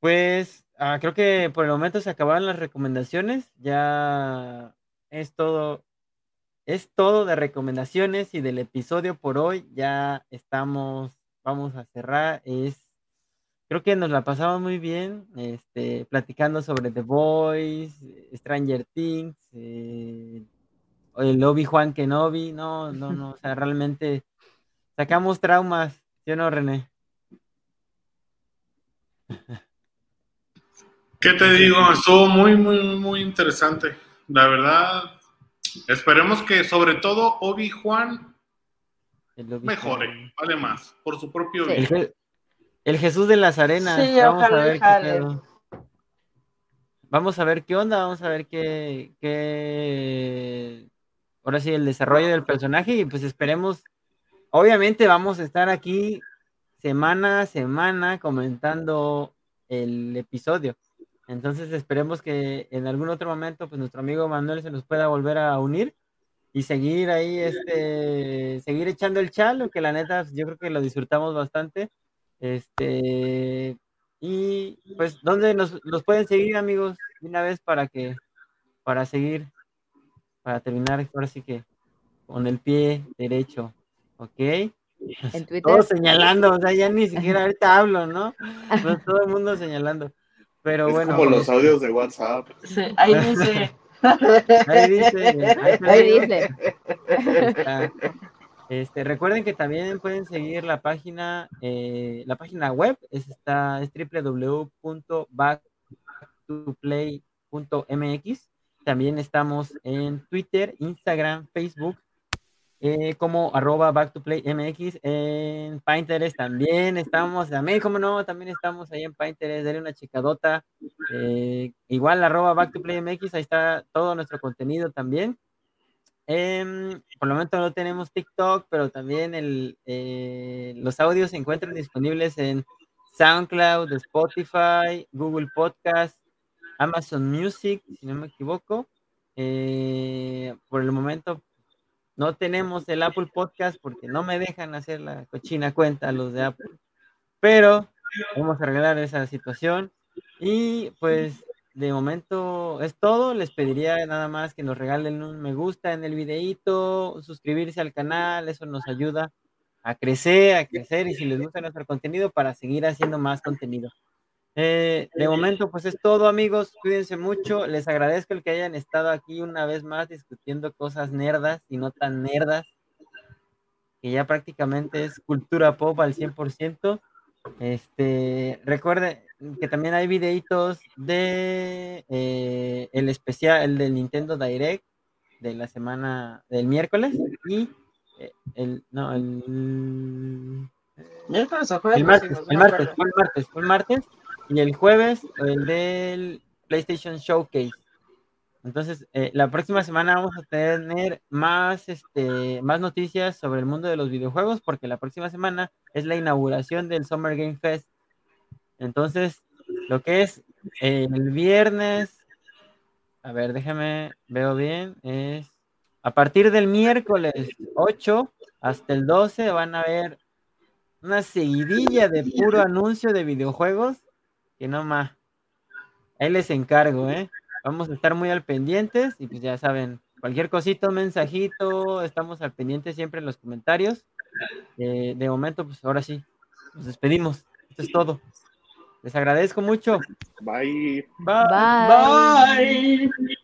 pues ah, creo que por el momento se acabaron las recomendaciones. Ya es todo, es todo de recomendaciones y del episodio por hoy. Ya estamos, vamos a cerrar. Es, creo que nos la pasamos muy bien, este, platicando sobre The Voice, Stranger Things, eh, el Obi-Wan Kenobi. No, no, no, o sea, realmente sacamos traumas, ¿sí o no, René? *laughs* ¿Qué te digo? Estuvo muy, muy, muy interesante. La verdad, esperemos que sobre todo Obi-Juan El Obi-Wan. mejore, vale más, por su propio Sí. El, bien. Je- el Jesús de las arenas. Sí, vamos ojalá a ver qué. Vamos a ver qué onda, vamos a ver qué, qué, ahora sí, el desarrollo del personaje y pues esperemos, obviamente vamos a estar aquí semana a semana comentando el episodio. Entonces esperemos que en algún otro momento pues nuestro amigo Manuel se nos pueda volver a unir y seguir ahí, este, seguir echando el chalo, que la neta yo creo que lo disfrutamos bastante. Este, y pues, ¿dónde nos, los pueden seguir, amigos? Una vez para que, para seguir, para terminar, ahora sí que con el pie derecho, ¿ok? En Twitter. Todos señalando, o sea, ya ni siquiera ahorita hablo, ¿no? No, *laughs* todo el mundo señalando. Pero es bueno, como los audios de WhatsApp. Sí, ahí dice. ahí dice, ahí dice. Este, recuerden que también pueden seguir la página, eh, la página web es, está, es www.backtоplay.mx. También estamos en Twitter, Instagram, Facebook, eh, como arroba backtoplaymx. En Pinterest también estamos, también, como no, también estamos ahí en Pinterest, denle una checadota. Eh, igual arroba backtoplaymx, ahí está todo nuestro contenido también. Em, por el momento no tenemos TikTok, pero también eh, los audios se encuentran disponibles en SoundCloud, Spotify, Google Podcast, Amazon Music, si no me equivoco. Eh, por el momento no tenemos el Apple Podcast porque no me dejan hacer la cochina cuenta los de Apple. Pero vamos a arreglar esa situación. Y pues de momento es todo. Les pediría nada más que nos regalen un me gusta en el videíto, suscribirse al canal, eso nos ayuda a crecer, a crecer y si les gusta nuestro contenido para seguir haciendo más contenido. Eh, de momento, pues es todo, amigos. Cuídense mucho. Les agradezco el que hayan estado aquí una vez más discutiendo cosas nerdas y no tan nerdas, que ya prácticamente es cultura pop al 100%. Este, recuerden que también hay videitos de eh, el especial, el del Nintendo Direct de la semana del miércoles y eh, el, no, el, Miércoles o el jueves. martes, el martes, fue el martes, fue el martes y el jueves el del PlayStation Showcase. Entonces, eh, la próxima semana vamos a tener más, este, más noticias sobre el mundo de los videojuegos, porque la próxima semana es la inauguración del Summer Game Fest. Entonces, lo que es eh, el viernes, a ver, déjame, veo bien, es a partir del miércoles 8 hasta el 12 van a ver una seguidilla de puro anuncio de videojuegos que no más. Ahí les encargo, ¿eh? Vamos a estar muy al pendientes y pues ya saben, cualquier cosita, un mensajito, estamos al pendiente siempre en los comentarios. Eh, de momento, pues ahora sí, nos despedimos. Esto es todo. Les agradezco mucho. Bye. Bye. Bye. Bye.